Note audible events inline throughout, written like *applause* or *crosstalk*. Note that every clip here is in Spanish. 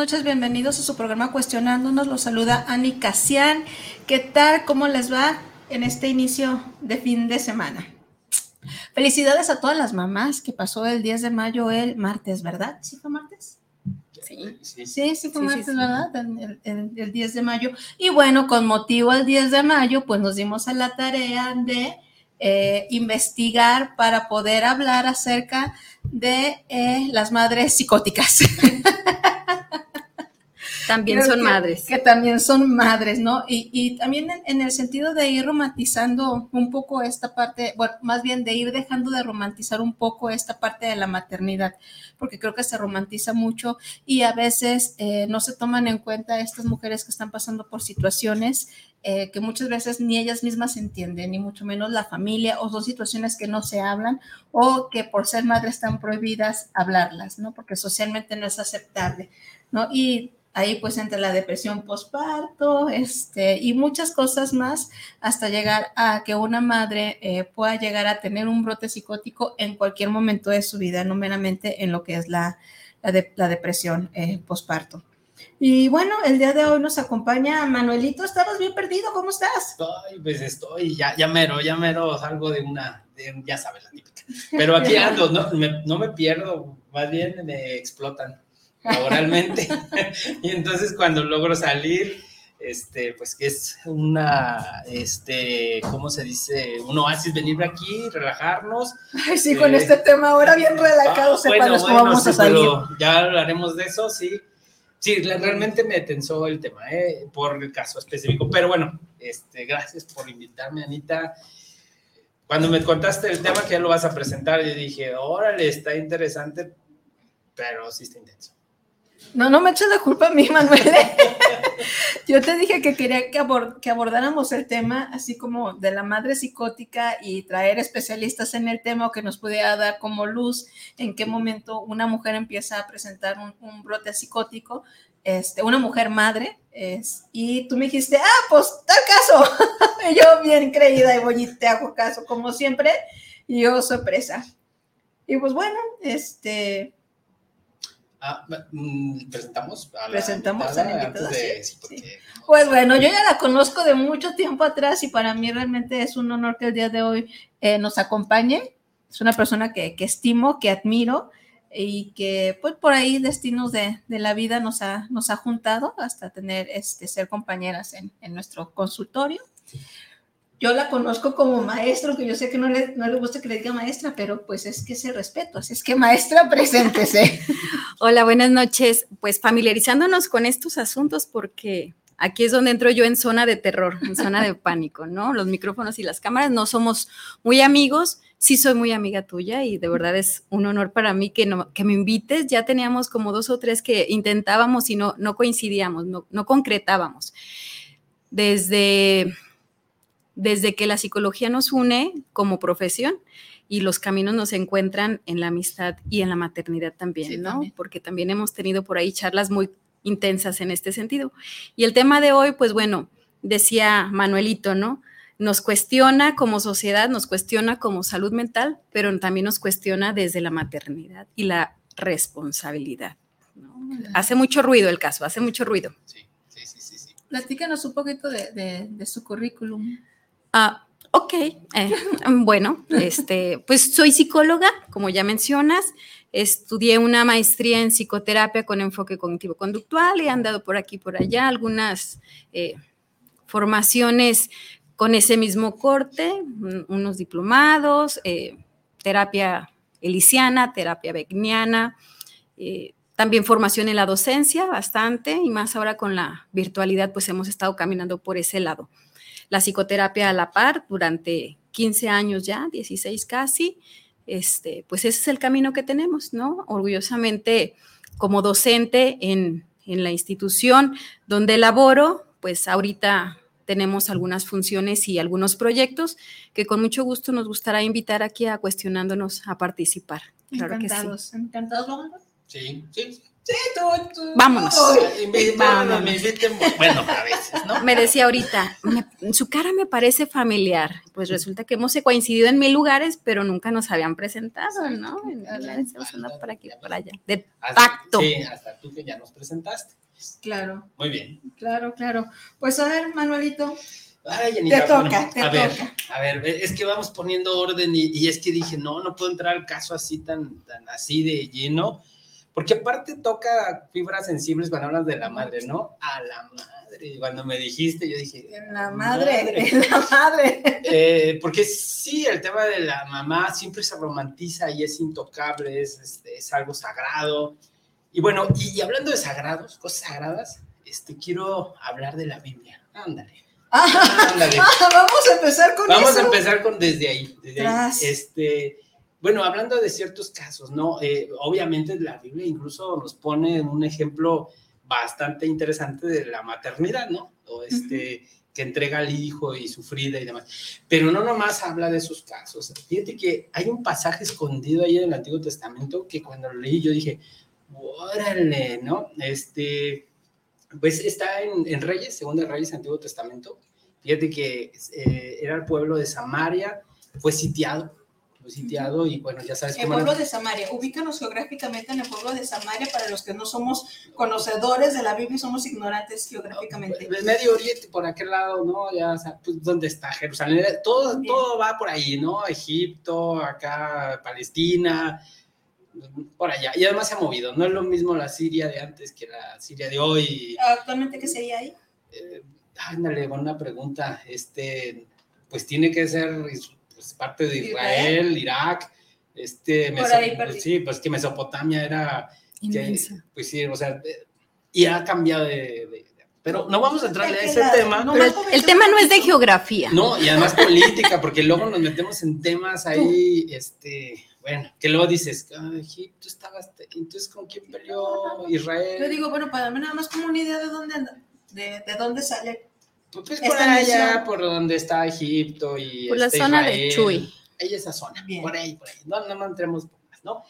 noches, bienvenidos a su programa Cuestionándonos. Los saluda Ani Casian. ¿Qué tal? ¿Cómo les va en este inicio de fin de semana? Felicidades a todas las mamás que pasó el 10 de mayo el martes, ¿verdad? ¿Sí fue martes? Sí, sí, sí, fue martes, ¿verdad? El, el- el 10 de mayo. Y bueno, con motivo al 10 de mayo, pues nos dimos a la tarea de eh, investigar para poder hablar acerca de eh, las madres psicóticas. *laughs* También son que- madres. Que también son madres, ¿no? Y, y también en, en el sentido de ir romantizando un poco esta parte, bueno, más bien de ir dejando de romantizar un poco esta parte de la maternidad, porque creo que se romantiza mucho y a veces eh, no se toman en cuenta estas mujeres que están pasando por situaciones eh, que muchas veces ni ellas mismas entienden, ni mucho menos la familia, o son situaciones que no se hablan o que por ser madres están prohibidas hablarlas, ¿no? Porque socialmente no es aceptable, ¿no? Y ahí pues entre la depresión postparto este, y muchas cosas más hasta llegar a que una madre eh, pueda llegar a tener un brote psicótico en cualquier momento de su vida, no meramente en lo que es la, la, de- la depresión eh, postparto. Y bueno, el día de hoy nos acompaña Manuelito. Estabas bien perdido, ¿cómo estás? Estoy, pues estoy, ya, ya mero, ya mero salgo de una, ya sabes. Pero aquí ando, no no me pierdo, más bien me explotan laboralmente. *laughs* y entonces cuando logro salir, este, pues que es una, este, ¿cómo se dice? Un oasis venir aquí, relajarnos. Ay, sí, Eh, con este tema ahora bien relajado, Ah, bueno, bueno, vamos a salir. pero ya hablaremos de eso, sí. Sí, realmente me tensó el tema, ¿eh? por el caso específico. Pero bueno, este, gracias por invitarme, Anita. Cuando me contaste el tema que ya lo vas a presentar, yo dije, órale, está interesante, pero sí está intenso. No, no me eches la culpa a mí, Manuel. *laughs* Yo te dije que quería que, abor- que abordáramos el tema así como de la madre psicótica y traer especialistas en el tema o que nos pudiera dar como luz en qué momento una mujer empieza a presentar un, un brote psicótico, este, una mujer madre. Es, y tú me dijiste, ah, pues tal caso. *laughs* yo bien creída y voy y te hago caso como siempre. Y yo sorpresa. Y pues bueno, este, Ah, mm, presentamos a la Presentamos a la invitada, de- sí, sí, Pues bueno, yo ya la conozco de mucho tiempo atrás y para mí realmente es un honor que el día de hoy eh, nos acompañe. Es una persona que, que estimo, que admiro y que pues por ahí destinos de, de la vida nos ha, nos ha juntado hasta tener, este, ser compañeras en, en nuestro consultorio. Yo la conozco como maestro, que yo sé que no le, no le gusta que le diga maestra, pero pues es que se respeto. Así es que maestra, *laughs* preséntese. Hola, buenas noches. Pues familiarizándonos con estos asuntos porque aquí es donde entro yo en zona de terror, en zona de *laughs* pánico, ¿no? Los micrófonos y las cámaras no somos muy amigos. Sí soy muy amiga tuya y de verdad es un honor para mí que, no, que me invites. Ya teníamos como dos o tres que intentábamos y no, no coincidíamos, no, no concretábamos. Desde, desde que la psicología nos une como profesión y los caminos nos encuentran en la amistad y en la maternidad también, Sí, ¿no? también. Porque también hemos tenido por ahí charlas muy intensas en este sentido. Y el tema de hoy, pues bueno, decía Manuelito, ¿no? nos cuestiona como sociedad, nos cuestiona como salud mental, pero también nos cuestiona desde la maternidad y la responsabilidad. ¿no? Hace mucho ruido el caso, hace mucho ruido. Sí, sí, sí, sí. sí. Platícanos un poquito de, de- de su currículum. Ah, ok, eh, bueno, este, pues soy psicóloga, como ya mencionas, estudié una maestría en psicoterapia con enfoque cognitivo-conductual y he andado por aquí por allá algunas eh, formaciones con ese mismo corte, un- unos diplomados, eh, terapia elisiana, terapia begniana, eh, también formación en la docencia, bastante, y más ahora con la virtualidad, pues hemos estado caminando por ese lado la psicoterapia a la par durante 15 años ya, 16 casi, este, pues ese es el camino que tenemos, ¿no? Orgullosamente como docente en, en la institución donde laboro, pues ahorita tenemos algunas funciones y algunos proyectos que con mucho gusto nos gustará invitar aquí a cuestionándonos a participar. Claro que sí. encantados, encantados. ¿Vamos? Sí, sí, sí. Tú, tú. Vámonos. *laughs* Me- Vámonos. me bueno, a veces, ¿no? Me decía ahorita, "Me- su cara me parece familiar. Pues resulta que hemos coincidido en mil lugares, pero nunca nos habían presentado, ¿no? Estamos andando por aquí, por allá. De Hasta- tacto. Sí, hasta tú que ya nos presentaste. Claro, Muy bien. claro, claro. Pues a ver, Manuelito. Ay, Anita, Te toca, bueno, te a ver, toca. a ver, es que vamos poniendo orden y, y es que dije, no, no puedo entrar al caso así tan, tan así de lleno, porque aparte toca fibras sensibles cuando hablas de la madre, ¿no? A la madre. Cuando me dijiste, yo dije, En la madre, Madre. en la madre. eh, porque sí, el tema de la mamá siempre se romantiza y es intocable, es, es, es algo sagrado. Y bueno, y, y hablando de sagrados, cosas sagradas, este, quiero hablar de la Biblia. Ándale. Ah, Ándale. *laughs* vamos a empezar con Vamos eso. a empezar con desde ahí. Desde ahí. Este, bueno, hablando de ciertos casos, ¿no? Eh, obviamente la Biblia incluso nos pone un ejemplo bastante interesante de la maternidad, ¿no? O este, que entrega al hijo y sufrida y demás. Pero no nomás habla de esos casos. Fíjate que hay un pasaje escondido ahí en el Antiguo Testamento que cuando lo leí yo dije, órale, ¿no? Este, pues está en, en Reyes, Segunda Reyes, Antiguo Testamento. Fíjate que eh, era el pueblo de Samaria, fue sitiado, fue sitiado y bueno, ya sabes El cómo pueblo era. de Samaria. Ubícanos geográficamente en el pueblo de Samaria para los que no somos conocedores de la Biblia y somos ignorantes geográficamente. El Medio Oriente, por aquel lado, ¿no? Ya, o sea, pues, ¿dónde está Jerusalén? Todo, Bien. todo va por ahí, ¿no? Egipto, acá Palestina, por allá. Y además se ha movido. No es lo mismo la Siria de antes que la Siria de hoy. Actualmente, ¿qué sería ahí? Eh, ándale, buena pregunta. Este, pues tiene que ser pues, parte de Israel, Irak. Este, sí, pues que Mesopotamia era que- pues sí, o sea, y ha cambiado de, de- de- pero no vamos a entrarle a ¿De qué ese tema. No Pero el, el tema no es de geografía. No, y además política, porque luego nos metemos en temas ahí, este, bueno, que luego dices, Egipto estaba, entonces ¿con quién peleó Israel? Yo digo, bueno, para mí nada más como una idea de dónde anda, de, de dónde sale. Pues, pues, por allá, nación. por donde está Egipto y Por la zona de Israel. Chuy. Ahí esa zona, Bien. por ahí, por ahí. No, no, entremos más, ¿no?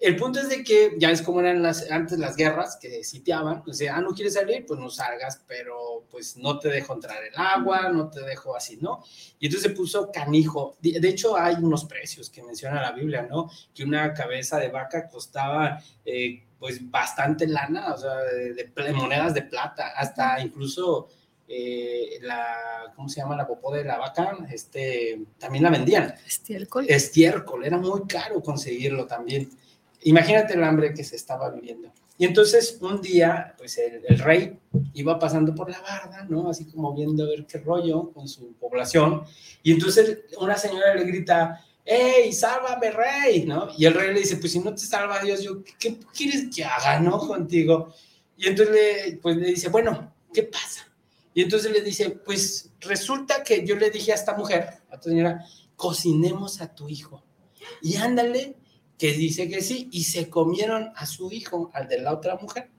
El punto es de que ya es como eran las, antes las guerras que sitiaban, o sea, ah, no quieres salir, pues no salgas, pero pues no te dejo entrar el agua, no te dejo así, ¿no? Y entonces se puso canijo. De, de hecho, hay unos precios que menciona la Biblia, ¿no? Que una cabeza de vaca costaba, eh, pues, bastante lana, o sea, de, de pl- monedas de plata, hasta incluso eh, la, ¿cómo se llama? La popó de la vaca, este, también la vendían Estiércol. estiércol, era muy caro conseguirlo también. Imagínate el hambre que se estaba viviendo. Y entonces un día, pues el, el rey iba pasando por la barda, ¿no? Así como viendo a ver qué rollo con su población. Y entonces una señora le grita, ¡Ey, sálvame, rey! ¿No? Y el rey le dice, pues si no te salva Dios, yo, ¿qué, qué quieres que haga, no? Contigo. Y entonces le, pues, le dice, bueno, ¿qué pasa? Y entonces le dice, pues resulta que yo le dije a esta mujer, a tu señora, cocinemos a tu hijo. Y ándale, que dice que sí, y se comieron a su hijo, al de la otra mujer.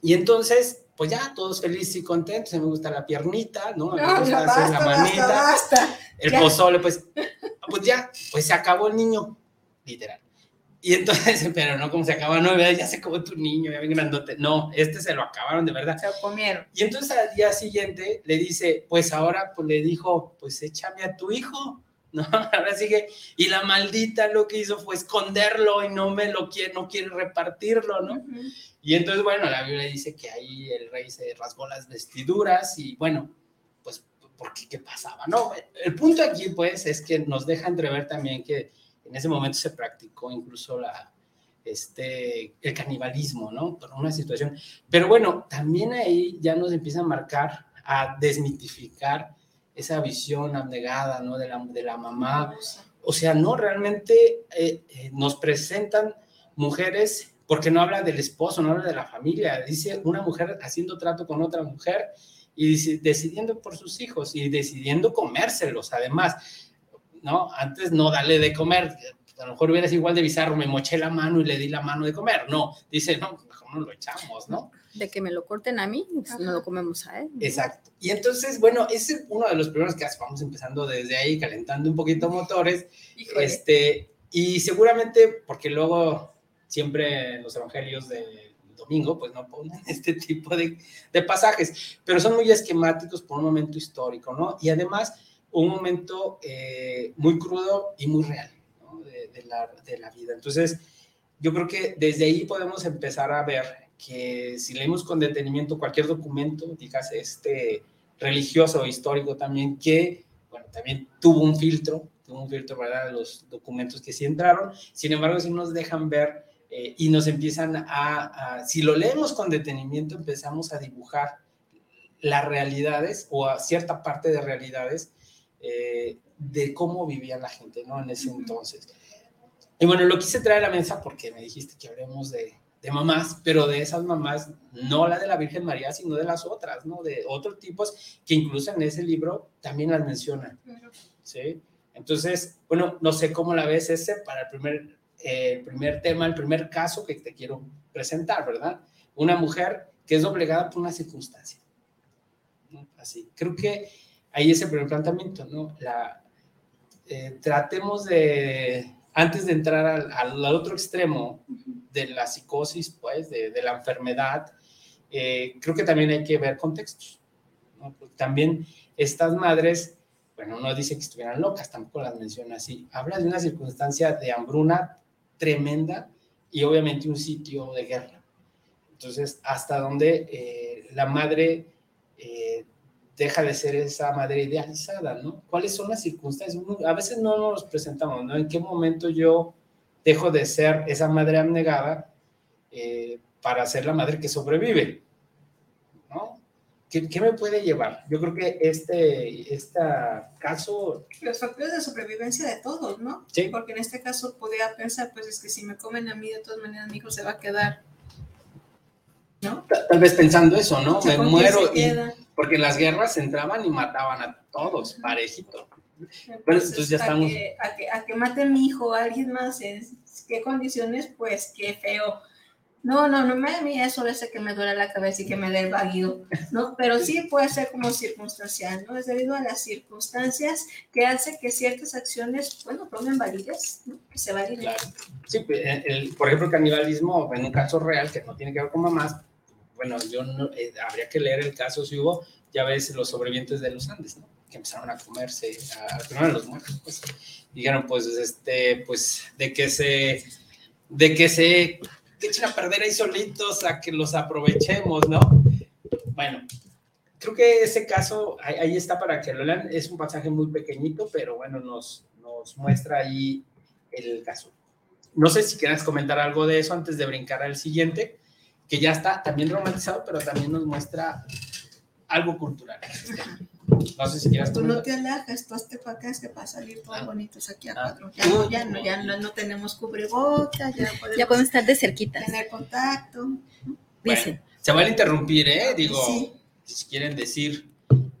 Y entonces, pues ya, todos felices y contentos, me gusta la piernita, ¿no? A mí me No, gusta ya hacer basta, la manita, basta, basta. el ya. pozole, pues, pues ya, pues se acabó el niño, literal. Y entonces, *laughs* pero no como se acaba, no, ya se acabó tu niño, ya ven grandote. No, este se lo acabaron de verdad. Se lo comieron. Y entonces al día siguiente le dice, pues ahora, pues le dijo, pues échame a tu hijo. ¿no? *laughs* Ahora sigue, y la maldita lo que hizo fue esconderlo y no me lo quiere, no quiere repartirlo, ¿no? Ujú. Y entonces, bueno, la Biblia dice que ahí el rey se rasgó las vestiduras y bueno, pues, ¿por qué? ¿Qué pasaba? No, el punto aquí, pues, es que nos deja entrever también que en ese momento se practicó incluso la, este, el canibalismo, ¿no? Por una situación. Pero bueno, también ahí ya nos empieza a marcar, a desmitificar esa visión abnegada, ¿no? De la, de la mamá. O sea, no, realmente eh, eh, nos presentan mujeres, porque no habla del esposo, no habla de la familia, dice una mujer haciendo trato con otra mujer y decidiendo por sus hijos y decidiendo comérselos, además, ¿no? Antes no darle de comer, a lo mejor hubieras igual de bizarro, me moché la mano y le di la mano de comer, no, dice, no, mejor no lo echamos, ¿no? De que me lo corten a mí, pues, no lo comemos a él. Exacto. Y entonces, bueno, ese es uno de los primeros casos, vamos empezando desde ahí, calentando un poquito motores, Híjole. este, y seguramente, porque luego siempre en los evangelios de domingo, pues no ponen *laughs* este tipo de, de pasajes, pero son muy esquemáticos por un momento histórico, ¿no? Y además, un momento eh, muy crudo y muy real. De, la, de la vida. Entonces, yo creo que desde ahí podemos empezar a ver que si leemos con detenimiento cualquier documento, dígase este religioso o histórico también, que, bueno, también tuvo un filtro, tuvo un filtro, de Los documentos que sí entraron, sin embargo, sí nos dejan ver eh, y nos empiezan a, a, si lo leemos con detenimiento, empezamos a dibujar las realidades o a cierta parte de realidades eh, de cómo vivía la gente, ¿no? En ese entonces. Y bueno, lo quise traer a la mesa porque me dijiste que hablemos de, de mamás, pero de esas mamás, no la de la Virgen María, sino de las otras, ¿no? De otros tipos que incluso en ese libro también las mencionan, ¿sí? Entonces, bueno, no sé cómo la ves ese para el primer, eh, el primer tema, el primer caso que te quiero presentar, ¿verdad? Una mujer que es doblegada por una circunstancia. ¿no? Así, creo que ahí es el primer planteamiento, ¿no? La, eh, tratemos de, antes de entrar al, otro extremo de la psicosis, pues, de, de la enfermedad, eh, creo que también hay que ver contextos. ¿no? También estas madres, bueno, no dice que estuvieran locas, tampoco las menciona así. Habla de una circunstancia de hambruna tremenda y obviamente un sitio de guerra. Entonces, hasta donde eh, la madre eh, deja de ser esa madre idealizada, ¿no? ¿Cuáles son las circunstancias? A veces no nos presentamos, ¿no? ¿En qué momento yo dejo de ser esa madre abnegada eh, para ser la madre que sobrevive? ¿No? ¿Qué, ¿Qué, me puede llevar? Yo creo que este, este caso... Los factores de sobrevivencia de todos, ¿no? Sí. Porque en este caso podía pensar, pues es que si me comen a mí, de todas maneras mi hijo se va a quedar, ¿no? Tal vez pensando eso, ¿no? Me ¿con muero y... Porque en las guerras entraban y mataban a todos, parejito. Entonces, Bueno, entonces ya a estamos- Que, a, que, a que mate a mi hijo a alguien más, ¿en qué condiciones? Pues qué feo. No, no, no me a mí eso hace que me duele la cabeza y que me dé el vaguido, ¿no? Pero sí puede ser como circunstancial, ¿no? Es debido a las circunstancias que hace que ciertas acciones, bueno, tomen validez, ¿no? Que se validen. Claro. Sí, el- por ejemplo, el canibalismo, en un caso real que no tiene que ver con mamás, bueno, yo no, eh, habría que leer el caso si hubo, ya ves, los sobrevivientes de los Andes, ¿no? Que empezaron a comerse, a, primero los muertos, pues. Dijeron, pues, este, pues, de que se, de que se que echen a perder ahí solitos, a que los aprovechemos, ¿no? Bueno, creo que ese caso, ahí, ahí está para que lo lean, es un pasaje muy pequeñito, pero bueno, nos, nos muestra ahí el caso. No sé si quieras comentar algo de eso antes de brincar al siguiente, que ya está también romantizado, pero también nos muestra algo cultural. No sé si quieras Tú no te alejas, tú hazte para acá, es que para salir todos Ah. bonitos aquí a Ah. cuatro. Ya no, ya no, ya no, no tenemos cubrebocas, ya podemos, Ya podemos estar de cerquitas, tener contacto. Bueno, se van a interrumpir, ¿eh? Digo, Sí. si quieren decir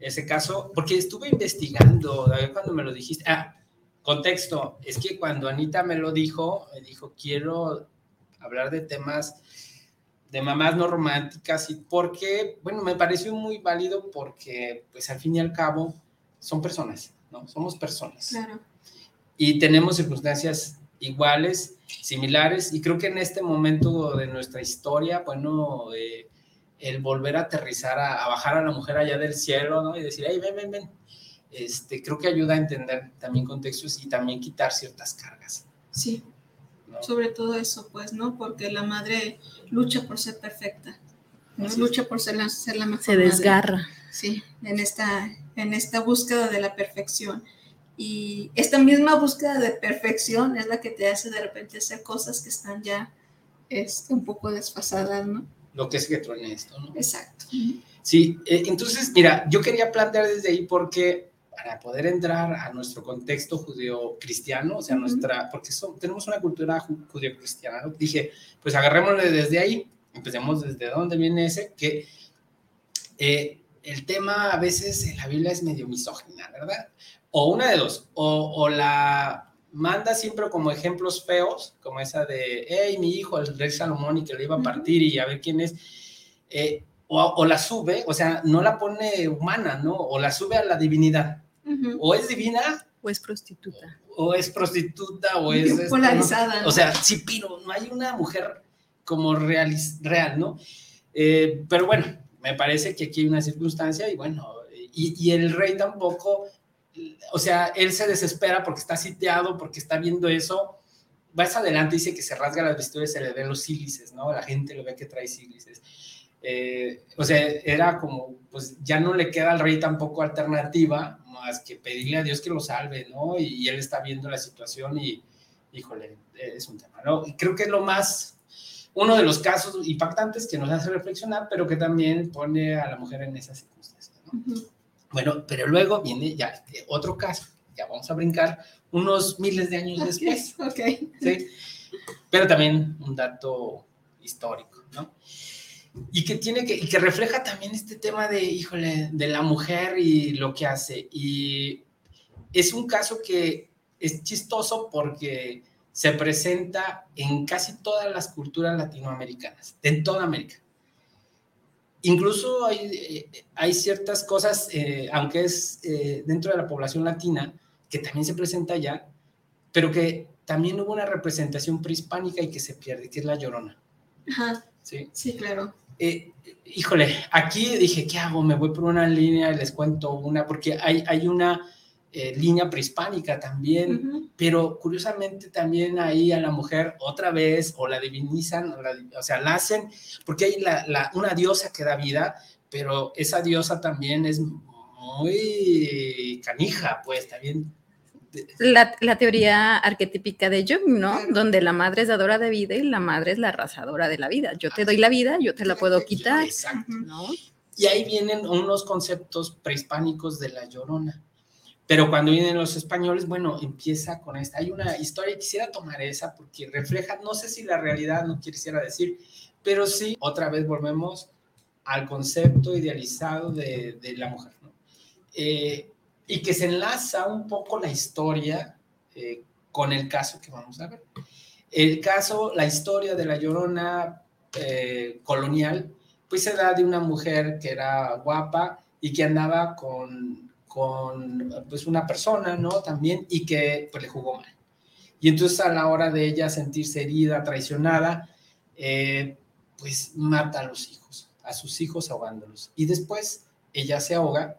ese caso, porque estuve investigando, a ver cuando me lo dijiste. Ah, contexto, es que cuando Anita me lo dijo, me dijo, quiero hablar de temas de mamás no románticas y porque, bueno, me pareció muy válido porque, pues al fin y al cabo, son personas, ¿no? Somos personas Claro. y tenemos circunstancias iguales, similares, y creo que en este momento de nuestra historia, bueno, eh, el volver a aterrizar, a, a, bajar a la mujer allá del cielo, ¿no? Y decir, hey, ven, ven, ven. Este, creo que ayuda a entender también contextos y también quitar ciertas cargas. Sí. Sobre todo eso, pues, ¿no? Porque la madre lucha por ser perfecta, ¿no? lucha por ser la, ser la mejor Se desgarra. Madre. Sí, en esta, en esta búsqueda de la perfección. Y esta misma búsqueda de perfección es la que te hace de repente hacer cosas que están ya este, un poco desfasadas, ¿no? Lo que es que truene esto, ¿no? Exacto. Sí, eh, entonces, mira, yo quería plantear desde ahí porque para poder entrar a nuestro contexto judío-cristiano, o sea, uh -huh. nuestra, porque son, tenemos una cultura judío-cristiana, ¿no? dije, pues agarrémosle desde ahí, empecemos desde dónde viene ese, que eh, el tema a veces en la Biblia es medio misógina, ¿verdad? O una de dos, o, o, la manda siempre como ejemplos feos, como esa de, hey, mi hijo, el rey Salomón, y que le iba a partir y a ver quién es, eh, o, o, la sube, o sea, no la pone humana, ¿no? O la sube a la divinidad. Uh -huh. O es divina. O es prostituta. O, o es prostituta, o es... Este, *laughs* Polarizada. ¿no? O sea, sí, pero no hay una mujer como real, real ¿no? Eh, pero bueno, me parece que aquí hay una circunstancia y bueno, y, y, el rey tampoco, o sea, él se desespera porque está sitiado, porque está viendo eso, vas adelante, dice que se rasga las vestiduras y se le ven los sílices, ¿no? La gente lo ve que trae sílices. Eh, o sea, era como, pues ya no le queda al rey tampoco alternativa más que pedirle a Dios que lo salve, ¿no? Y, y él está viendo la situación y, híjole, es un tema, ¿no? Y creo que es lo más, uno de los casos impactantes que nos hace reflexionar, pero que también pone a la mujer en esas circunstancias, ¿no? Uh -huh. Bueno, pero luego viene ya este otro caso, ya vamos a brincar unos miles de años okay, después. Ok. ¿sí? Pero también un dato histórico, ¿no? Y que tiene que, y que refleja también este tema de, híjole, de la mujer y lo que hace. Y es un caso que es chistoso porque se presenta en casi todas las culturas latinoamericanas, en toda América. Incluso hay, hay ciertas cosas, eh, aunque es eh, dentro de la población latina, que también se presenta allá, pero que también hubo una representación prehispánica y que se pierde, que es la llorona. Ajá. Sí, sí claro. Eh, híjole, aquí dije, ¿qué hago? Me voy por una línea y les cuento una, porque hay, hay una eh, línea prehispánica también, uh -huh. pero curiosamente también ahí a la mujer otra vez o la divinizan, o, la, o sea, la hacen, porque hay la, la, una diosa que da vida, pero esa diosa también es muy canija, pues también la, la, teoría arquetípica de Jung, ¿no? Claro. Donde la madre es dadora de vida y la madre es la arrasadora de la vida. Yo te doy la vida, yo te la puedo quitar. Exacto. ¿no? Y ahí vienen unos conceptos prehispánicos de la llorona. Pero cuando vienen los españoles, bueno, empieza con esta. Hay una historia, quisiera tomar esa porque refleja, no sé si la realidad, no quisiera decir, pero sí, otra vez volvemos al concepto idealizado de, de la mujer, ¿no? Eh, y que se enlaza un poco la historia eh, con el caso que vamos a ver. El caso, la historia de la llorona eh, colonial, pues se da de una mujer que era guapa y que andaba con, con pues una persona, ¿no? También, y que pues le jugó mal. Y entonces a la hora de ella sentirse herida, traicionada, eh, pues mata a los hijos, a sus hijos ahogándolos. Y después ella se ahoga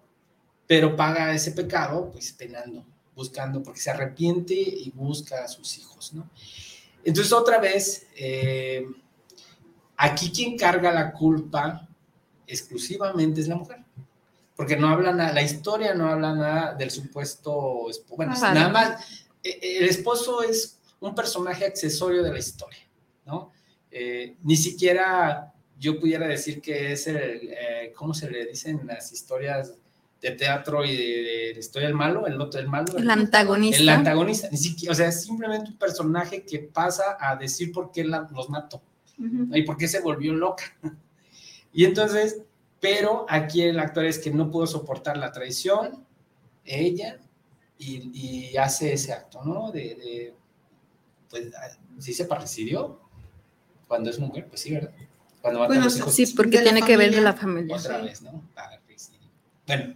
pero paga ese pecado pues penando, buscando, porque se arrepiente y busca a sus hijos, ¿no? Entonces otra vez, eh, aquí quien carga la culpa exclusivamente es la mujer, porque no habla nada, la historia no habla nada del supuesto, bueno, Ajá. nada más, eh, el esposo es un personaje accesorio de la historia, ¿no? Eh, ni siquiera yo pudiera decir que es el, eh, ¿cómo se le dicen las historias? De teatro y de, de, de historia del malo, el otro del malo. El, el antagonista. El antagonista, ni siquiera, o sea, es simplemente un personaje que pasa a decir por qué la, los mató uh -huh. y por qué se volvió loca. Y entonces, pero aquí el actor es que no pudo soportar la traición, ella, y, y hace ese acto, ¿no? De, de pues, ¿sí se parricidió? Cuando es mujer, pues sí, ¿verdad? Cuando bueno, sí, porque tiene que ver de la familia. Otra sí. vez, ¿no? Bueno,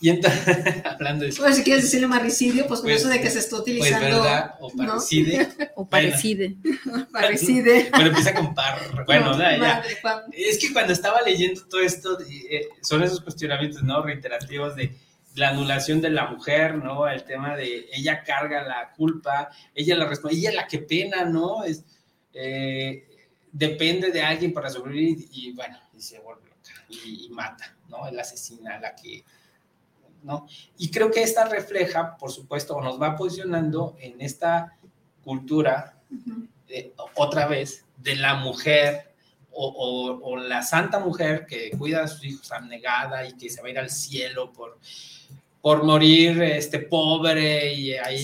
Y entonces, *laughs* hablando de eso. Pues si quieres decirle maricidio, pues con Pues- eso de que se está Pues utilizando. verdad, o ¿no? paricide. *laughs* O parecide. *laughs* Bueno, empieza con par. Bueno, No, ya, ya. madre, Juan. Es que cuando estaba leyendo todo esto, eh, son esos cuestionamientos, ¿no? Reiterativos de la anulación de la mujer, ¿no? El tema de ella carga la culpa, ella la responde, ella es la que pena, ¿no? Es, eh, depende de alguien para sobrevivir y, bueno, y se vuelve loca y, y mata, ¿no? Es la asesina, la que, ¿no? Y creo que esta refleja, por supuesto, o nos va posicionando en esta cultura eh, otra vez, de la mujer o, o- o la santa mujer que cuida a sus hijos abnegada y que se va a ir al cielo por, por morir este, pobre y ahí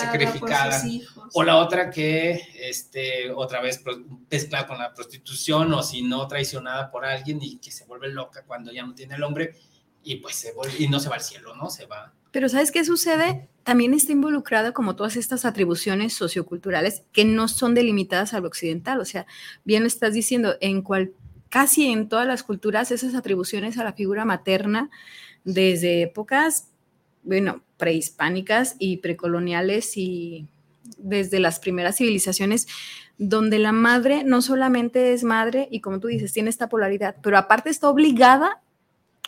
sacrificada. hijos. O la otra que, este, otra vez mezcla con la prostitución o si no traicionada por alguien y que se vuelve loca cuando ya no tiene el hombre y pues se y no se va al cielo, ¿no? Se va. Pero ¿sabes qué sucede? También está involucrada como todas estas atribuciones socioculturales que no son delimitadas al occidental. O sea, bien lo estás diciendo, en cual, casi en todas las culturas esas atribuciones a la figura materna desde épocas, bueno, prehispánicas y precoloniales y desde las primeras civilizaciones, donde la madre no solamente es madre y como tú dices, tiene esta polaridad, pero aparte está obligada,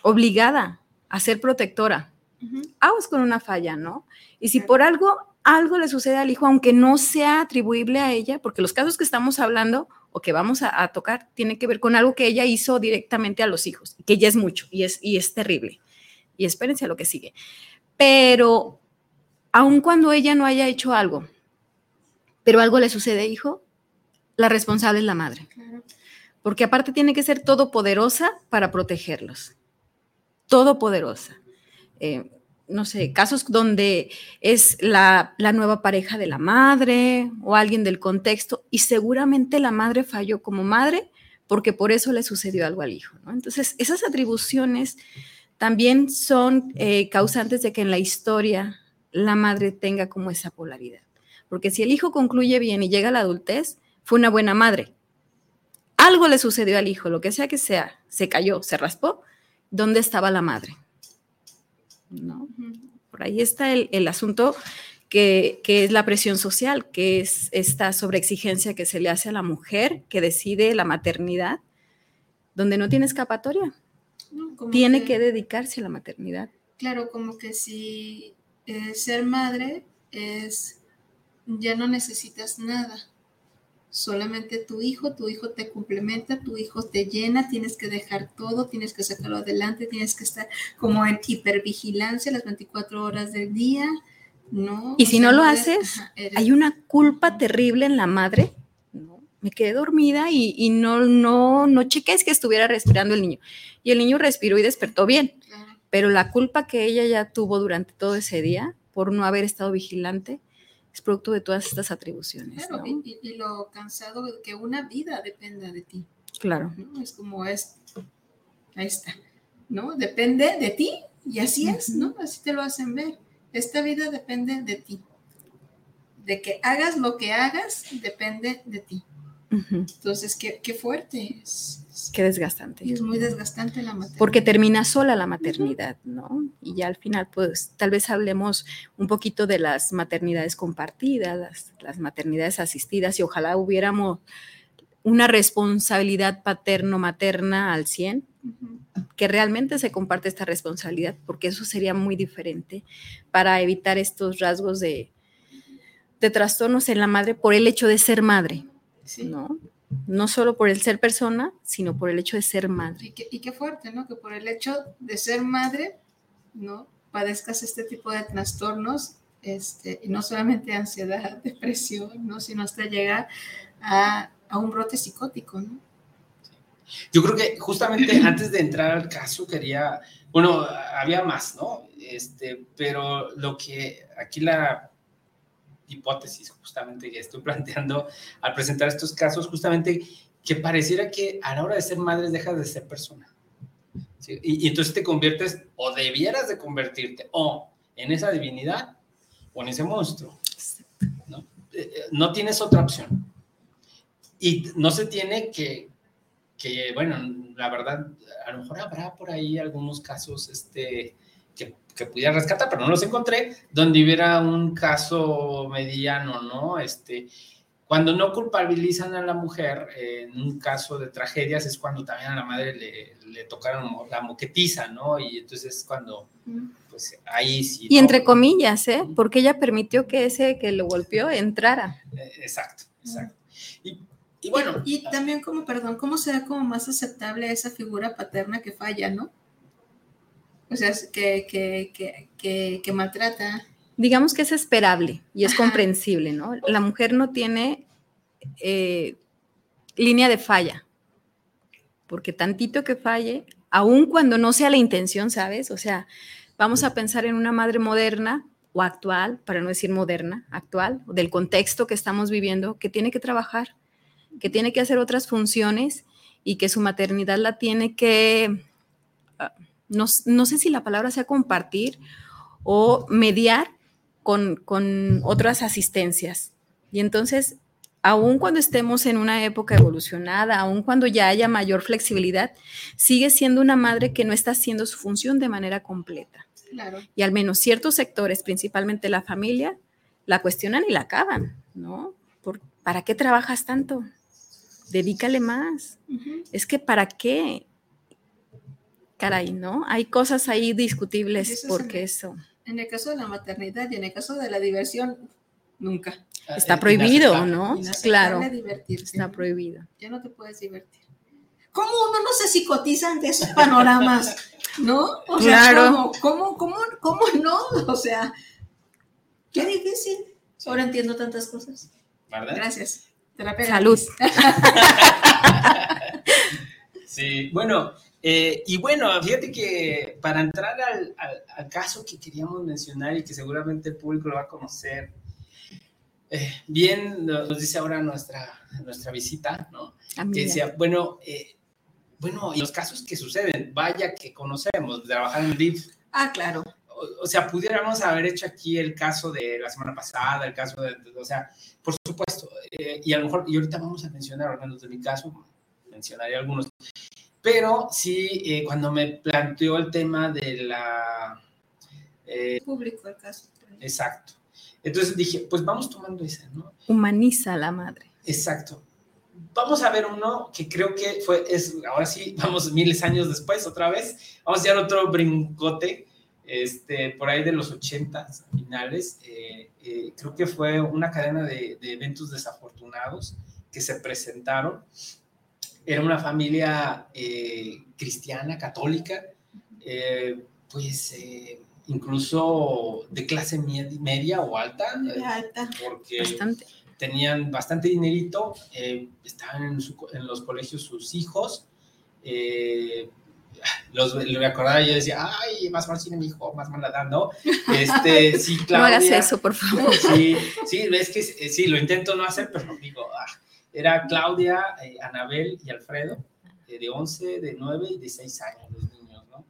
obligada a ser protectora Ujú. aguas con una falla, ¿no? Y si por algo, algo le sucede al hijo, aunque no sea atribuible a ella, porque los casos que estamos hablando o que vamos a, a tocar tienen que ver con algo que ella hizo directamente a los hijos, que ya es mucho y es, y es terrible. Y espérense a lo que sigue. Pero aun cuando ella no haya hecho algo, pero algo le sucede, hijo, la responsable es la madre porque aparte tiene que ser todopoderosa para protegerlos. Todopoderosa. Eh, no sé, casos donde es la, la nueva pareja de la madre o alguien del contexto y seguramente la madre falló como madre porque por eso le sucedió algo al hijo. Entonces, esas atribuciones también son eh, causantes de que en la historia la madre tenga como esa polaridad. Porque si el hijo concluye bien y llega a la adultez, fue una buena madre, algo le sucedió al hijo, lo que sea que sea, se cayó, se raspó, ¿dónde estaba la madre? ¿No? Por ahí está el, el asunto que, que es la presión social, que es esta sobreexigencia que se le hace a la mujer que decide la maternidad, donde no tiene escapatoria, No, tiene que dedicarse a la maternidad. Claro, como que si eh, ser madre es, ya no necesitas nada, solamente tu hijo, tu hijo te complementa, tu hijo te llena, tienes que dejar todo, tienes que sacarlo adelante, tienes que estar como en hipervigilancia las 24 horas del día, ¿no? Y si no lo eres- haces, ajá, eres- Hay una culpa terrible en la madre. ¿no? Me quedé dormida y, y no, no, no chequé es que estuviera respirando el niño. Y el niño respiró y despertó bien. Claro. pero la culpa que ella ya tuvo durante todo ese día por no haber estado vigilante es producto de todas estas atribuciones. Claro, ¿no? y, y- y lo cansado de que una vida dependa de ti. Claro. ¿no? Es como es, ahí está, ¿no? Depende de ti y así es, ¿no? Así te lo hacen ver. Esta vida depende de ti. De que hagas lo que hagas, depende de ti. Entonces, qué, qué fuerte es. Qué desgastante. Y es muy desgastante la materia. Porque termina sola la maternidad, ¿no? Y ya al final, pues tal vez hablemos un poquito de las maternidades compartidas, las, las maternidades asistidas, y ojalá hubiéramos una responsabilidad paterno-materna al 100, Ujú. que realmente se comparte esta responsabilidad, porque eso sería muy diferente para evitar estos rasgos de, de trastornos en la madre por el hecho de ser madre, Sí. ¿no? No solo por el ser persona, sino por el hecho de ser madre. Y, qué, y qué fuerte, ¿no? Que por el hecho de ser madre, ¿no? Padezcas este tipo de trastornos, este, y no solamente ansiedad, *laughs* depresión, ¿no? Sino hasta llegar a, a un brote psicótico, ¿no? Yo creo que justamente *clears throat* antes de entrar al caso quería, bueno, había más, ¿no? Este, pero lo que aquí la hipótesis justamente que estoy *laughs* planteando al presentar estos casos, justamente que pareciera que a la hora de ser madres dejas de ser persona. ¿sí? Y, y entonces te conviertes, o debieras de convertirte, o en esa divinidad, o en ese monstruo. ¿no? Eh, eh, no tienes otra opción. Y no se tiene que, que, bueno, la verdad, a lo mejor habrá por ahí algunos casos este, que, pudiera rescatar, pero no los encontré, donde hubiera un caso mediano, ¿no? Este, cuando no culpabilizan a la mujer en un caso de tragedias es cuando también a la madre le, le tocaron la moquetiza, ¿no? Y entonces es cuando, pues ahí sí. Y ¿no? entre comillas, ¿eh? Porque ella permitió que ese que lo golpeó entrara. Eh, Exacto, exacto. Y, y bueno. Y, y también como, perdón, ¿cómo será como más aceptable esa figura paterna que falla, no? O sea, que, que, que, que, maltrata. Digamos que es esperable y es Ajá. comprensible, ¿no? La mujer no tiene eh, línea de falla, porque tantito que falle, aun cuando no sea la intención, ¿sabes? O sea, vamos a pensar en una madre moderna o actual, para no decir moderna, actual, del contexto que estamos viviendo, que tiene que trabajar, que tiene que hacer otras funciones y que su maternidad la tiene que, ah, no, no sé si la palabra sea compartir o mediar con, con otras asistencias. Y entonces, aun cuando estemos en una época evolucionada, aun cuando ya haya mayor flexibilidad, sigue siendo una madre que no está haciendo su función de manera completa. Claro. Y al menos ciertos sectores, principalmente la familia, la cuestionan y la acaban, ¿no? Por- ¿Para qué trabajas tanto? Dedícale más. Es que ¿para qué? Caray, ¿no? Hay cosas ahí discutibles eso es porque en- eso En el caso de la maternidad y en el caso de la diversión, nunca. está eh, prohibido. ¿no? Claro, divertirse. está prohibido. Ya no te puedes divertir. ¿Cómo uno no se psicotiza ante esos panoramas? *laughs* ¿No? O sea, Claro. ¿cómo, cómo, cómo, cómo no? *laughs* O sea, qué difícil. Ahora entiendo tantas cosas. ¿Verdad? Gracias. Terapia Salud. *laughs* Sí, bueno, eh, y bueno, fíjate que para entrar al, al- al caso que queríamos mencionar y que seguramente el público lo va a conocer, eh, bien nos dice ahora nuestra, nuestra visita, ¿no? Que Amiga. decía, bueno, eh, bueno, y los casos que suceden, vaya que conocemos, trabajar en DIF, Ah, claro. o, o sea, pudiéramos haber hecho aquí el caso de la semana pasada, el caso de, o sea, por supuesto, eh, y a lo mejor, y ahorita vamos a mencionar, al menos de mi caso, mencionaré algunos, pero sí, eh, cuando me planteó el tema de la... eh, Público el caso. exacto. Entonces dije, pues vamos tomando ese, ¿no? Humaniza a la madre. Exacto. Vamos a ver uno que creo que fue, es, ahora sí, *laughs* vamos miles de años después, otra vez, vamos a hacer otro brincote, este, por ahí de los 80 finales, eh, eh, creo que fue una cadena de, de eventos desafortunados que se presentaron. Era una familia eh, cristiana, católica, eh, pues eh, incluso de clase med- media o alta, está. porque Bastante. tenían bastante dinerito, eh, estaban en, su- en los colegios sus hijos. eh, los, lo recordaba y yo decía, ay, más mal cine, mi hijo, más mal edad, ¿no? Este, sí, *laughs* No Claudia. hagas eso, por favor. Sí, sí, es que sí, lo intento no hacer, pero digo, ah, era Claudia, eh, Anabel y Alfredo, eh, de 11, de 9 y de 6 años, los niños, ¿no?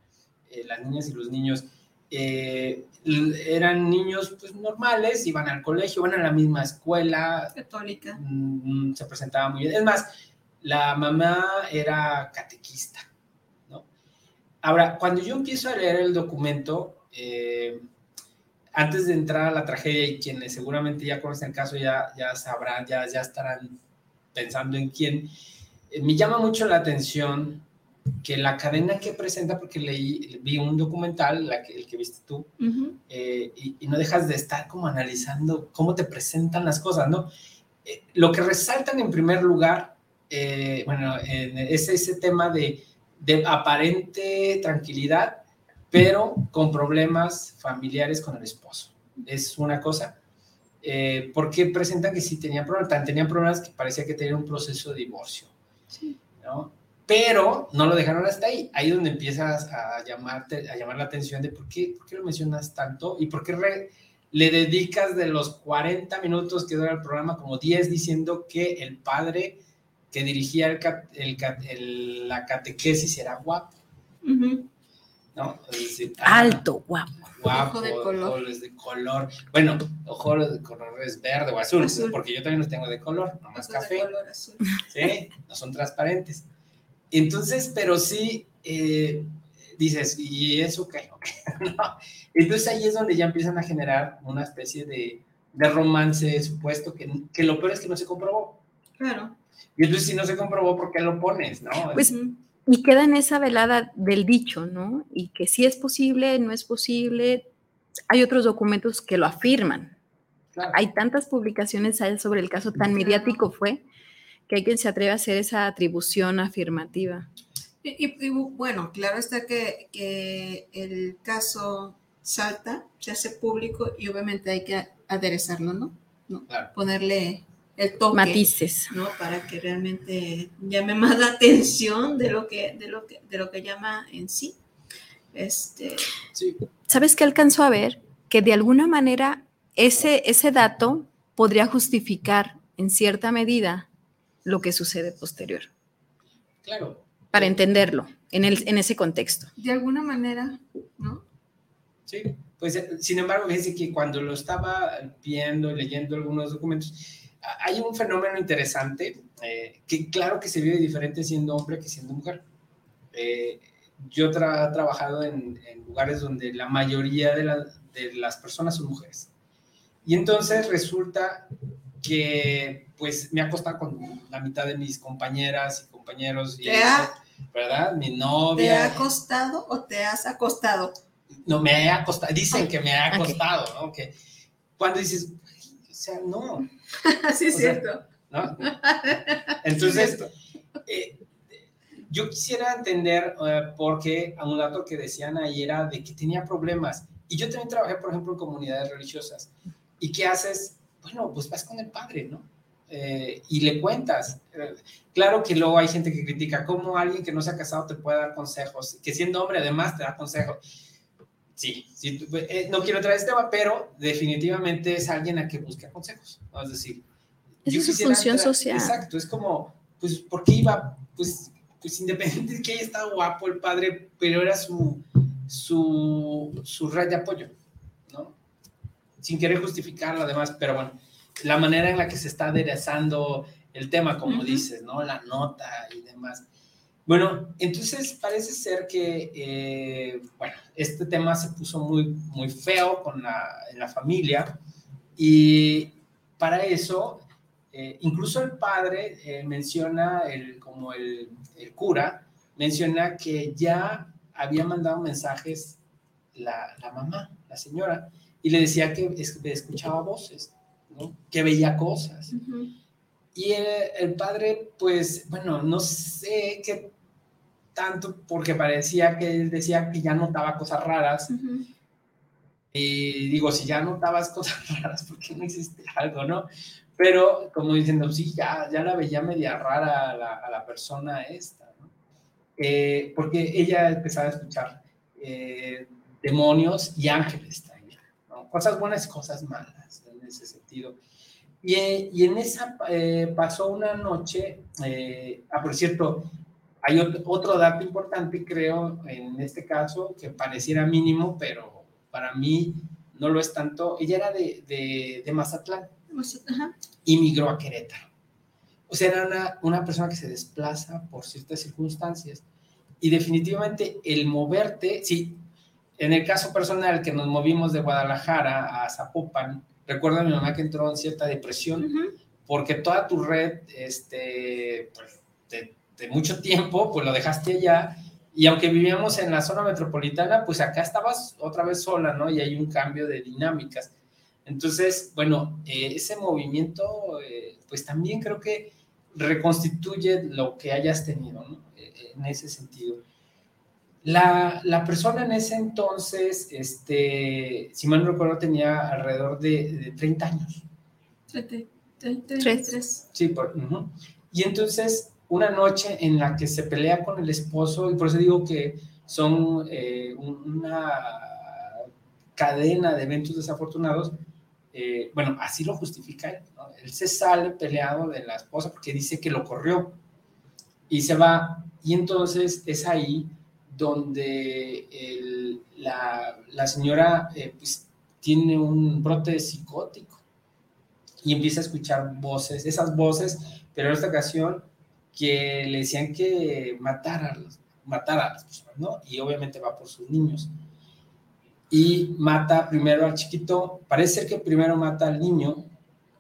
Eh, las niñas y los niños. eran niños pues normales, iban al colegio, iban a la misma escuela, Católica. mm, se presentaba muy bien. Es más, la mamá era catequista, ¿no? Ahora, cuando yo empiezo a leer el documento, antes de entrar a la tragedia, y quienes seguramente ya conocen el caso ya, ya sabrán, ya, ya estarán pensando en quién, eh, me llama mucho la atención que la cadena que presenta, porque leí, vi un documental, la que, el que viste tú, Ujú. eh, y, y no dejas de estar como analizando cómo te presentan las cosas, ¿no? Eh, lo que resaltan en primer lugar, eh, bueno, en- es ese tema de, de aparente tranquilidad, pero con problemas familiares con el esposo. Es una cosa. Eh, porque presentan que sí tenían problemas, tan tenían problemas que parecía que tenían un proceso de divorcio, Sí. ¿no? Pero no lo dejaron hasta ahí. Ahí es donde empiezas a, llamarte, a llamar la atención de por qué, por qué lo mencionas tanto y por qué re- le dedicas de los 40 minutos que dura el programa como 10 diciendo que el padre que dirigía el el el- la catequesis era guapo, Ujú. ¿No? Es decir, ah, Alto, guapo. guapo, Ojo de color. ojos de color. Bueno, ojos de color es verde o azul, Azul. porque yo también los tengo de color, nomás Ojos de café. color azul. ¿sí? No son transparentes. Entonces, pero sí, eh, dices, ¿y eso qué? *laughs* no. Entonces ahí es donde ya empiezan a generar una especie de, de romance supuesto que, que lo peor es que no se comprobó. Claro. Y entonces si no se comprobó, ¿por qué lo pones? ¿no? Pues, y queda en esa velada del dicho, ¿no? Y que si es posible, no es posible. Hay otros documentos que lo afirman. Claro. Hay tantas publicaciones sobre el caso, tan mediático fue, que hay quien se atreve a hacer esa atribución afirmativa. Y, y- y, bueno, claro está que, que el caso salta, se hace público y obviamente hay que aderezarlo, ¿no? ¿No? Claro. Ponerle el toque. Matices. ¿no? Para que realmente llame más la atención de lo que, de lo que, de lo que llama en sí. Este, Sí. ¿Sabes qué alcanzó a ver? Que de alguna manera ese, ese dato podría justificar en cierta medida lo que sucede posterior, Claro. para entenderlo en, el, en ese contexto. de alguna manera, ¿no? Sí, pues eh, sin embargo, fíjense que cuando lo estaba viendo, leyendo algunos documentos, hay un fenómeno interesante eh, que claro que se vive diferente siendo hombre que siendo mujer. Eh, yo tra- he trabajado en, en lugares donde la mayoría de, la- de las personas son mujeres. Y entonces resulta que pues me ha costado con la mitad de mis compañeras y compañeros, y ¿Te ha- ¿verdad? Mi ¿Te novia. ha acostado o te has acostado? No, me ha costado, dicen que me ha ok. costado, ¿no? Que cuando dices, "Güey, o sea, no, *laughs* sí, es O sea, cierto. ¿no? Entonces, eh, yo quisiera entender eh, por qué a un dato que decían ahí era de que tenía problemas. Y yo también trabajé, por ejemplo, en comunidades religiosas. ¿Y qué haces? Bueno, pues vas con el padre, ¿no? Eh, y le cuentas. Eh, claro que luego hay gente que critica cómo alguien que no se ha casado te puede dar consejos, que siendo hombre además te da consejos. Sí, sí tú- eh, no quiero traer este tema, pero definitivamente es alguien a que busque consejos. ¿no? Es decir, yo su función entrar- social. Exacto, es como, pues, ¿por qué iba? Pues, pues independiente de que haya estado guapo el padre, pero era su, su, su red de apoyo, ¿no? Sin querer justificarlo además, pero bueno, la manera en la que se está aderezando el tema, como dices, ¿no? La nota y demás. Bueno, entonces parece ser que, eh, bueno, este tema se puso muy, muy feo con la, en la familia y para eso, eh, incluso el padre eh, menciona, el, como el, el cura, menciona que ya había mandado mensajes la, la mamá, la señora, y le decía que es- escuchaba voces, ¿no? que veía cosas. Y el, el padre, pues, bueno, no sé qué tanto, porque parecía que él decía que ya notaba cosas raras. Y digo, si ya notabas cosas *laughs* raras, ¿por qué no hiciste algo, no? Pero como diciendo, sí, ya, ya la veía media rara a la, a la persona esta, ¿no? Eh, porque ella empezaba a escuchar eh, demonios y ángeles también, ¿no? Cosas buenas y cosas malas en ese sentido. Y, y en esa eh, pasó una noche, eh, ah, por cierto, hay otro, dato importante, creo, en este caso, que pareciera mínimo, pero para mí no lo es tanto. Ella era de, de, de Mazatlán Ajá. y migró a Querétaro. O sea, era una, una persona que se desplaza por ciertas circunstancias. Y definitivamente el moverte, sí, en el caso personal que nos movimos de Guadalajara a Zapopan, recuerdo a mi mamá que entró en cierta depresión porque toda tu red este, pues, de, de mucho tiempo, pues lo dejaste allá. Y aunque vivíamos en la zona metropolitana, pues acá estabas otra vez sola, ¿no? Y hay un cambio de dinámicas. Entonces, bueno, eh, ese movimiento, eh, pues también creo que reconstituye lo que hayas tenido, ¿no? Eh, en ese sentido. La, la, persona en ese entonces, este, si mal no recuerdo, tenía alrededor de, de 30 años. 33. Sí, por, uh -huh. y entonces una noche en la que se pelea con el esposo, y por eso digo que son eh, una cadena de eventos desafortunados, eh, bueno, así lo justifica él, ¿no? Él se sale peleado de la esposa porque dice que lo corrió y se va, y entonces es ahí donde la, señora eh, pues, tiene un brote psicótico y empieza a escuchar voces, esas voces, pero en esta ocasión que le decían que matara a las personas, ¿no? Y obviamente va por sus niños. Y mata primero al chiquito, parece ser que primero mata al niño,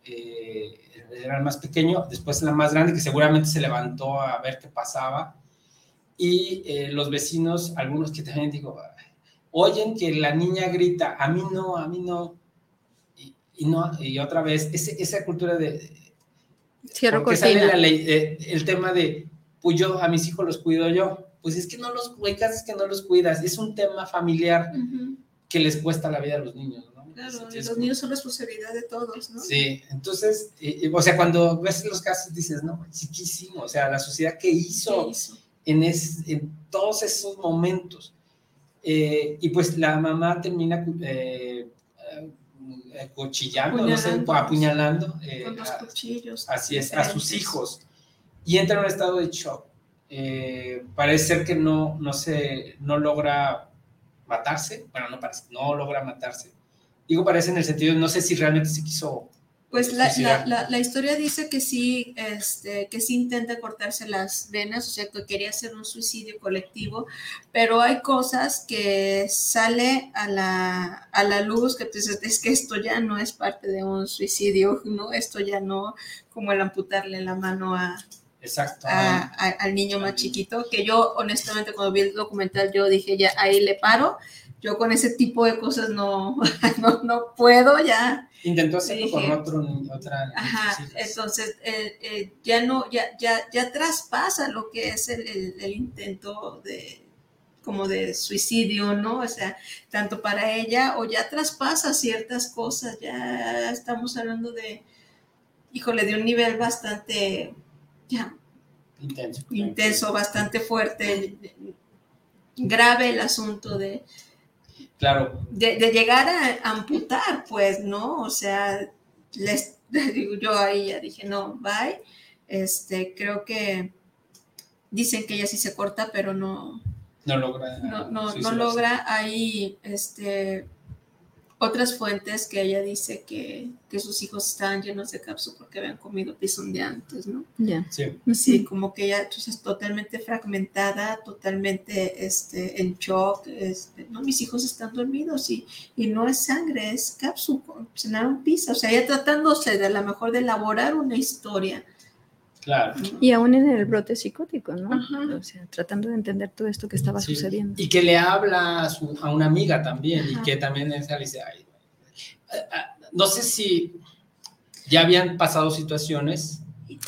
eh, era el más pequeño, después la más grande que seguramente se levantó a ver qué pasaba. Y eh, los vecinos, algunos que también digo, oyen que la niña grita, a mí no, a mí no. Y, no, y otra vez, esa cultura de... Cierro porque cortina. sale la ley, eh, el tema de, pues yo a mis hijos los cuido yo. Pues es que no los, hay casos que no los cuidas. Es un tema familiar que les cuesta la vida a los niños, ¿no? Claro, los niños son responsabilidad de todos, ¿no? Sí, entonces, eh, o sea, cuando ves los casos dices, no, sí, ¿qué hicimos? O sea, la sociedad que hizo ¿Qué hizo? en, es- en todos esos momentos. Eh, y pues la mamá termina eh, cuchillando, no sé, Apuñalando. eh, Con los a- cuchillos. así es, a sus hijos. Y entra en un estado de shock. Eh, parece ser que no, no, se, no logra matarse. Bueno, no parece, no logra matarse. Digo parece en el sentido, no sé si realmente se quiso Pues la, la, la, la historia dice que sí, este, que sí intenta cortarse las venas, o sea, que quería hacer un suicidio colectivo, pero hay cosas que sale a la, a la luz que tú dices, es que esto ya no es parte de un suicidio, ¿no? Esto ya no, como el amputarle la mano a, Exacto. a- a- al niño más chiquito, que yo honestamente cuando vi el documental yo dije, ya ahí le paro, yo con ese tipo de cosas no, *laughs* no, no puedo ya. Intentó hacerlo con otro, otra. Ajá, entonces eh, eh, ya no, ya, ya, ya traspasa lo que es el, el- el intento de como de suicidio, ¿no? O sea, tanto para ella o ya traspasa ciertas cosas, ya estamos hablando de, híjole, de un nivel bastante, ya, intenso. intenso, bastante fuerte, grave el asunto de, Claro, de, de llegar a amputar, pues, ¿no? O sea, les, *laughs* yo ahí ya dije, no, bye. Este, creo que dicen que ella sí se corta, pero no, no logra. no, no, no logra. Hay este, otras fuentes que ella dice que, que sus hijos estaban llenos de cápsula porque habían comido pisón de antes, ¿no? Ya. Sí, Sí, como que ella entonces totalmente fragmentada, totalmente este, en shock. Este, no, mis hijos están dormidos y, y no es sangre, es cápsula, cenaron pizza. O sea, ella tratándose de a lo mejor de elaborar una historia. Claro. Y aún en el brote psicótico, ¿no? Ajá. O sea, tratando de entender todo esto que estaba Sí. sucediendo. Y que le habla a, su- a una amiga también, y que también esa le dice, "Ay, ah, ah", no sé si ya habían pasado situaciones.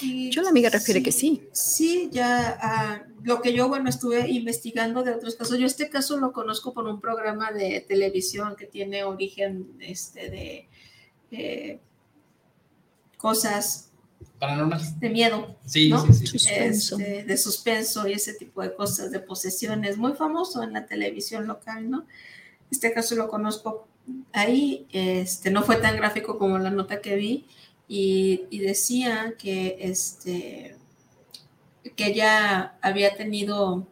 Y- Yo la amiga refiere que sí. Sí, ya ah, lo que yo, bueno, estuve investigando de otros casos. Yo este caso lo conozco por un programa de televisión que tiene origen este, de eh, cosas Paranormales. de miedo. Sí, ¿No? sí, sí. Suspenso. este, de suspenso y ese tipo de cosas, de posesiones, muy famoso en la televisión local, ¿no? Este caso lo conozco ahí, este, no fue tan gráfico como la nota que vi, y, y decía que, este, que ella había tenido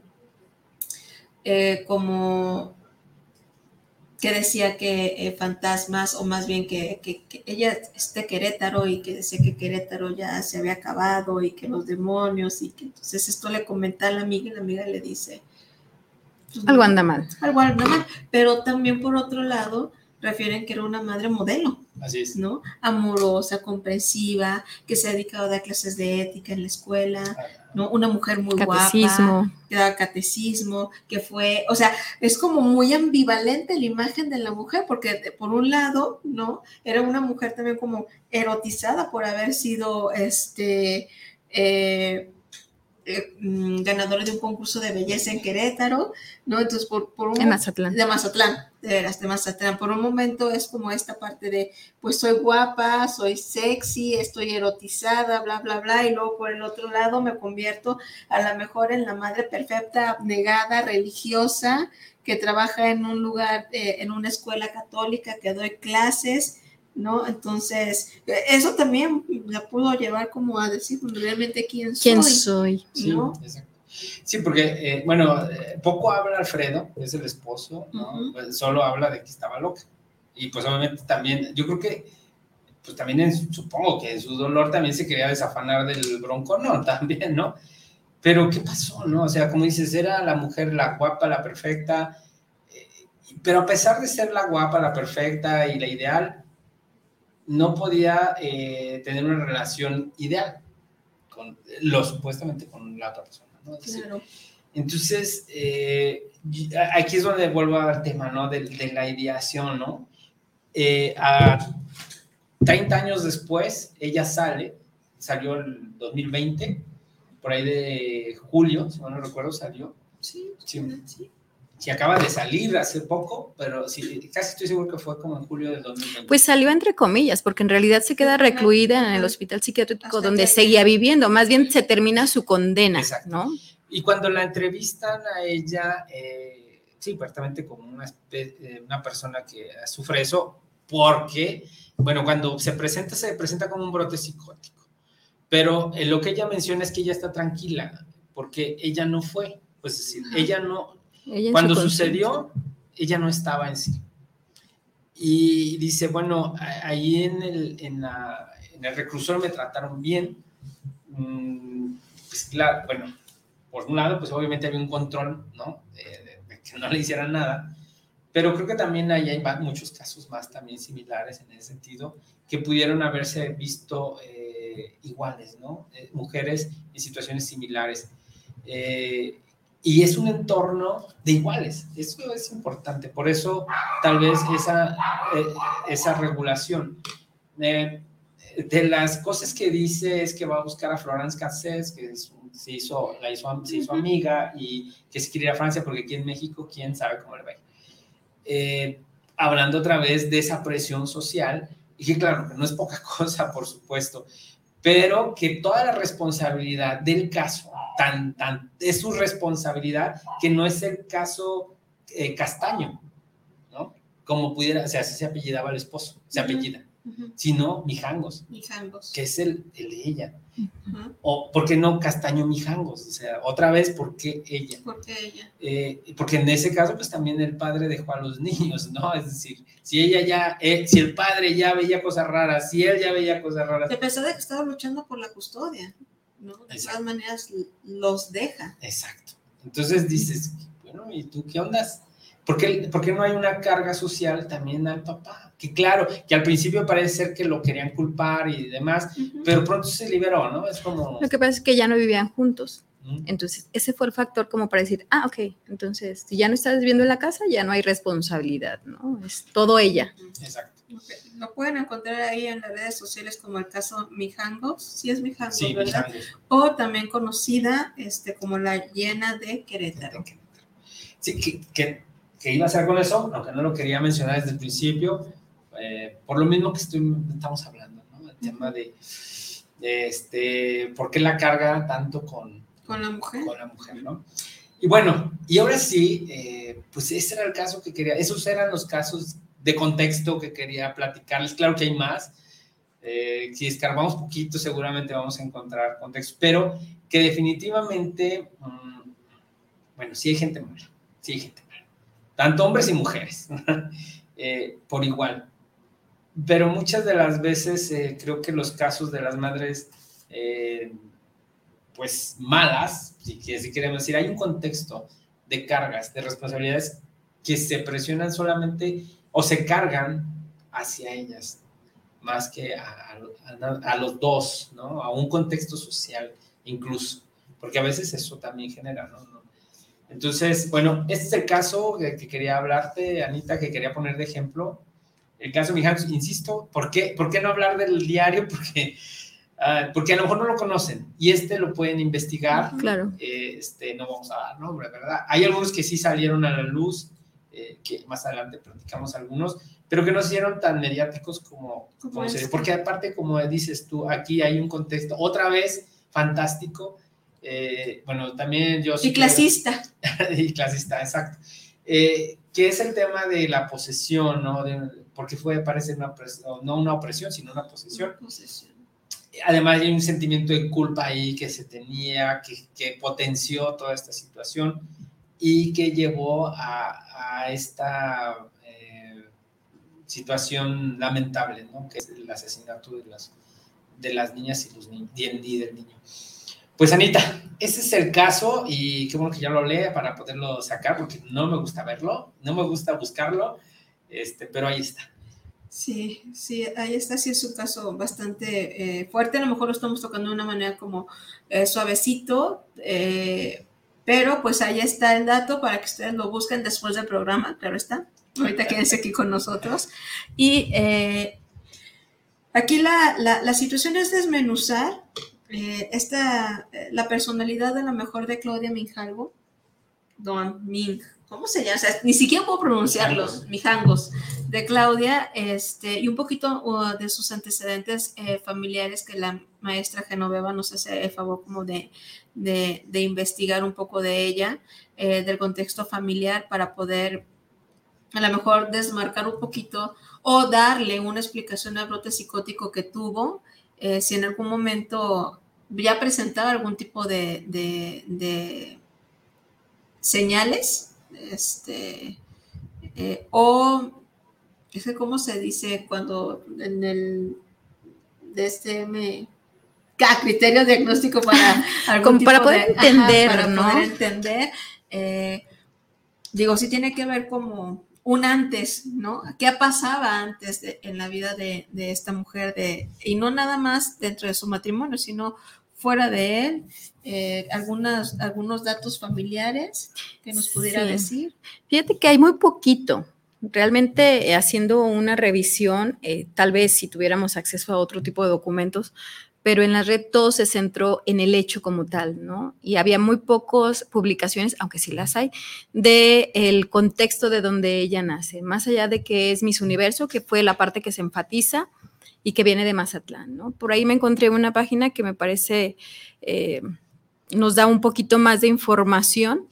eh, como que decía que eh, fantasmas, o más bien que, que- que ella es de Querétaro y que decía que Querétaro ya se había acabado y que los demonios y que entonces esto le comenta a la amiga y la amiga le dice pues, Algo anda mal. algo anda mal, pero también por otro lado refieren que era una madre modelo, Así es. ¿no? Amorosa, comprensiva, que se ha dedicado a dar clases de ética en la escuela, ¿no? Una mujer muy guapa, que daba catecismo, que fue, o sea, es como muy ambivalente la imagen de la mujer, porque por un lado, ¿no? Era una mujer también como erotizada por haber sido, este, eh, eh, mm, ganadora de un concurso de belleza en Querétaro, ¿no? Entonces, por, por un En Mazatlán. de Mazatlán, de veras, de Mazatlán. Por un momento es como esta parte de, pues soy guapa, soy sexy, estoy erotizada, bla, bla, bla, y luego por el otro lado me convierto a lo mejor en la madre perfecta, abnegada, religiosa, que trabaja en un lugar, eh, en una escuela católica, que doy clases, ¿no? Entonces, eso también la pudo llevar como a decir "Pues, realmente quién soy. ¿Quién soy? Sí, ¿no? exacto. Sí, porque, eh, bueno, eh, poco habla Alfredo, es el esposo, ¿no? Pues, solo habla de que estaba loca. Y pues obviamente también, yo creo que, pues también en su- supongo que en su dolor también se quería desafanar del bronco, no, *laughs* también, ¿no? Pero ¿qué pasó, no? O sea, como dices, era la mujer la guapa, la perfecta, eh, pero a pesar de ser la guapa, la perfecta y la ideal, no podía eh, tener una relación ideal con lo supuestamente con la otra persona, entonces, eh, aquí es donde vuelvo al tema, ¿no? De, de la ideación, ¿no? Eh, a 30 años después, ella sale, salió el 2020, por ahí de julio, si no no recuerdo, salió. Sí, Sí. sí. Sí, acaba de salir hace poco, pero sí, casi estoy seguro que fue como en julio del 2020. Pues salió entre comillas, porque en realidad se queda recluida en el hospital psiquiátrico Hasta donde seguía viviendo, más bien se termina su condena, Exacto. ¿no? Y cuando la entrevistan a ella, eh, sí, prácticamente como una, eh, una persona que sufre eso, porque, bueno, cuando se presenta, se presenta como un brote psicótico. Pero eh, lo que ella menciona es que ella está tranquila, porque ella no fue. Pues es decir, ella no, Ella cuando sucedió, ella no estaba en sí. Y dice, bueno, ahí en el, en la- en el reclusorio me trataron bien. Mm, Pues claro, bueno, por un lado, pues obviamente había un control, ¿no? De, de- de que no le hicieran nada. Pero creo que también ahí hay muchos casos más también similares en ese sentido, que pudieron haberse visto eh, iguales, ¿no? Eh, mujeres en situaciones similares. Eh, y es un entorno de iguales. Eso es importante. Por eso, tal vez esa, eh, esa regulación. Eh, de las cosas que dice es que va a buscar a Florence Cassés, que es se, hizo, la hizo, se hizo amiga y que se quiere ir a Francia porque aquí en México, quién sabe cómo le va a ir. Eh, hablando otra vez de esa presión social, y que claro, no es poca *laughs* cosa, por supuesto, pero que toda la responsabilidad del caso, tan, tan, es su responsabilidad, que no es el caso eh, Castaño, ¿no? Como pudiera, o sea, así se apellidaba el esposo, se apellida, sino Mijangos, Mijangos. que es el, el de ella. O, ¿por qué no Castaño Mijangos? O sea, otra vez, ¿por qué ella? Porque ella. Eh, porque en ese caso, pues también el padre dejó a los *laughs* niños, ¿no? Es decir, si ella ya, eh, si el padre ya veía cosas raras, si él ya veía cosas raras, A pesar de que estaba luchando por la custodia, ¿no? De Exacto. todas maneras los deja. Exacto. Entonces dices, bueno, ¿y tú qué ondas? ¿Por qué, por qué no hay una carga social también al papá? Que claro, que al principio parece ser que lo querían culpar y demás, pero pronto se liberó, ¿no? Es como... Lo que pasa es que ya no vivían juntos. Entonces, ese fue el factor como para decir, ah, ok, entonces, si ya no estás viviendo en la casa, ya no hay responsabilidad, ¿no? Es todo ella. Exacto. Lo pueden encontrar ahí en las redes sociales como el caso Mijangos, sí es Mijangos, Sí, ¿verdad? Mijangos. O también conocida este, como la llena de Querétaro. Sí, que, que, que iba a hacer con eso, aunque no lo quería mencionar desde el principio, eh, por lo mismo que estoy, estamos hablando, ¿no? El tema de, de este, por qué la carga tanto con, Con la mujer. con la mujer, ¿no? Y bueno, y ahora sí, eh, pues ese era el caso que quería, esos eran los casos de contexto que quería platicarles. Claro que hay más. eh, si escarbamos poquito, seguramente vamos a encontrar contextos, pero que definitivamente, mm, bueno, sí hay gente mala, sí hay gente mala, tanto hombres y mujeres, *laughs* eh, por igual. Pero muchas de las veces eh, creo que los casos de las madres eh, pues malas, si, si queremos decir, hay un contexto de cargas, de responsabilidades que se presionan solamente o se cargan hacia ellas, más que a, a- los dos, ¿no? A un contexto social incluso, porque a veces eso también genera, ¿no? Entonces, bueno, este es el caso que quería hablarte, Anita, que quería poner de ejemplo. El caso de Mijangos, insisto, ¿por qué, ¿por qué no hablar del diario? *laughs* Porque Ah, porque a lo mejor no lo conocen y este lo pueden investigar. Claro. Eh, este, no vamos a dar nombre, ¿verdad? Hay algunos que sí salieron a la luz, eh, que más adelante platicamos algunos, pero que no se hicieron tan mediáticos como, Como este. porque aparte, como dices tú, aquí hay un contexto otra vez fantástico. eh, bueno, también yo sí Y creo- clasista. *laughs* y clasista, exacto. Eh, que es el tema de la posesión, ¿no? De- porque fue, parece una, no una opresión, sino una posesión Posesión. Además hay un sentimiento de culpa ahí que se tenía, que, que potenció toda esta situación y que llevó a, esta eh, situación lamentable, ¿no? que es el asesinato de las, de las niñas y, los ni- y el- y del niño. Pues Anita, ese es el caso y qué bueno que ya lo lea para poderlo sacar porque no me gusta verlo, no me gusta buscarlo, este, pero ahí está. Sí, sí, ahí está, sí es un caso bastante eh, fuerte, a lo mejor lo estamos tocando de una manera como eh, suavecito, eh, pero pues ahí está el dato para que ustedes lo busquen después del programa, claro está. Ahorita quédense aquí con nosotros. Y aquí la, la, la situación es desmenuzar esta, la personalidad a lo mejor de Claudia Minjalvo, Don Ming, ¿cómo se llama? ni siquiera puedo pronunciarlos, Mijangos, de Claudia, este, y un poquito de sus antecedentes eh, familiares que la maestra Genoveva nos hace el favor como de, de, de investigar un poco de ella, del contexto familiar para poder a lo mejor desmarcar un poquito o darle una explicación al brote psicótico que tuvo, si en algún momento ya presentaba algún tipo de, señales, este, eh, o es que cómo se dice cuando en el de este me criterio diagnóstico para *laughs* algún para poder entender, para poder entender. Eh, digo, sí tiene que ver como un antes, ¿no? ¿Qué pasaba antes en la vida de, esta mujer? De, y no nada más dentro de su matrimonio, sino fuera de él, eh, algunas, algunos datos familiares que nos pudiera decir. Fíjate que hay muy poquito. Realmente eh, haciendo una revisión, eh, tal vez si tuviéramos acceso a otro tipo de documentos, pero en la red todo se centró en el hecho como tal, ¿no? Y había muy pocas publicaciones, aunque sí las hay, de el contexto de donde ella nace, más allá de que es Miss Universo, que fue la parte que se enfatiza y que viene de Mazatlán, ¿no? Por ahí me encontré una página que me parece eh, nos da un poquito más de información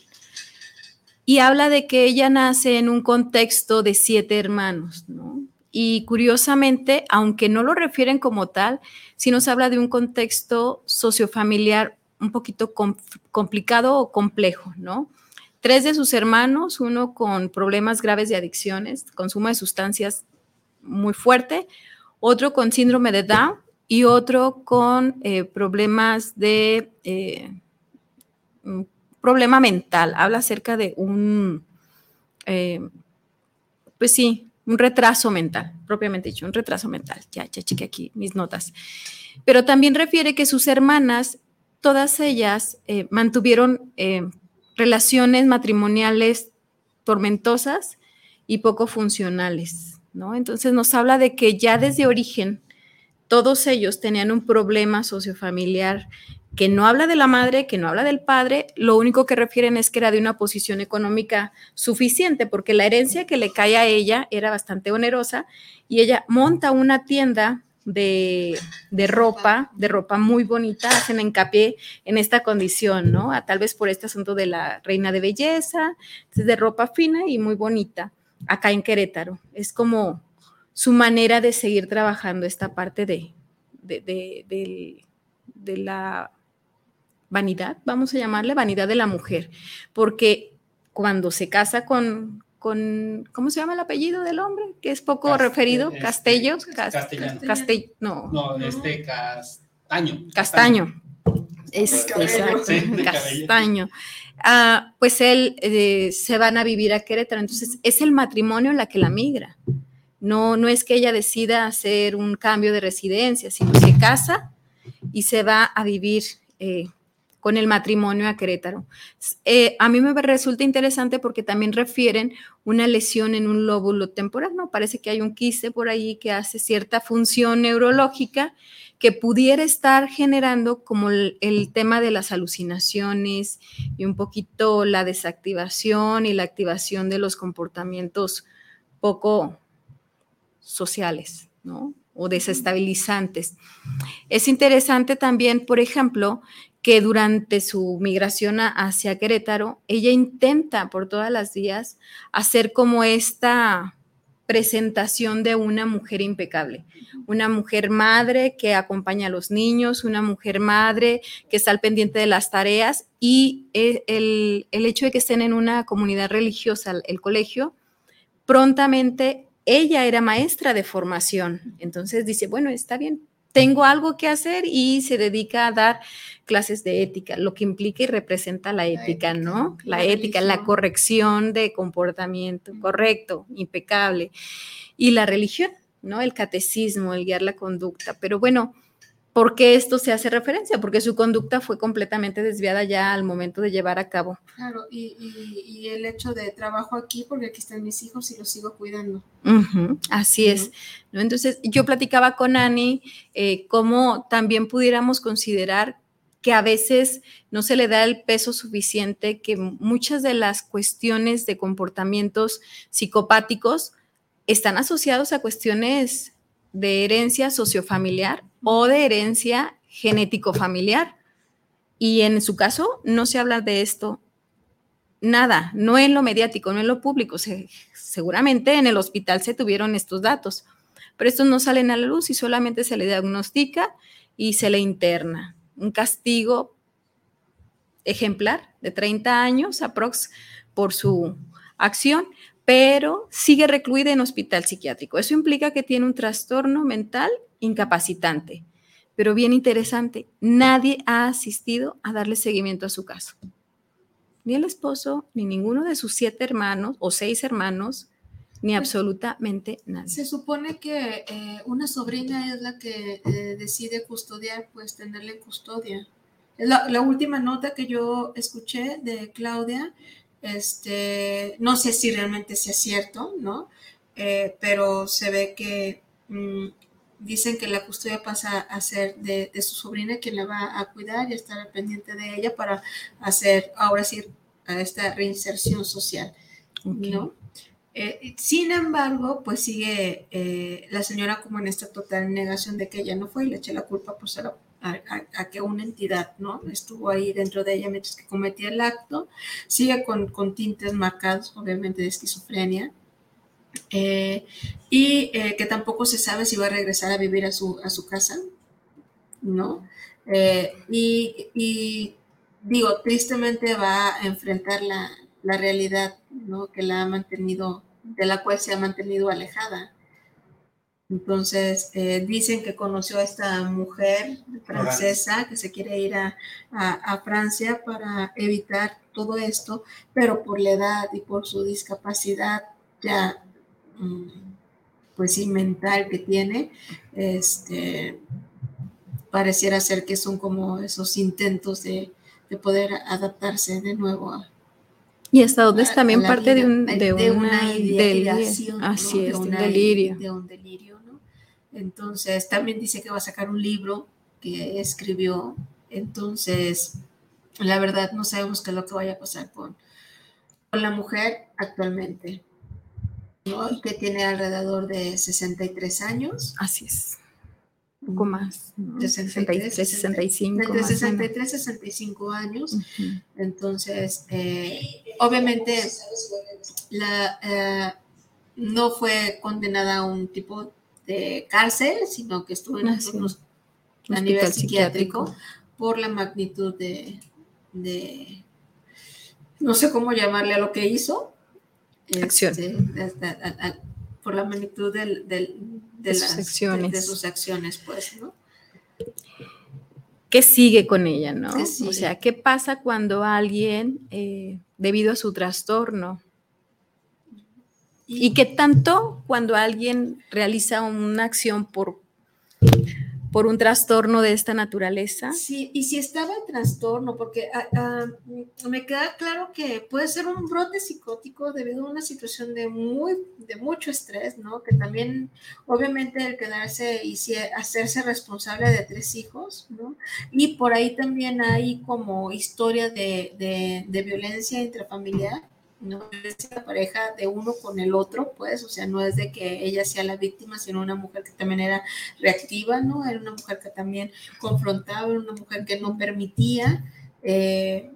y habla de que ella nace en un contexto de siete hermanos, ¿no? Y curiosamente, aunque no lo refieren como tal, sí nos habla de un contexto sociofamiliar un poquito complicado o complejo, ¿no? Tres de sus hermanos, uno con problemas graves de adicciones, consumo de sustancias muy fuerte, otro con síndrome de Down y otro con eh, problemas de eh, problema mental. Habla acerca de un, eh, pues sí, un retraso mental, propiamente dicho, un retraso mental. Ya, ya chequé aquí mis notas. Pero también refiere que sus hermanas, todas ellas, eh, mantuvieron eh, relaciones matrimoniales tormentosas y poco funcionales, ¿no? Entonces nos habla de que ya desde origen todos ellos tenían un problema sociofamiliar que no habla de la madre, que no habla del padre, lo único que refieren es que era de una posición económica suficiente, porque la herencia que le cae a ella era bastante onerosa y ella monta una tienda de, ropa, de ropa muy bonita, hacen hincapié en esta condición, ¿no? A, tal vez por este asunto de la reina de belleza, de ropa fina y muy bonita, acá en Querétaro. Es como su manera de seguir trabajando esta parte de, de la vanidad, vamos a llamarle vanidad de la mujer, porque cuando se casa con, con ¿cómo se llama el apellido del hombre? Que es poco referido, este, Castello, Castellano. no. No, este Castaño. Castaño. Es, exacto, Castaño. Ah, pues él eh, se van a vivir a Querétaro, entonces es el matrimonio en la que la migra. No, no es que ella decida hacer un cambio de residencia, sino se casa y se va a vivir eh, con el matrimonio a Querétaro. Eh, a mí me resulta interesante porque también refieren una lesión en un lóbulo temporal, ¿no? Parece que hay un quiste por ahí que hace cierta función neurológica que pudiera estar generando como el, el tema de las alucinaciones y un poquito la desactivación y la activación de los comportamientos poco sociales, ¿no? o desestabilizantes. Es interesante también, por ejemplo, que durante su migración hacia Querétaro, ella intenta por todas las días hacer como esta presentación de una mujer impecable, una mujer madre que acompaña a los niños, una mujer madre que está al pendiente de las tareas y e, el, el hecho de que estén en una comunidad religiosa, el colegio, prontamente ella era maestra de formación, entonces dice, bueno, está bien, tengo algo que hacer y se dedica a dar clases de ética, lo que implica y representa la ética, ¿no? La, ética, la corrección de comportamiento, correcto, impecable. Y la religión, ¿no? El catecismo, el guiar la conducta. Pero bueno, ¿Por qué esto se hace referencia? Porque su conducta fue completamente desviada ya al momento de llevar a cabo. Claro, y, el hecho de trabajo aquí, porque aquí están mis hijos y los sigo cuidando. así es. ¿no? Entonces, yo platicaba con Ani eh, cómo también pudiéramos considerar que a veces no se le da el peso suficiente, que muchas de las cuestiones de comportamientos psicopáticos están asociados a cuestiones de herencia sociofamiliar o de herencia genético-familiar. Y en su caso no se habla de esto nada, no en lo mediático, no en lo público. seguramente en el hospital se tuvieron estos datos, pero estos no salen a la luz y solamente se le diagnostica y se le interna. Un castigo ejemplar de 30 años aprox por su acción, pero sigue recluida en hospital psiquiátrico. Eso implica que tiene un trastorno mental incapacitante. Pero bien interesante, nadie ha asistido a darle seguimiento a su caso. Ni el esposo, ni ninguno de sus siete hermanos o seis hermanos, ni absolutamente nadie. Se supone que eh, una sobrina es la que eh, decide custodiar, pues tenerle custodia. La, la última nota que yo escuché de Claudia este, no sé si realmente sea cierto, ¿no? Eh, pero se ve que mm, dicen que la custodia pasa a ser de, su sobrina quien la va a cuidar y estar pendiente de ella para hacer, ahora sí, a esta reinserción social, ¿no? Eh, sin embargo, pues sigue eh, la señora como en esta total negación de que ella no fue y le eché la culpa pues a la a, que una entidad ¿no? estuvo ahí dentro de ella mientras que cometía el acto, sigue con, con tintes marcados obviamente de esquizofrenia. Eh, y eh, que tampoco se sabe si va a regresar a vivir a su, a su casa, ¿no? Eh, y, y, digo, tristemente va a enfrentar la, la realidad, ¿no? Que la ha mantenido, de la cual se ha mantenido alejada. Entonces, eh, dicen que conoció a esta mujer francesa que se quiere ir a, Francia para evitar todo esto, pero por la edad y por su discapacidad ya, mm, pues sí, mental que tiene, este, pareciera ser que son como esos intentos de, poder adaptarse de nuevo a, y hasta donde es también parte de, un, de, una, ideación, así es, de un delirio. De un delirio entonces, también dice que va a sacar un libro que escribió. Entonces, la verdad, no sabemos qué es lo que vaya a pasar con, con la mujer actualmente, que tiene alrededor de 63 años. Así es. Un poco más. 63, 65. Entre 63 y 65 años. Entonces, eh, obviamente, la, eh, no fue condenada a un tipo de cárcel, sino que estuvo en ah, a nivel psiquiátrico, por la magnitud de, no sé cómo llamarle a lo que hizo. Acción. Este, por la magnitud de, de, sus acciones. De, sus acciones, pues, ¿no? ¿Qué sigue con ella, no? O sea, ¿qué pasa cuando alguien, eh, debido a su trastorno, y qué tanto cuando alguien realiza una acción por, por un trastorno de esta naturaleza. Sí, y si estaba en trastorno, porque ah, me queda claro que puede ser un brote psicótico debido a una situación de, muy, de mucho estrés, ¿no? Que también, obviamente, el quedarse y hacerse responsable de tres hijos, ¿no? Y por ahí también hay como historia de, de violencia intrafamiliar no es la pareja de uno con el otro, pues, o sea, no es de que ella sea la víctima, sino una mujer que también era reactiva, ¿no? Era una mujer que también confrontaba, era una mujer que no permitía. Eh,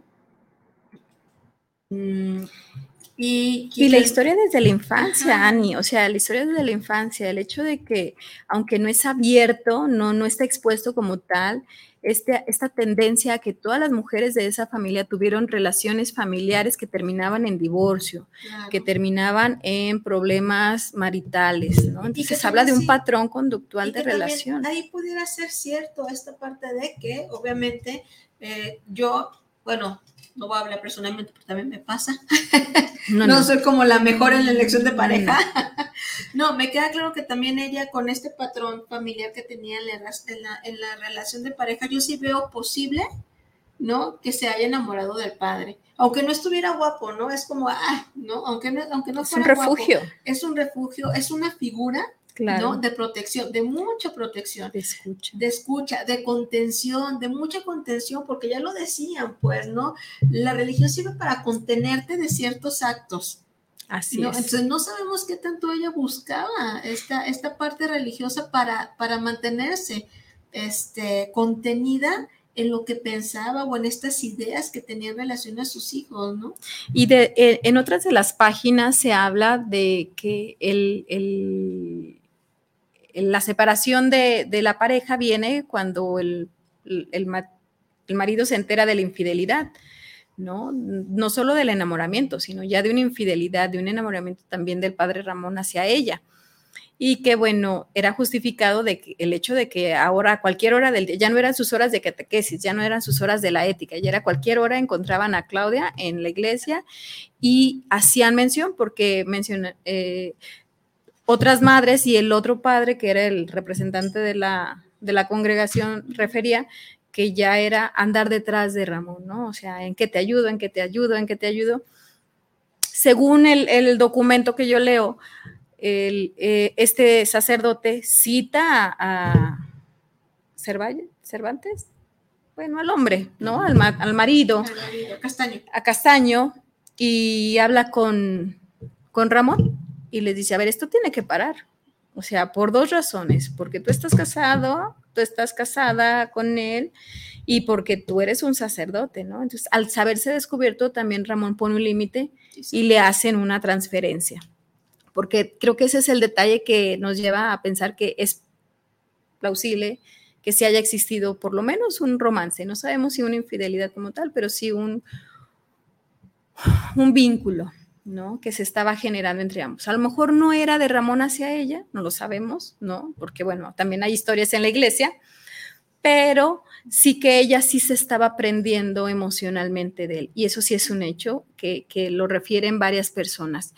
mm, Y, Y la historia desde la infancia, Ajá. Ani, o sea, la historia desde la infancia, el hecho de que, aunque no es abierto, no, no está expuesto como tal, este, esta tendencia a que todas las mujeres de esa familia tuvieron relaciones familiares que terminaban en divorcio, Claro. que terminaban en problemas maritales, ¿no? Entonces habla de un sí- patrón conductual de relación. Ahí pudiera ser cierto esta parte de que, obviamente, eh, yo, bueno, no voy a hablar personalmente, porque también me pasa. *laughs* No, No, soy como la mejor en la elección de pareja. *laughs* No, me queda claro que también ella con este patrón familiar que tenía en la, en la- relación de pareja, yo sí veo posible, ¿no? Que se haya enamorado del padre. Aunque no estuviera guapo, ¿no? Es como, ah, ¿no? Aunque no, aunque no Es un fuera guapo, refugio, es un refugio, es una figura, claro, ¿no? De protección, de mucha protección te escucha. de escucha, de contención, de mucha contención, porque ya lo decían, pues, ¿no? La religión sirve para contenerte de ciertos actos, Así ¿no? es. Entonces no sabemos qué tanto ella buscaba esta, esta parte religiosa para, para mantenerse este, contenida en lo que pensaba o en estas ideas que tenía en relación a sus hijos, ¿no? Y de, eh, en otras de las páginas se habla de que el- la separación de, la pareja viene cuando el, el ma- el marido se entera de la infidelidad, ¿no? No solo del enamoramiento, sino ya de una infidelidad, de un enamoramiento también del padre Ramón hacia ella. Y que bueno, era justificado de que el hecho de que ahora a cualquier hora del día, ya no eran sus horas de catequesis, ya no eran sus horas de la ética, ya era cualquier hora encontraban a Claudia en la iglesia y hacían mención porque menciona, eh, otras madres y el otro padre, que era el representante de la, de la congregación, refería que ya era andar detrás de Ramón, ¿no? O sea, en qué te ayudo, en qué te ayudo, en qué te ayudo. Según el, el documento que yo leo, el, eh, este sacerdote cita a, Cervantes, bueno, al hombre, ¿no? Al, ma- al marido, Al marido, Castaño. a Castaño y habla con, con Ramón y les dice, a ver, esto tiene que parar. O sea, por dos razones, porque tú estás casado, tú estás casada con él y porque tú eres un sacerdote, ¿no? Entonces, al saberse descubierto, también Ramón pone un límite y le hacen una transferencia, porque creo que ese es el detalle que nos lleva a pensar que es plausible que sí haya existido por lo menos un romance, no sabemos si una infidelidad como tal, pero sí un, un vínculo, ¿no? Que se estaba generando entre ambos. A lo mejor no era de Ramón hacia ella, no lo sabemos, ¿no? Porque bueno, también hay historias en la iglesia, pero sí que ella sí se estaba prendiendo emocionalmente de él. Y eso sí es un hecho que, que lo refieren varias personas.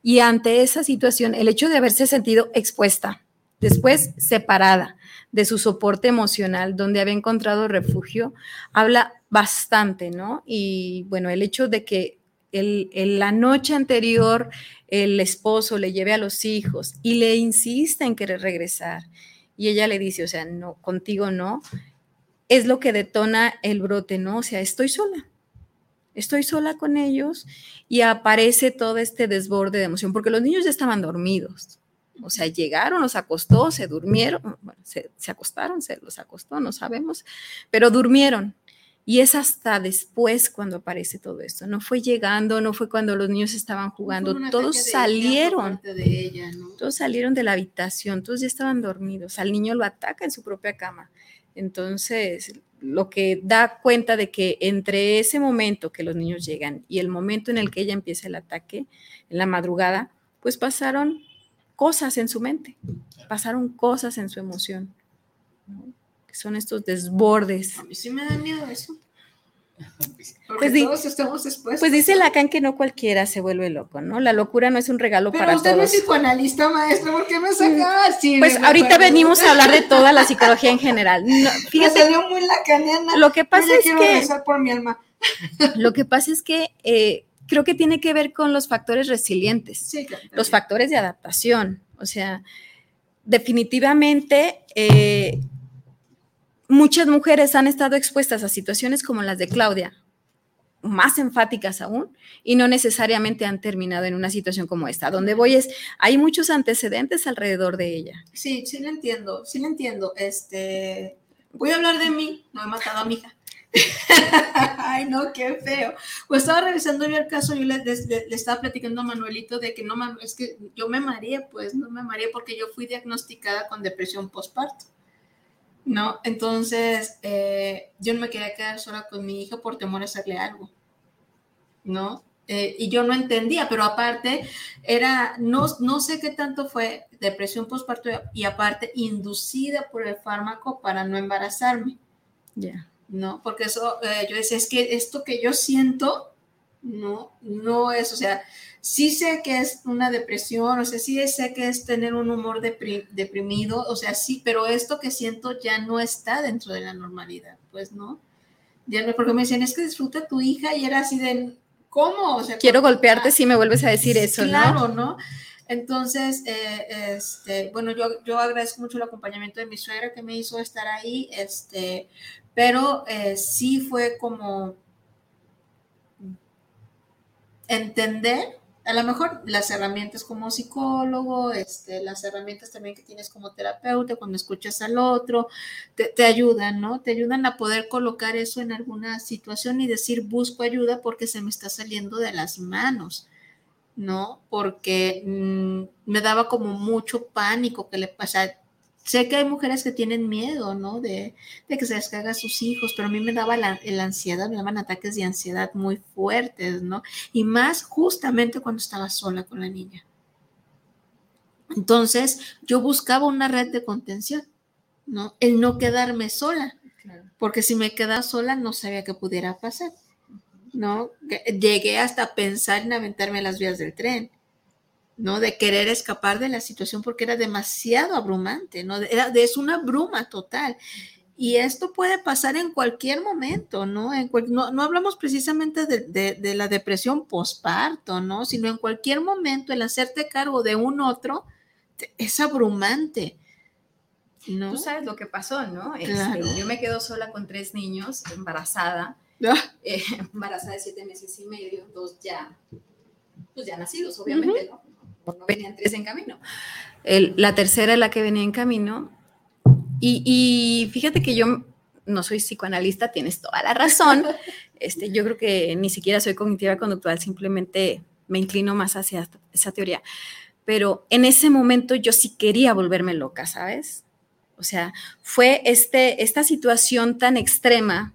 Y ante esa situación, el hecho de haberse sentido expuesta, después separada de su soporte emocional, donde había encontrado refugio, habla bastante, ¿no? Y bueno, el hecho de que el, la noche anterior el esposo le lleve a los hijos y le insiste en querer regresar y ella le dice, o sea, no, contigo no, es lo que detona el brote, ¿no? O sea, estoy sola, estoy sola con ellos y aparece todo este desborde de emoción, porque los niños ya estaban dormidos. O sea, llegaron, los acostó, se durmieron, se, se acostaron, se los acostó, no sabemos, pero durmieron. Y es hasta después cuando aparece todo esto. No fue llegando, no fue cuando los niños estaban jugando, todos salieron. de ella, ¿no? Todos salieron de la habitación, todos ya estaban dormidos. Al niño lo ataca en su propia cama. Entonces, lo que da cuenta de que entre ese momento que los niños llegan y el momento en el que ella empieza el ataque, en la madrugada, pues pasaron cosas en su mente, pasaron cosas en su emoción, ¿no? Que son estos desbordes. A mí sí me da miedo eso. *laughs* Porque Pues todos estamos expuestos. Pues dice Lacan que no cualquiera se vuelve loco, ¿no? La locura no es un regalo Pero para usted no todos. es psicoanalista, maestro, ¿por qué me saca así? Pues Me ahorita acuerdo. venimos a hablar de toda la psicología en general. No, *laughs* Me fíjate, salió muy lacaniana. lo que pasa es quiero que por mi alma. *laughs* lo que pasa es que eh, creo que tiene que ver con los factores resilientes, Sí, claro. los factores de adaptación. O sea, definitivamente eh, muchas mujeres han estado expuestas a situaciones como las de Claudia, más enfáticas aún, y no necesariamente han terminado en una situación como esta. Donde voy es, hay muchos antecedentes alrededor de ella. Sí, sí lo entiendo, sí lo entiendo. Este, voy a hablar de mí, no he matado a mi hija. *laughs* Ay, no, qué feo. Pues estaba revisando yo el caso, yo le, estaba platicando a Manuelito de que no, es que yo me mareé, pues no me mareé porque yo fui diagnosticada con depresión postparto. ¿No? Entonces, eh, yo no me quería quedar sola con mi hija por temor a hacerle algo, ¿no? Eh, y yo no entendía, pero aparte era, no, no sé qué tanto fue depresión postparto y aparte inducida por el fármaco para no embarazarme. Ya. ¿No? Porque eso, eh, yo decía, es que esto que yo siento, no, no es, o sea, sí sé que es una depresión, o sea, sí sé que es tener un humor deprimido, o sea, sí, pero esto que siento ya no está dentro de la normalidad, pues, ¿no? Ya no, porque me decían, es que disfruta tu hija y era así de, ¿cómo? O sea, Quiero golpearte si me vuelves a decir eso, claro, ¿no? ¿no? Entonces, eh, este, bueno, yo, yo agradezco mucho el acompañamiento de mi suegra que me hizo estar ahí, este, pero eh, sí fue como entender a lo mejor las herramientas como psicólogo, este, las herramientas también que tienes como terapeuta, cuando escuchas al otro, te, te, ayudan, ¿no? Te ayudan a poder colocar eso en alguna situación y decir, busco ayuda porque se me está saliendo de las manos, ¿no? Porque mmm, me daba como mucho pánico que le pasara sé que hay mujeres que tienen miedo, ¿no? De, de que se les caiga a sus hijos, pero a mí me daba la, la, ansiedad, me daban ataques de ansiedad muy fuertes, ¿no? Y más justamente cuando estaba sola con la niña. Entonces, yo buscaba una red de contención, ¿no? El no quedarme sola, claro. porque si me quedaba sola no sabía qué pudiera pasar, ¿no? Llegué hasta pensar en aventarme las vías del tren ¿no? De querer escapar de la situación porque era demasiado abrumante, ¿no? Era, es una bruma total. Y esto puede pasar en cualquier momento, ¿no? En no, no, hablamos precisamente de, de, de la depresión posparto, ¿no? Sino en cualquier momento el hacerte cargo de un otro es abrumante. ¿no? Tú sabes lo que pasó, ¿no? Claro. Este, yo me quedo sola con tres niños, embarazada, *laughs* ah. eh, embarazada de siete meses y medio, dos ya, pues ya nacidos, obviamente, uh -huh. ¿no? No venían tres en camino. El, la tercera es la que venía en camino. Y, y, fíjate que yo no soy psicoanalista, tienes toda la razón. *laughs* Este, yo creo que ni siquiera soy cognitiva conductual, simplemente me inclino más hacia esa teoría. Pero en ese momento yo sí quería volverme loca, ¿sabes? O sea, fue este, esta situación tan extrema,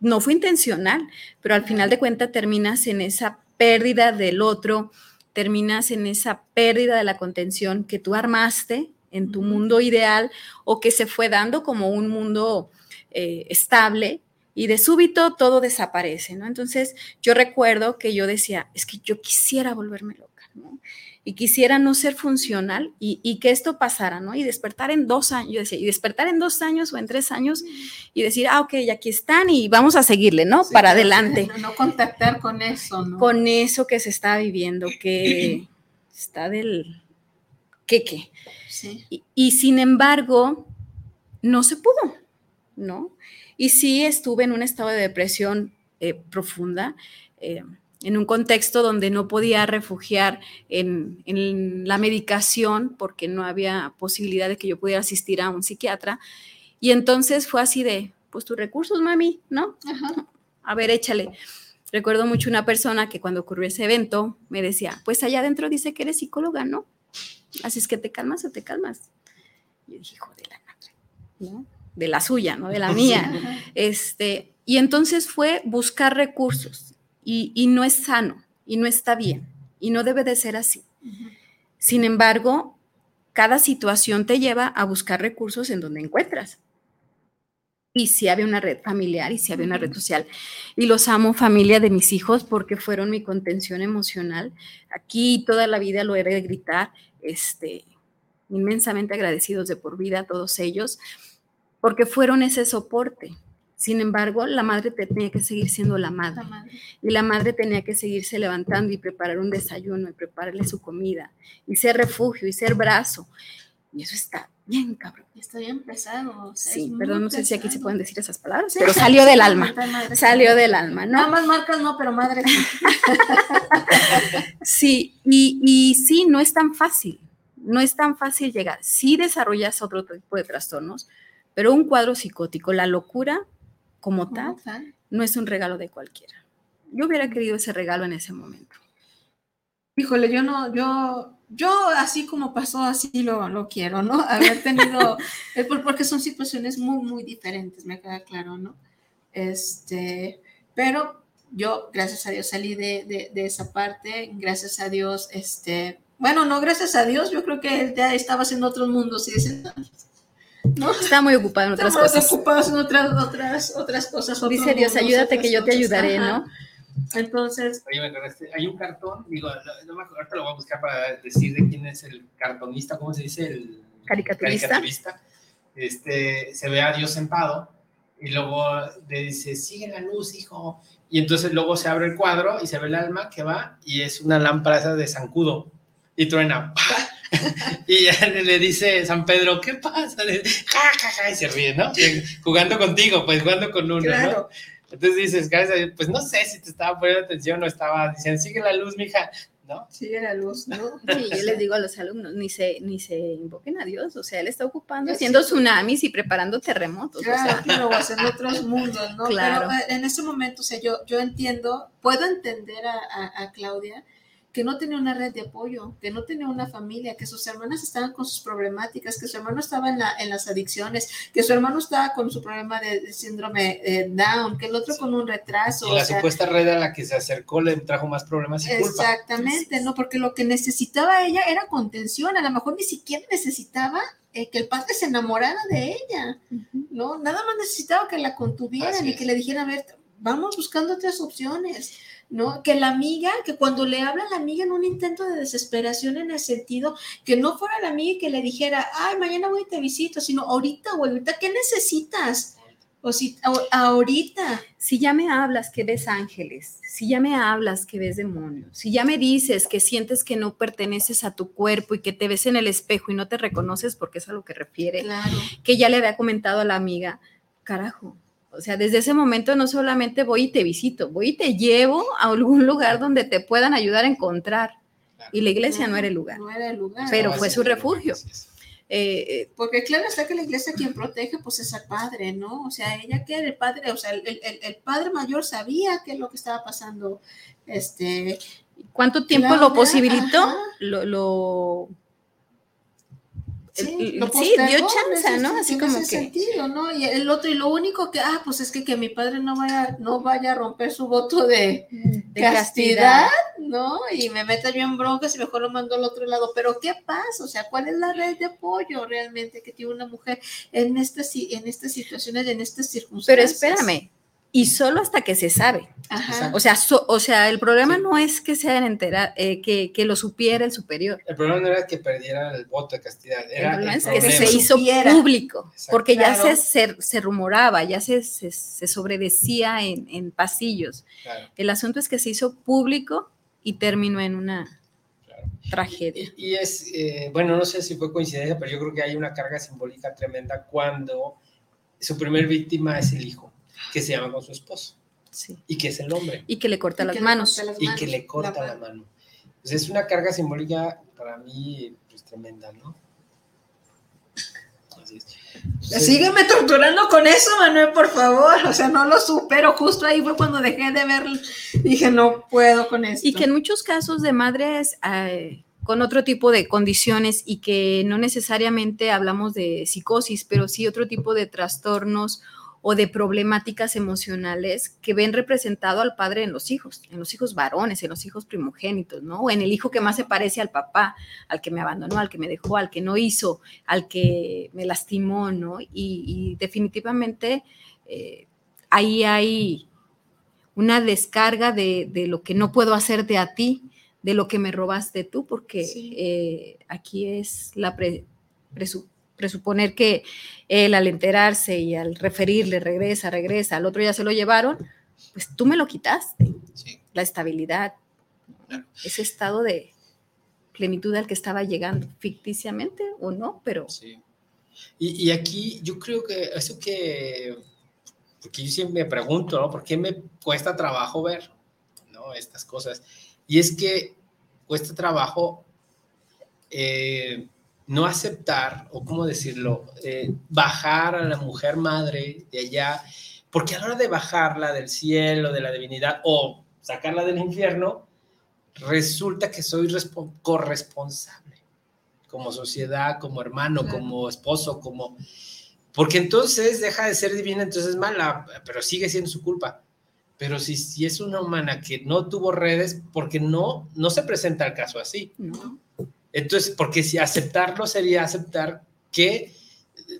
no fue intencional, pero al final de cuentas terminas en esa pérdida del otro, terminas en esa pérdida de la contención que tú armaste en tu mundo ideal o que se fue dando como un mundo eh, estable y de súbito todo desaparece, ¿no? Entonces yo recuerdo que yo decía, es que yo quisiera volverme loca, ¿no? Y quisiera no ser funcional y, y, que esto pasara, ¿no? Y despertar en dos años, yo decía, y despertar en dos años o en tres años y decir, ah, ok, aquí están y vamos a seguirle, ¿no? Sí, Para adelante. No, *laughs* no, contactar con eso, ¿no? Con eso que se está viviendo, que *clears throat* está del queque. Sí. Y, y sin embargo, no se pudo, ¿no? Y sí estuve en un estado de depresión eh, profunda. Eh, en un contexto donde no podía refugiar en, en, la medicación porque no había posibilidad de que yo pudiera asistir a un psiquiatra. Y entonces fue así de, pues tus recursos, mami, ¿no? Ajá. A ver, échale. Recuerdo mucho una persona que cuando ocurrió ese evento me decía, pues allá adentro dice que eres psicóloga, ¿no? Así es que te calmas o te calmas. Y yo dije, hijo de la madre, ¿no? De la suya, no de la mía. *laughs* Este, y entonces fue buscar recursos y, y, no es sano y no está bien y no debe de ser así. Uh -huh. Sin embargo, cada situación te lleva a buscar recursos en donde encuentras. Y si sí había una red familiar y si sí había una red social. Y los amo familia de mis hijos porque fueron mi contención emocional. Aquí toda la vida lo he de gritar, este, inmensamente agradecidos de por vida a todos ellos, porque fueron ese soporte. Sin embargo, la madre tenía que seguir siendo la madre. la madre. Y la madre tenía que seguirse levantando y preparar un desayuno y prepararle su comida y ser refugio y ser brazo. Y eso está bien, cabrón. Está bien pesado. O sea, sí, perdón, no sé si aquí se pueden decir esas palabras, pero salió del alma. Salió del alma, ¿no? Nada más marcas no, pero madre. *laughs* sí, y, y sí, no es tan fácil. No es tan fácil llegar. Sí desarrollas otro tipo de trastornos, pero un cuadro psicótico, la locura, como tal, no es un regalo de cualquiera. Yo hubiera querido ese regalo en ese momento. Híjole, yo no, yo, yo así como pasó, así lo, lo quiero, ¿no? *laughs* Haber tenido, porque son situaciones muy, muy diferentes, me queda claro, ¿no? Este, pero yo, gracias a Dios, salí de, de, esa parte, gracias a Dios, este, bueno, no, gracias a Dios, yo creo que él ya estaba haciendo otros mundos y dice, ¿no? Está muy ocupado en otras Estamos cosas. ocupados en otras, otras, otras cosas. Dice Dios, ayúdate que yo te ayudaré, ¿no? Entonces. hay un cartón, digo, no me acuerdo, ahorita lo voy a buscar para decir de quién es el cartonista, ¿cómo se dice? El caricaturista. caricaturista. Este, se ve a Dios sentado y luego le dice, sigue la luz, hijo. Y entonces luego se abre el cuadro y se ve el alma que va y es una lámpara de zancudo y truena. *laughs* y le dice San Pedro, ¿qué pasa? y se ríe, ¿no? jugando contigo, pues jugando con uno, ¿no? Entonces dices, pues no sé si te estaba poniendo atención o estaba diciendo, sigue la luz, mija, ¿no? Sigue la luz, ¿no? Sí, yo les digo a los alumnos, ni se, ni se invoquen a Dios, o sea, él está ocupando, haciendo tsunamis y preparando terremotos. Claro, o sea. claro, otros mundos, ¿no? Claro. Pero eh, en ese momento, o sea, yo, yo entiendo, puedo entender a, a Claudia, que no tenía una red de apoyo, que no tenía una familia, que sus hermanas estaban con sus problemáticas, que su hermano estaba en, la, en las adicciones, que su hermano estaba con su problema de, síndrome eh, Down, que el otro con un retraso. Y la supuesta red a la que se acercó le trajo más problemas y culpa. Exactamente, ¿no? Porque lo que necesitaba ella era contención, a lo mejor ni siquiera necesitaba eh, que el padre se enamorara de ella, ¿no? Nada más necesitaba que la contuvieran y que le dijeran, a ver, vamos buscando otras opciones. ¿No? Que la amiga, que cuando le habla a la amiga en un intento de desesperación en el sentido que no fuera la amiga que le dijera, ay, mañana voy y te visito, sino ahorita, o ahorita, ¿qué necesitas? O si ahorita. Si ya me hablas que ves ángeles, si ya me hablas que ves demonios, si ya me dices que sientes que no perteneces a tu cuerpo y que te ves en el espejo y no te reconoces porque es a lo que refiere, que ya le había comentado a la amiga, carajo, o sea, desde ese momento no solamente voy y te visito, voy y te llevo a algún lugar donde te puedan ayudar a encontrar. Y la iglesia no, era el lugar. No era el lugar. Pero fue su refugio. Eh, eh, porque claro está que la iglesia quien protege pues es el padre, ¿no? O sea, ella que era el padre, o sea, el, el, padre mayor sabía qué es lo que estaba pasando. Este, ¿Cuánto tiempo lo posibilitó? lo sí, dio chance, ¿no? Así como que sentido, ¿no? Y el otro y lo único que ah, pues es que que mi padre no vaya no vaya a romper su voto de, castidad, ¿no? Y me meta yo en broncas y mejor lo mando al otro lado, pero ¿qué pasa? O sea, ¿cuál es la red de apoyo realmente que tiene una mujer en estas en estas situaciones, en estas circunstancias? Pero espérame, y solo hasta que se sabe. O sea, o sea, el problema no es que sean enterar, eh, que, que, lo supiera el superior. El problema no era que perdiera el voto de castidad, era el problema es que se hizo público, porque ya se, se, rumoraba, ya se, se, sobredecía en, en pasillos. El asunto es que se hizo público y terminó en una tragedia. Y, es, eh, bueno, no sé si fue coincidencia, pero yo creo que hay una carga simbólica tremenda cuando su primer víctima es el hijo que se llama con su esposo. Sí. Y que es el hombre. Y que le corta, las, manos. Y que le corta la, mano. Pues es una carga simbólica para mí pues, tremenda, ¿no? Así es. Sígueme torturando con eso, Manuel, por favor. O sea, no lo supero. Justo ahí fue cuando dejé de ver, dije, no puedo con esto. Y que en muchos casos de madres eh, con otro tipo de condiciones y que no necesariamente hablamos de psicosis, pero sí otro tipo de trastornos o de problemáticas emocionales que ven representado al padre en los hijos, en los hijos varones, en los hijos primogénitos, ¿no? O en el hijo que más se parece al papá, al que me abandonó, al que me dejó, al que no hizo, al que me lastimó, ¿no? Y, definitivamente eh, ahí hay una descarga de, lo que no puedo hacerte a ti, de lo que me robaste tú, porque eh, aquí es la presunción presuponer que él al enterarse y al referirle regresa, regresa, al otro ya se lo llevaron, pues tú me lo quitaste. La estabilidad, ese estado de plenitud al que estaba llegando, ficticiamente o no, pero... Sí. Y, aquí yo creo que eso que, porque yo siempre me pregunto, ¿no? ¿Por qué me cuesta trabajo ver, ¿no? Estas cosas. Y es que cuesta trabajo eh, no aceptar, o cómo decirlo, eh, bajar a la mujer madre de allá, Porque a la hora de bajarla del cielo, de la divinidad, o sacarla del infierno, resulta que soy corresponsable como sociedad, como hermano, como esposo, como... Porque entonces deja de ser divina, entonces es mala, pero sigue siendo su culpa. Pero si, si es una humana que no tuvo redes, porque no, no se presenta el caso así. Entonces, porque si aceptarlo sería aceptar que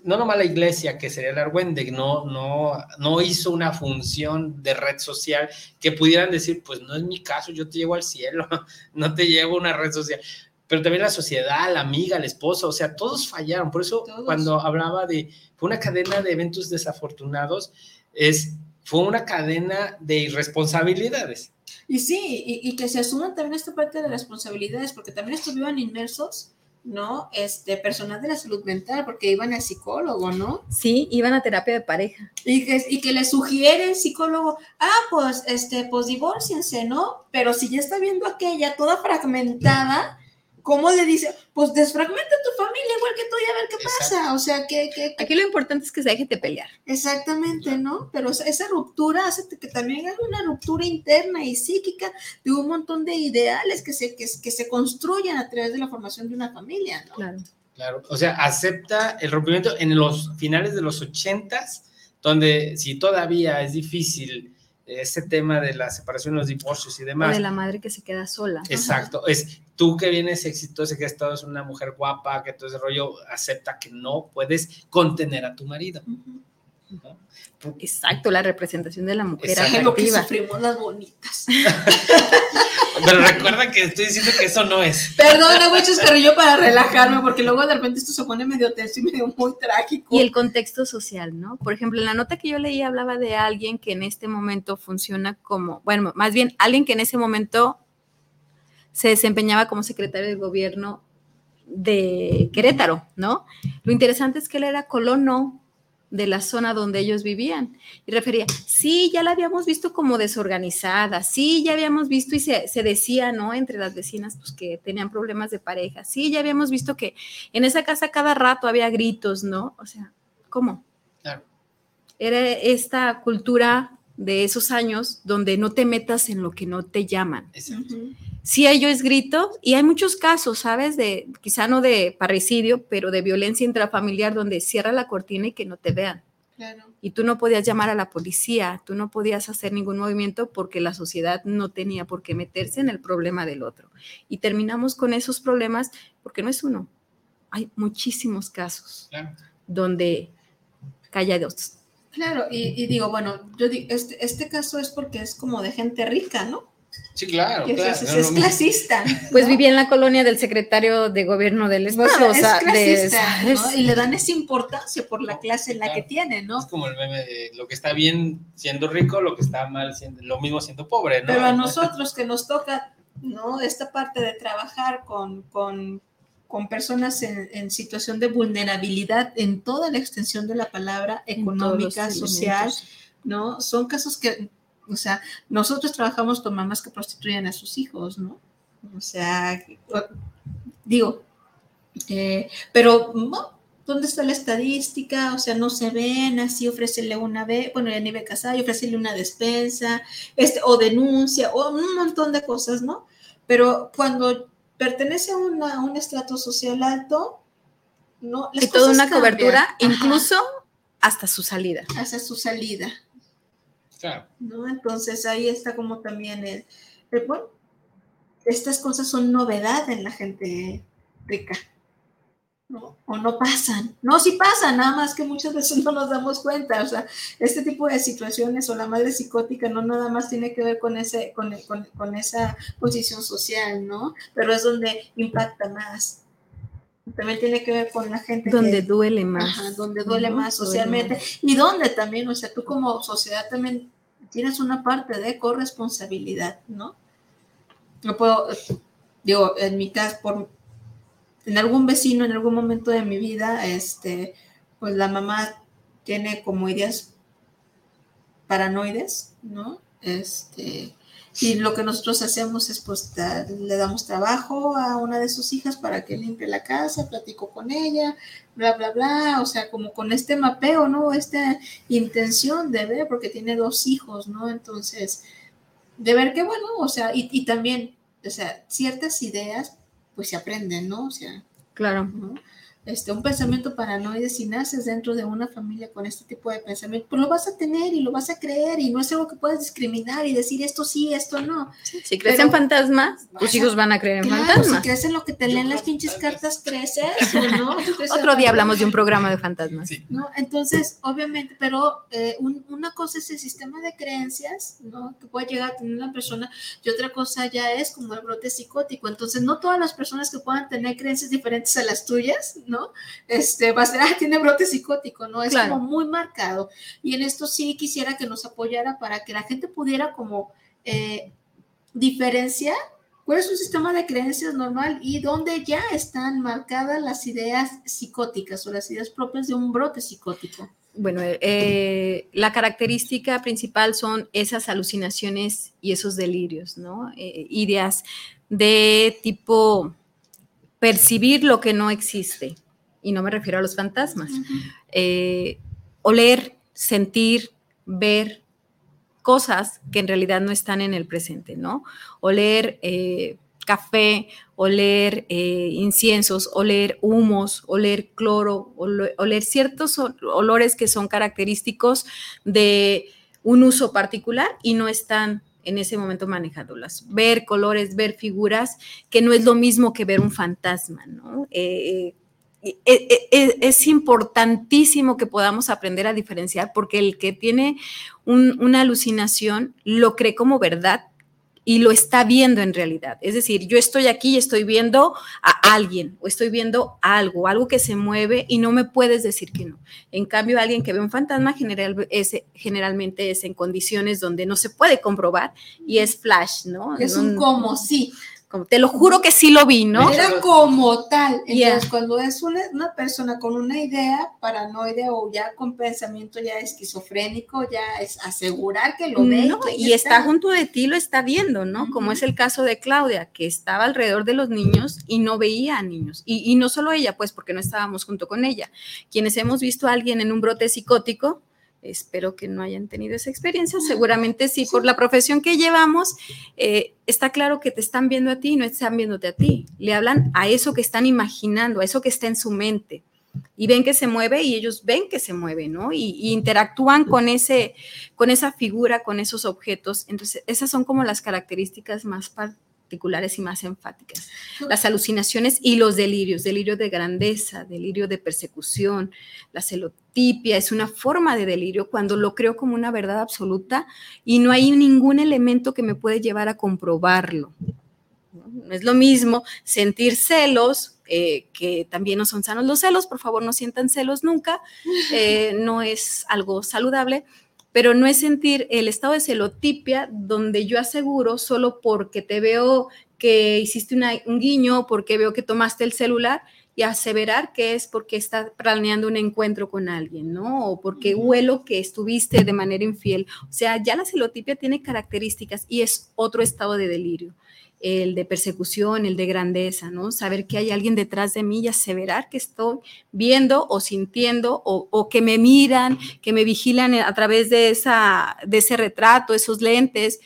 no nomás la iglesia, que sería el Argüende, no, no, no hizo una función de red social que pudieran decir, pues no es mi caso, yo te llevo al cielo, *laughs* no te llevo una red social. Pero también la sociedad, la amiga, el esposo, o sea, todos fallaron. Por eso cuando hablaba de, fue una cadena de eventos desafortunados, es, fue una cadena de irresponsabilidades. Y sí, y, y que se asuman también esta parte de responsabilidades, porque también estuvieron inmersos ¿no? Este, personal de la salud mental, porque iban al psicólogo, ¿no? Sí, iban a terapia de pareja. Y que, y que le sugiere el psicólogo, ah, pues, este, pues divórciense, ¿no? Pero si ya está viendo aquella toda fragmentada, ¿cómo le dice? Pues desfragmenta tu familia igual que tú y a ver qué pasa. O sea, que, que, Aquí lo importante es que se deje de pelear. Exactamente, ¿no? Pero esa ruptura hace que también haya una ruptura interna y psíquica de un montón de ideales que se, que, que se construyen a través de la formación de una familia, ¿no? Claro. Claro, o sea, acepta el rompimiento en los finales de los ochentas, donde si todavía es difícil ese tema de la separación, los divorcios y demás. O de la madre que se queda sola. Exacto, es tú que vienes exitosa, que estás una mujer guapa, que todo ese rollo, acepta que no puedes contener a tu marido. Exacto, la representación de la mujer Exacto. Lo que sufrimos las bonitas. *laughs* Pero recuerda que estoy diciendo que eso no es. Perdona, muchos carrillo para relajarme, porque luego de repente esto se pone medio tenso y medio muy trágico. Y el contexto social, ¿no? Por ejemplo, en la nota que yo leí hablaba de alguien que en este momento funciona como, bueno, más bien alguien que en ese momento se desempeñaba como secretario de gobierno de Querétaro, ¿no? Lo interesante es que él era colono de la zona donde ellos vivían. Y refería, sí, ya la habíamos visto como desorganizada, sí, ya habíamos visto y se, decía, ¿no? Entre las vecinas, pues que tenían problemas de pareja, sí, ya habíamos visto que en esa casa cada rato había gritos, ¿no? O sea, ¿cómo? Claro. Era esta cultura de esos años donde no te metas en lo que no te llaman. Exacto. Sí, ello es grito y hay muchos casos, ¿sabes? De quizá no de parricidio, pero de violencia intrafamiliar donde cierra la cortina y que no te vean. Claro. Y tú no podías llamar a la policía, tú no podías hacer ningún movimiento porque la sociedad no tenía por qué meterse en el problema del otro. Y terminamos con esos problemas porque no es uno, hay muchísimos casos donde callados. Claro, y, digo, bueno, yo digo, este, este caso es porque es como de gente rica, ¿no? Sí, claro. Es, clasista. Pues vivía en la colonia del secretario de gobierno del Estado. es clasista, Y le dan esa importancia por la clase en la que tiene, ¿no? Es como el meme de lo que está bien siendo rico, lo que está mal siendo, lo mismo siendo pobre, ¿no? Pero a nosotros que nos toca, ¿no? Esta parte de trabajar con, con, con personas en, en, situación de vulnerabilidad en toda la extensión de la palabra económica, social, ¿no? Son casos que o sea, nosotros trabajamos con mamás que prostituyen a sus hijos, ¿no? O sea, digo, eh, pero ¿dónde está la estadística? O sea, no se ven, así ofrécele una vez, bueno, ya ni ve casada, y ofrécele una despensa, este, o denuncia, o un montón de cosas, ¿no? Pero cuando pertenece a, un estrato social alto, ¿no? y toda una cobertura, incluso hasta su salida. Hasta su salida. ¿no? Entonces ahí está como también el, bueno, estas cosas son novedad en la gente rica. ¿No? O no pasan. No, sí pasan, nada más que muchas veces *laughs* no nos damos cuenta. O sea, este tipo de situaciones o la madre psicótica no nada más tiene que ver con, ese, con, con, esa posición social, ¿no? Pero es donde impacta más también tiene que ver con la gente. Donde duele más. donde duele más socialmente. Y donde también, o sea, tú como sociedad también tienes una parte de corresponsabilidad, ¿no? No puedo, digo, en mi caso, por, en algún vecino, en algún momento de mi vida, este, pues la mamá tiene como ideas paranoides, ¿no? Este, Y lo que nosotros hacemos es, pues, le damos trabajo a una de sus hijas para que limpie la casa, platico con ella, bla, bla, bla, o sea, como con este mapeo, ¿no? Esta intención de ver, porque tiene dos hijos, ¿no? Entonces, de ver qué bueno, o sea, y, y también, o sea, ciertas ideas, pues se aprenden, ¿no? O sea, claro. ¿no? Este, un pensamiento paranoide, si naces dentro de una familia con este tipo de pensamiento, pues lo vas a tener y lo vas a creer y no es algo que puedas discriminar y decir esto sí, esto no. Si crees en fantasmas, tus hijos van a creer en claro, fantasmas. Si crees en lo que te leen las pinches cartas, creces, ¿no? *laughs* Otro día hablamos de un programa de fantasmas. Sí. ¿no? Entonces, obviamente, pero eh, un, una cosa es el sistema de creencias, ¿no? Que puede llegar a tener una persona y otra cosa ya es como el brote psicótico. Entonces, no todas las personas que puedan tener creencias diferentes a las tuyas, ¿no? Este, va a ser, ah, tiene brote psicótico, ¿no? Es Claro. como muy marcado. Y en esto sí quisiera que nos apoyara para que la gente pudiera como eh, diferenciar cuál es un sistema de creencias normal y dónde ya están marcadas las ideas psicóticas o las ideas propias de un brote psicótico. Bueno, eh, la característica principal son esas alucinaciones y esos delirios, ¿no? Eh, ideas de tipo percibir lo que no existe, y no me refiero a los fantasmas. Eh, oler, sentir, ver cosas que en realidad no están en el presente, ¿no? Oler eh, café, oler eh, inciensos, oler humos, oler cloro, oler ciertos ol- olores que son característicos de un uso particular y no están en ese momento manejándolas. Ver colores, ver figuras, que no es lo mismo que ver un fantasma, ¿no? Eh, es importantísimo que podamos aprender a diferenciar porque el que tiene un- una alucinación lo cree como verdad y lo está viendo en realidad. Es decir, yo estoy aquí y estoy viendo a alguien o estoy viendo algo, algo que se mueve y no me puedes decir que no. En cambio, alguien que ve un fantasma general, es, generalmente es en condiciones donde no se puede comprobar y es flash, ¿no? Es No- un como sí. Como- te lo juro que sí lo vi, ¿no? Era como tal. Entonces, Yeah. cuando es una, una persona con una idea paranoide o ya con pensamiento ya esquizofrénico, ya es asegurar que lo ve. No, y está junto de ti, lo está viendo, ¿no? Como es el caso de Claudia, que estaba alrededor de los niños y no veía a niños. Y, y no solo ella, pues, porque no estábamos junto con ella. Quienes hemos visto a alguien en un brote psicótico, espero que no hayan tenido esa experiencia, seguramente sí, por la profesión que llevamos, eh, está claro que te están viendo a ti y no están viéndote a ti. Le hablan a eso que están imaginando, a eso que está en su mente. Y ven que se mueve y ellos ven que se mueve, ¿no? Y, interactúan con ese, con esa figura, con esos objetos. Entonces, esas son como las características más particulares y más enfáticas. Las alucinaciones y los delirios, delirio de grandeza, delirio de persecución, la celotipia es una forma de delirio cuando lo creo como una verdad absoluta y no hay ningún elemento que me puede llevar a comprobarlo. No, No es lo mismo sentir celos, eh, que también no son sanos los celos, por favor no sientan celos nunca, *laughs* eh, no es algo saludable, pero no es sentir el estado de celotipia donde yo aseguro solo porque te veo que hiciste una- un guiño, porque veo que tomaste el celular y aseverar que es porque estás planeando un encuentro con alguien, ¿no? O porque huelo que estuviste de manera infiel. O sea, ya la celotipia tiene características y es otro estado de delirio el de persecución, el de grandeza, ¿no? Saber que hay alguien detrás de mí y aseverar que estoy viendo o sintiendo o, o que me miran, que me vigilan a través de, esa, de ese retrato, esos lentes,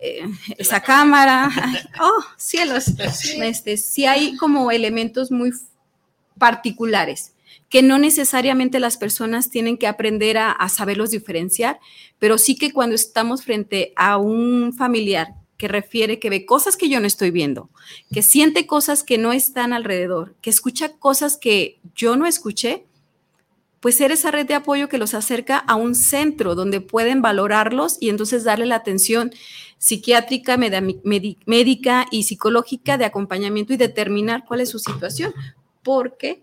eh, esa cámara. *laughs* Oh, cielos. *laughs* Este, sí hay como elementos muy particulares que no necesariamente las personas tienen que aprender a, saberlos diferenciar, pero sí que cuando estamos frente a un familiar que refiere que ve cosas que yo no estoy viendo, que siente cosas que no están alrededor, que escucha cosas que yo no escuché, pues ser esa red de apoyo que los acerca a un centro donde pueden valorarlos y entonces darle la atención psiquiátrica, médica y psicológica de acompañamiento y determinar cuál es su situación, porque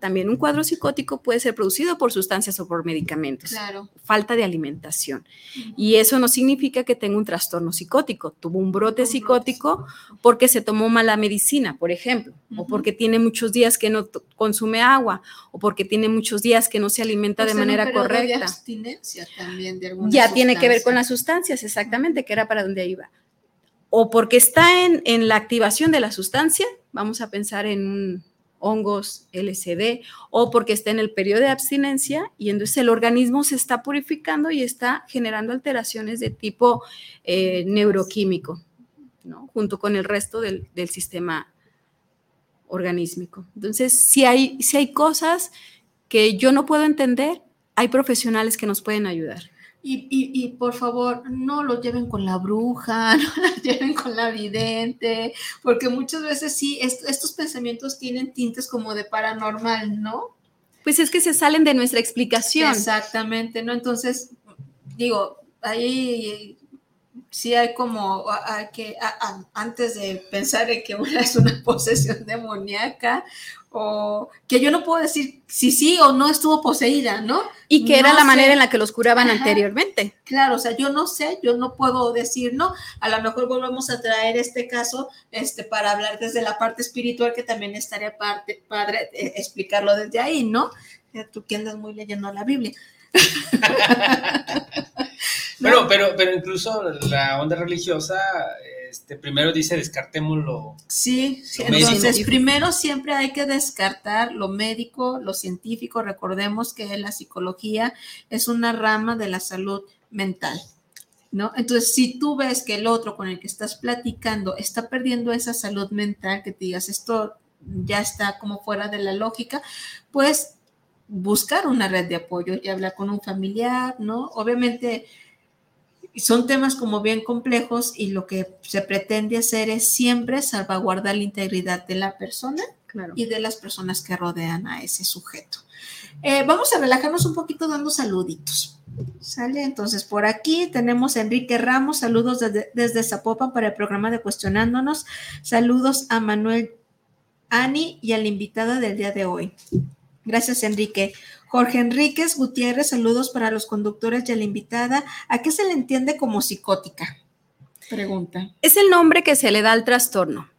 también un cuadro psicótico puede ser producido por sustancias o por medicamentos Claro. falta de alimentación. Y eso no significa que tenga un trastorno psicótico. Tuvo un brote psicótico porque se tomó mala medicina, por ejemplo, o porque tiene muchos días que no consume agua, o porque tiene muchos días que no se alimenta de manera correcta. abstinencia también de alguna Ya tiene que ver con las sustancias, exactamente, que era para donde iba. o porque está en, en la activación de la sustancia, vamos a pensar en un hongos, LSD, o porque está en el periodo de abstinencia y entonces el organismo se está purificando y está generando alteraciones de tipo eh, neuroquímico, junto con el resto del, del, sistema organísmico. Entonces, si hay, si hay cosas que yo no puedo entender, hay profesionales que nos pueden ayudar. Y, y, y, por favor, no lo lleven con la bruja, *laughs* no lo lleven con la vidente, porque muchas veces sí, est estos pensamientos tienen tintes como de paranormal, ¿no? Pues es que se salen de nuestra explicación. Exactamente, ¿no? Entonces, digo, ahí sí hay como que a, a, antes de pensar en que *laughs* una es una posesión demoníaca o que yo no puedo decir si sí o no estuvo poseída, ¿no? Y que no era la sé. manera en la que los curaban Ajá. anteriormente. Claro, o sea, yo no sé, yo no puedo decir, no, a lo mejor volvemos a traer este caso este, para hablar desde la parte espiritual, que también estaría parte, padre eh, explicarlo desde ahí, ¿no? Eh, Tú que andas muy leyendo la Biblia. *laughs* *laughs* Pero, pero, pero incluso la onda religiosa, este, primero dice descartémoslo. Sí, sí, Lo médico. entonces primero siempre hay que descartar lo médico, lo científico. Recordemos que la psicología es una rama de la salud mental. ¿No? Entonces, si tú ves que el otro con el que estás platicando está perdiendo esa salud mental, que te digas esto ya está como fuera de la lógica, pues buscar una red de apoyo y hablar con un familiar, ¿no? Obviamente son temas como bien complejos y lo que se pretende hacer es siempre salvaguardar la integridad de la persona Claro. y de las personas que rodean a ese sujeto. Eh, vamos a relajarnos un poquito dando saluditos. ¿Sale? Entonces, por aquí tenemos a Enrique Ramos, saludos desde, desde Zapopan para el programa de Cuestionándonos. Saludos a Manuel Ani y a la invitada del día de hoy. Gracias, Enrique. Jorge Enríquez Gutiérrez, saludos para los conductores y a la invitada. ¿A qué se le entiende como psicótica? Pregunta. Es el nombre que se le da al trastorno.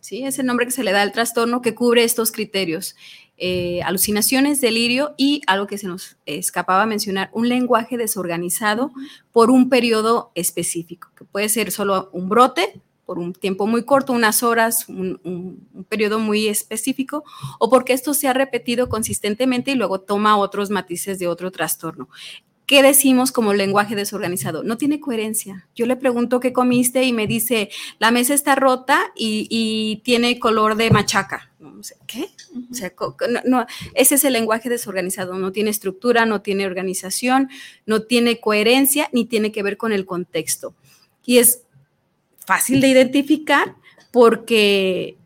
¿sí? Es el nombre que se le da al trastorno que cubre estos criterios. Eh, alucinaciones, delirio y algo que se nos escapaba mencionar, un lenguaje desorganizado por un periodo específico, que puede ser solo un brote por un tiempo muy corto, unas horas, un, un, periodo muy específico, o porque esto se ha repetido consistentemente y luego toma otros matices de otro trastorno. ¿Qué decimos como lenguaje desorganizado? No tiene coherencia. Yo le pregunto qué comiste y me dice, la mesa está rota y, tiene color de machaca. ¿Qué? O sea, ese es el lenguaje desorganizado. No tiene estructura, no tiene organización, no tiene coherencia, ni tiene que ver con el contexto. Y es fácil de identificar porque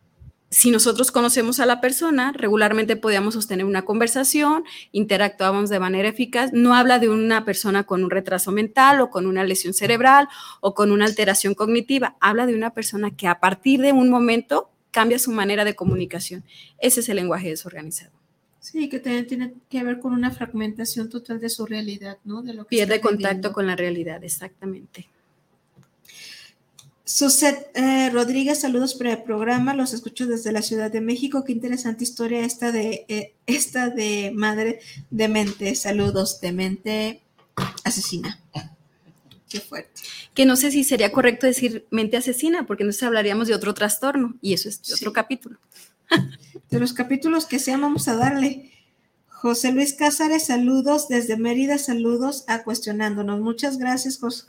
si nosotros conocemos a la persona, regularmente podíamos sostener una conversación, interactuábamos de manera eficaz. No habla de una persona con un retraso mental o con una lesión cerebral o con una alteración cognitiva. Habla de una persona que a partir de un momento cambia su manera de comunicación. Ese es el lenguaje desorganizado. Sí, que también tiene que ver con una fragmentación total de su realidad, ¿no? De lo que Pierde contacto viviendo. con la realidad, exactamente. Suset eh, Rodríguez, saludos para el programa, los escucho desde la Ciudad de México. Qué interesante historia esta de eh, esta de madre demente. Saludos, demente asesina. Qué fuerte. Que no sé si sería correcto decir mente asesina, porque entonces hablaríamos de otro trastorno y eso es de otro Sí. capítulo. *laughs* De los capítulos que sean, vamos a darle. José Luis Cázares, saludos desde Mérida, saludos a cuestionándonos. Muchas gracias, José.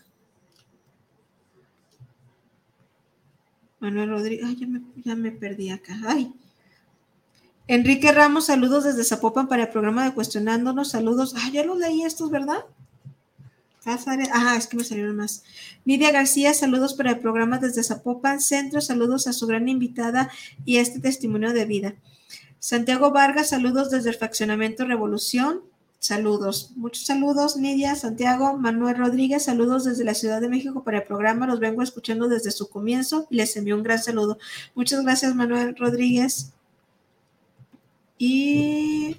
Manuel Rodríguez, ay, ya me, ya me perdí acá. Ay. Enrique Ramos, saludos desde Zapopan para el programa de Cuestionándonos. Saludos. Ah, ya los leí estos, ¿verdad? Cázares. Ah, es que me salieron más. Lidia García, saludos para el programa desde Zapopan Centro. Saludos a su gran invitada y este testimonio de vida. Santiago Vargas, saludos desde el fraccionamiento Revolución. Saludos, muchos saludos, Nidia, Santiago, Manuel Rodríguez, saludos desde la Ciudad de México para el programa. Los vengo escuchando desde su comienzo y les envío un gran saludo. Muchas gracias, Manuel Rodríguez. Y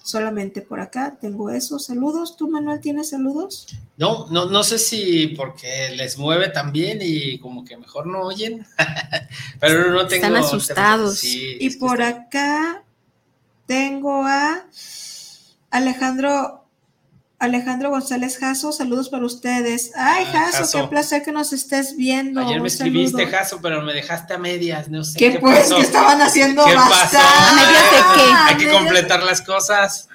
solamente por acá tengo eso. Saludos. ¿Tú, Manuel, tienes saludos? No, no, no sé si porque les mueve también y como que mejor no oyen. *laughs* Pero no tengo. Están asustados. Sí, Y es por está- acá tengo a Alejandro Alejandro González Jasso, saludos para ustedes. Ay, Ah, Jasso, Jasso. qué placer que nos estés viendo. Ayer me escribiste. Jaso, pero me dejaste a medias, no sé ¿Qué, qué, pues? pasó. Que estaban haciendo ¿Qué bastante. pasó? ¿A medias de qué? Hay que completar las cosas.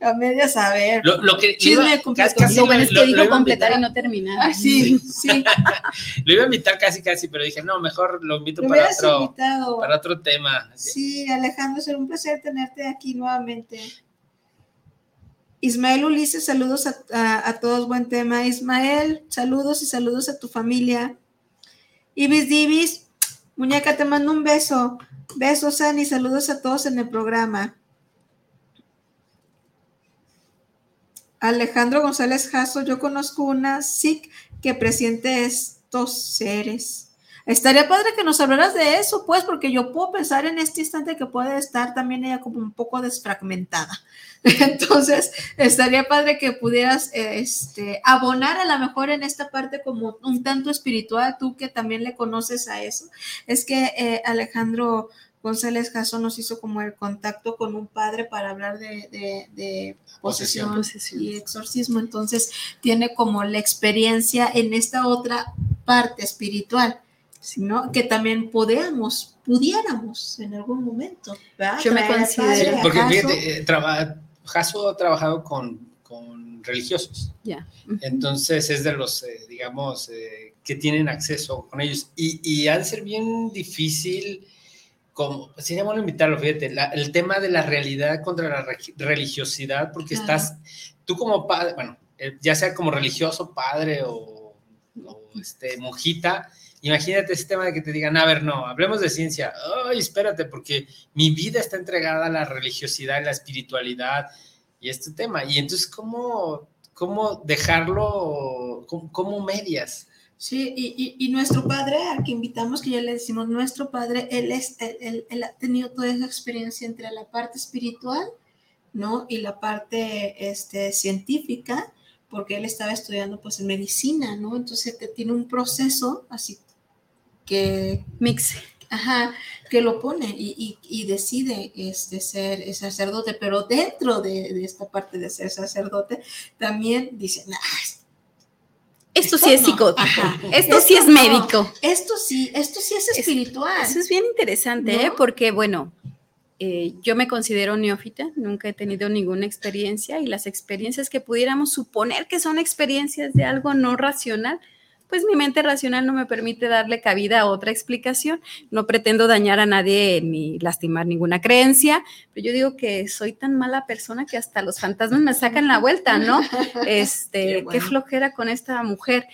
A medias, a ver. Lo, lo que Chisme iba- completo. casi Lo bueno es que dijo completar y no terminar. Ay, sí, sí. *laughs* Lo iba a invitar casi, casi, pero dije, no, mejor lo invito Lo para otro, invitado. para otro tema. Sí, Alejandro, será un placer tenerte aquí nuevamente. Ismael Ulises, saludos a, todos, buen tema. Ismael, saludos y saludos a tu familia. Ibis Divis, muñeca, te mando un beso. Besos, Ani, saludos a todos en el programa. Alejandro González Jasso, yo conozco una SIC que presiente estos seres. Estaría padre que nos hablaras de eso, pues, porque yo puedo pensar en este instante que puede estar también ella como un poco desfragmentada. *laughs* Entonces, estaría padre que pudieras este, abonar a lo mejor en esta parte como un tanto espiritual, tú que también le conoces a eso. Es que eh, Alejandro González Jasso nos hizo como el contacto con un padre para hablar de, de- de posesión, Posesión. y exorcismo. Entonces, tiene como la experiencia en esta otra parte espiritual. ¿No? Que también podamos, pudiéramos en algún momento. ¿verdad? Yo me considero- Sí, a porque fíjate, eh, traba- Jaso ha trabajado con, con religiosos. Ya. Entonces es de los, eh, digamos, eh, que tienen acceso con ellos. Y, y ha de ser bien difícil, como, sería bueno invitarlo, fíjate, la- el tema de la realidad contra la regi- religiosidad, porque Claro. estás, tú como padre, bueno, eh, ya sea como religioso, padre o, o, este, monjita, imagínate ese tema de que te digan, a ver, no, hablemos de ciencia. Ay, espérate, porque mi vida está entregada a la religiosidad y la espiritualidad y este tema. Y entonces, ¿cómo, cómo dejarlo, cómo, cómo medias? Sí, y, y- nuestro padre, al que invitamos, que ya le decimos, nuestro padre, él, es, él- él ha tenido toda esa experiencia entre la parte espiritual, ¿no? Y la parte este, científica, porque él estaba estudiando pues en medicina, ¿no? Entonces te tiene un proceso así que Mix. Ajá, que lo pone y, y- y decide este, ser sacerdote, pero dentro de, de esta parte de ser sacerdote, también dice, "Nah, Esto sí es no". psicótico. Ajá. Esto sí es no. médico. Esto sí, esto sí es Es- espiritual. Eso es bien interesante, ¿No? ¿eh? Porque, bueno, eh, yo me considero neófita, nunca he tenido ninguna experiencia y las experiencias que pudiéramos suponer que son experiencias de algo no racional, pues mi mente racional no me permite darle cabida a otra explicación. No pretendo dañar a nadie ni lastimar ninguna creencia, pero yo digo que soy tan mala persona que hasta los fantasmas me sacan la vuelta, ¿no? *laughs* Este, Qué qué, flojera con esta mujer.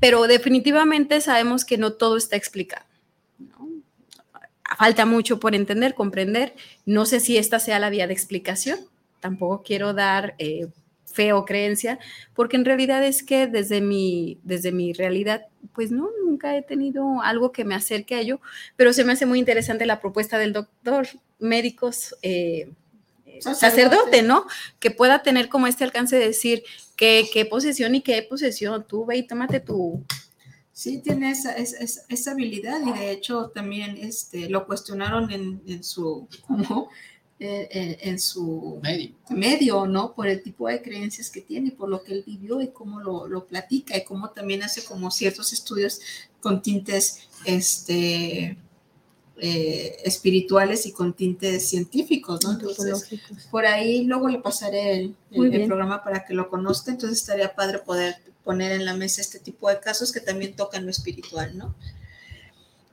Pero definitivamente sabemos que no todo está explicado. ¿no? Falta mucho por entender, comprender. No sé si esta sea la vía de explicación. Tampoco quiero dar eh, fe o creencia, porque en realidad es que desde mi, desde mi realidad, pues no, nunca he tenido algo que me acerque a ello, pero se me hace muy interesante la propuesta del doctor, médicos, eh, eh, Sacerdote. ¿no? Que pueda tener como este alcance de decir qué, qué posesión y qué posesión, tú ve y tómate tu... Sí, tiene esa, esa, esa- esa habilidad y de hecho también este, lo cuestionaron en, en su, *laughs* como, eh, eh, en su Medio. medio, ¿no? Por el tipo de creencias que tiene, por lo que él vivió y cómo lo, lo platica y cómo también hace como ciertos estudios con tintes este, eh, espirituales y con tintes científicos, ¿no? Entonces, por ahí luego le pasaré el, el- programa para que lo conozca, entonces estaría padre poder poner en la mesa este tipo de casos que también tocan lo espiritual, ¿no?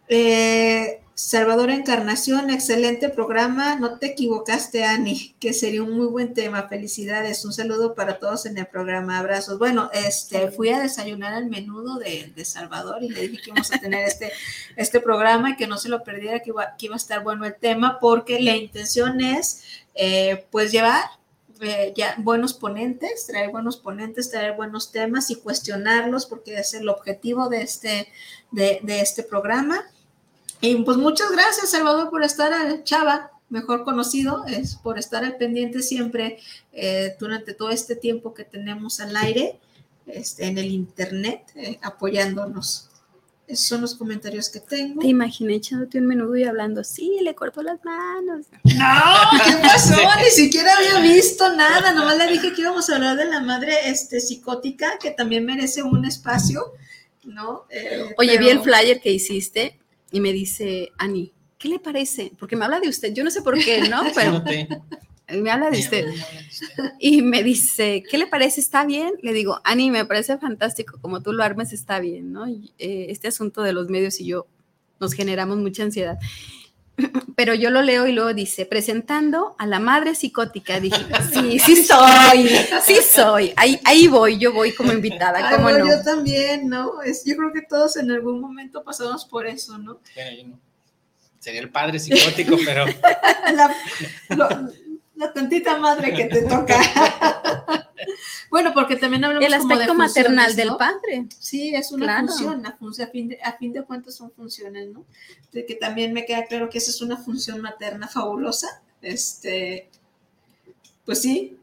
Eh, Salvador Encarnación, excelente programa. No te equivocaste, Ani, que sería un muy buen tema. Felicidades. Un saludo para todos en el programa. Abrazos. Bueno, este, fui a desayunar al menudo de, de Salvador y le dije que íbamos a tener este, *laughs* este programa y que no se lo perdiera, que iba, que iba a estar bueno el tema, porque la intención es, eh, pues, llevar eh, ya buenos ponentes, traer buenos ponentes, traer buenos temas y cuestionarlos, porque es el objetivo de este, de, de este programa. Y pues muchas gracias, Salvador, por estar al Chava, mejor conocido, es por estar al pendiente siempre eh, durante todo este tiempo que tenemos al aire, este, en el internet, eh, apoyándonos. Esos son los comentarios que tengo. Te imaginé echándote un menudo y hablando, sí, le cortó las manos. No, ¿qué pasó? *laughs* Ni siquiera había visto nada. Nomás le dije que íbamos a hablar de la madre este, psicótica, que también merece un espacio, ¿no? Eh, Oye, pero- vi el flyer que hiciste y me dice, Ani, ¿qué le parece? Porque me habla de usted, yo no sé por qué, ¿no? *laughs* Pero *laughs* me habla de usted. *laughs* Y me dice, ¿qué le parece? ¿Está bien? Le digo, Ani, me parece fantástico, como tú lo armes está bien, ¿no? Eh, este asunto de los medios y yo nos generamos mucha ansiedad. *laughs* Pero yo lo leo y luego dice, presentando a la madre psicótica. Dije, *laughs* sí, sí soy, sí soy. Ahí, ahí voy, yo voy como invitada, Ay, ¿cómo no? Yo también, ¿no? Es, yo creo que todos en algún momento pasamos por eso, ¿no? Bueno, yo no. Sería el padre psicótico, pero *laughs* la, lo- la tantita madre que te toca. *laughs* bueno, porque también hablamos El como de aspecto maternal del ¿no? padre. Sí, es una Claro. función, a, fin de, a fin de cuentas son funciones, ¿no? De que también me queda claro que esa es una función materna fabulosa. Este, pues sí.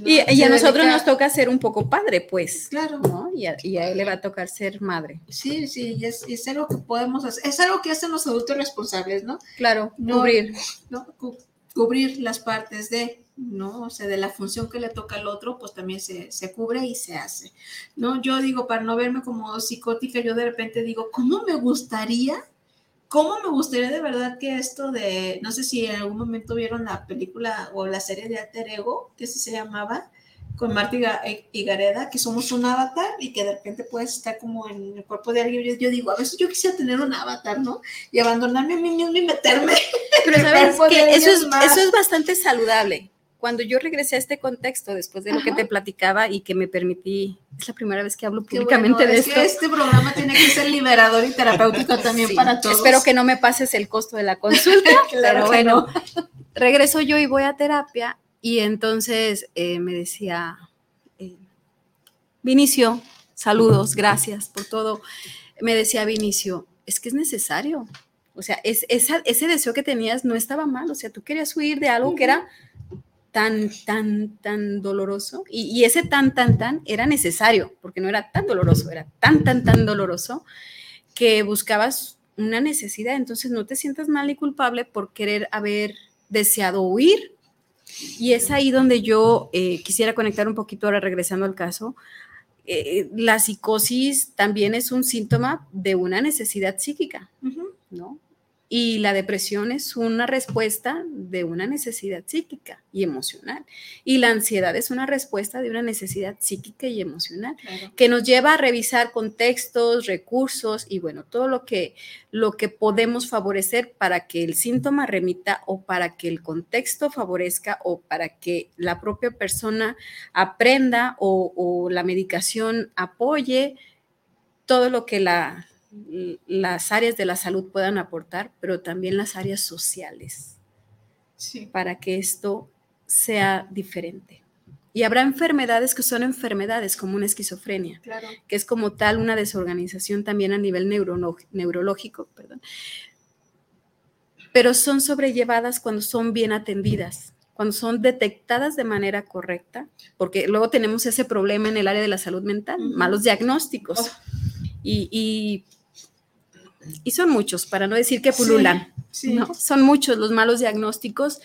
¿no? Y, y a nosotros dedica- nos toca ser un poco padre, pues, Claro. ¿no? Y a, y a él le va a tocar ser madre. Sí, sí, y es, y es algo que podemos hacer. Es algo que hacen los adultos responsables, ¿no? Claro, No, cubrir. ¿no? Cu- cubrir las partes de, ¿no? O sea, de la función que le toca al otro, pues también se, se cubre y se hace, ¿no? Yo digo, para no verme como psicótica, yo de repente digo, ¿cómo me gustaría? ¿Cómo me gustaría de verdad que esto de, no sé si en algún momento vieron la película o la serie de Alter Ego, que así se llamaba, con Marta Higa- Higareda, que somos un avatar y que de repente puedes estar como en el cuerpo de alguien. Yo, yo digo, a veces yo quisiera tener un avatar, ¿no? Y abandonarme a mí mismo y meterme *laughs* Pero sabes que eso es, más. eso es bastante saludable. Cuando yo regresé a este contexto, después de lo que te platicaba y que me permití, es la primera vez que hablo públicamente bueno, de es esto. que este programa tiene que ser liberador y terapéutico *laughs* también Sí, para todos. Espero que no me pases el costo de la consulta, *laughs* Claro pero bueno, regreso yo y voy a terapia y entonces eh, me decía, eh, Vinicio, saludos, gracias por todo. Me decía Vinicio, es que es necesario. O sea, es, esa- ese deseo que tenías no estaba mal. O sea, tú querías huir de algo que era tan, tan, tan doloroso. Y, y ese tan, tan, tan era necesario, porque no era tan doloroso, era tan, tan, tan doloroso que buscabas una necesidad. Entonces no te sientas mal y culpable por querer haber deseado huir. Y es ahí donde yo eh, quisiera conectar un poquito ahora regresando al caso. Eh, la psicosis también es un síntoma de una necesidad psíquica. ¿no? Y la depresión es una respuesta de una necesidad psíquica y emocional. Y la ansiedad es una respuesta de una necesidad psíquica y emocional Claro. que nos lleva a revisar contextos, recursos y bueno, todo lo que, lo que podemos favorecer para que el síntoma remita o para que el contexto favorezca o para que la propia persona aprenda o, o la medicación apoye todo lo que la, las áreas de la salud puedan aportar, pero también las áreas sociales Sí. para que esto sea diferente. Y habrá enfermedades que son enfermedades, como una esquizofrenia, Claro. que es como tal una desorganización también a nivel neuro- neurológico, perdón. pero son sobrellevadas cuando son bien atendidas, cuando son detectadas de manera correcta, porque luego tenemos ese problema en el área de la salud mental, malos diagnósticos. Oh. Y, y, y son muchos, para no decir que pululan. Sí. ¿no? Son muchos los malos diagnósticos.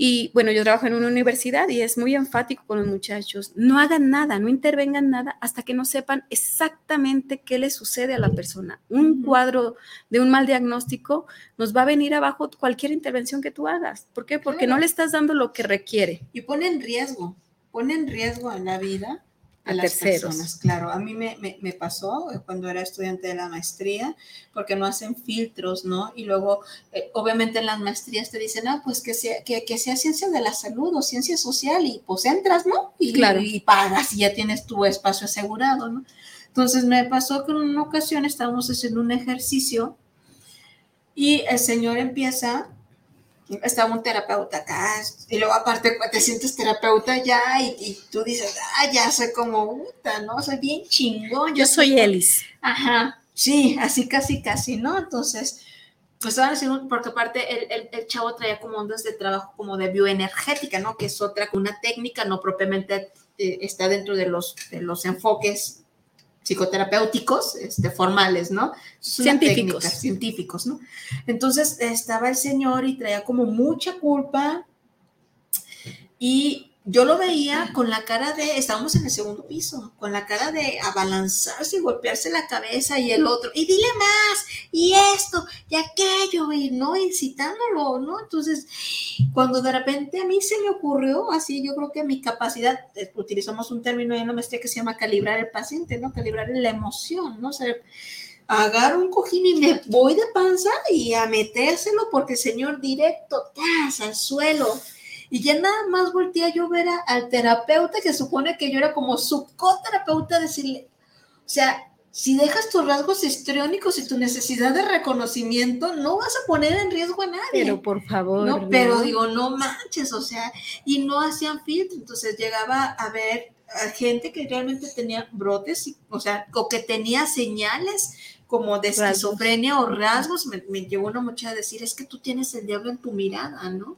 Y bueno, yo trabajo en una universidad y es muy enfático con los muchachos. No hagan nada, no intervengan nada hasta que no sepan exactamente qué le sucede a la persona. Un cuadro de un mal diagnóstico nos va a venir abajo cualquier intervención que tú hagas. ¿Por qué? Porque Claro. no le estás dando lo que requiere. Y pone en riesgo, pone en riesgo a la vida A a las terceros. personas. Claro, a mí me, me- me pasó eh, cuando era estudiante de la maestría, porque no hacen filtros, ¿no? Y luego, eh, obviamente en las maestrías te dicen, ah, pues que sea, que, que sea ciencia de la salud o ciencia social, y pues entras, ¿no? Y, Claro. y pagas y ya tienes tu espacio asegurado, ¿no? Entonces me pasó que en una ocasión estábamos haciendo un ejercicio y el señor empieza estaba un terapeuta acá, y luego aparte te sientes terapeuta ya, y, y tú dices, ah, ya soy como puta, ¿no? Soy bien chingón. Yo soy Elis. Ajá, sí, así casi, casi, ¿no? Entonces, pues estaban haciendo, porque aparte el, el, el chavo traía como ondas de trabajo como de bioenergética, ¿no? Que es otra, una técnica, no propiamente eh, está dentro de los, de los enfoques psicoterapéuticos, este, formales, ¿no? científicos. científicos, ¿no? Entonces estaba el señor y traía como mucha culpa y yo lo veía con la cara de, estábamos en el segundo piso, con la cara de abalanzarse y golpearse la cabeza y el otro, y dile más, y esto, y aquello, y no incitándolo, ¿no? Entonces, cuando de repente a mí se me ocurrió, así yo creo que mi capacidad, eh, utilizamos un término en la maestría que se llama calibrar el paciente, ¿no? Calibrar la emoción, ¿no? O sea, agarro un cojín y me voy de panza y a metérselo porque el señor directo, ¡tas! al suelo y ya nada más volteé yo ver al terapeuta, que supone que yo era como su coterapeuta, decirle, o sea, si dejas tus rasgos histriónicos y tu necesidad de reconocimiento, no vas a poner en riesgo a nadie. Pero por favor. No, pero digo, no manches, o sea, y no hacían filtro. Entonces llegaba a ver a gente que realmente tenía brotes, o sea, o que tenía señales como de esquizofrenia o rasgos. Me, me llevó una muchacha a decir, es que tú tienes el diablo en tu mirada, ¿no?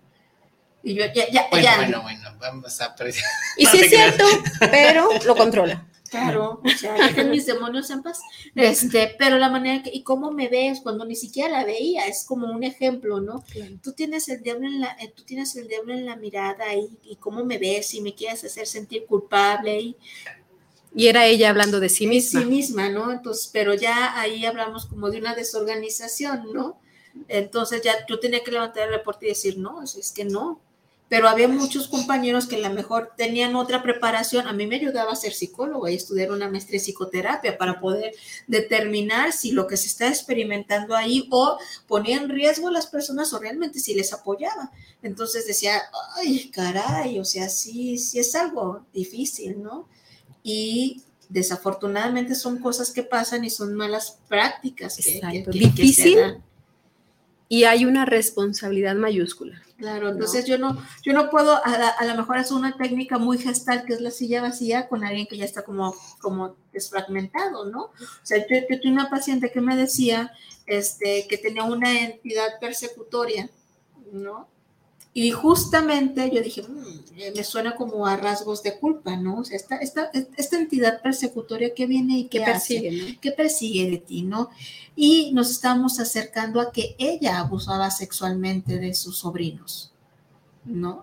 Y yo, ya, ya, bueno, ya. bueno, bueno, vamos a *laughs* Y sí es cierto, pero lo controla. Claro, o sea, dejen mis demonios en paz. Este, pero la manera que, y cómo me ves cuando ni siquiera la veía, es como un ejemplo, ¿no? Tú tienes el diablo en la, eh, tú tienes el diablo en la mirada y, y cómo me ves y me quieres hacer sentir culpable y, Y era ella hablando de sí de misma. sí misma, ¿no? Entonces, pero ya ahí hablamos como de una desorganización, ¿no? Entonces ya yo tenía que levantar el reporte y decir, no, es que no. Pero había muchos compañeros que a lo mejor tenían otra preparación. A mí me ayudaba a ser psicóloga y estudiar una maestría en psicoterapia para poder determinar si lo que se está experimentando ahí o ponía en riesgo a las personas o realmente si les apoyaba. Entonces decía, ay, caray, o sea, sí, sí es algo difícil, ¿no? Y desafortunadamente son cosas que pasan y son malas prácticas. Que, que- Exacto. que- que se Difícil. Y hay una responsabilidad mayúscula. Claro, entonces yo no, yo no puedo, a, la- a lo mejor hacer una técnica muy gestal que es la silla vacía con alguien que ya está como, como desfragmentado, ¿no? O sea, yo, yo tuve una paciente que me decía este, que tenía una entidad persecutoria, ¿no? Y justamente yo dije, "Mm, me suena como a rasgos de culpa, ¿no? O sea, esta, esta, esta entidad persecutoria que viene y que Que hace? persigue, ¿no? que persigue de ti, ¿no? Y nos estamos acercando a que ella abusaba sexualmente de sus sobrinos, ¿no?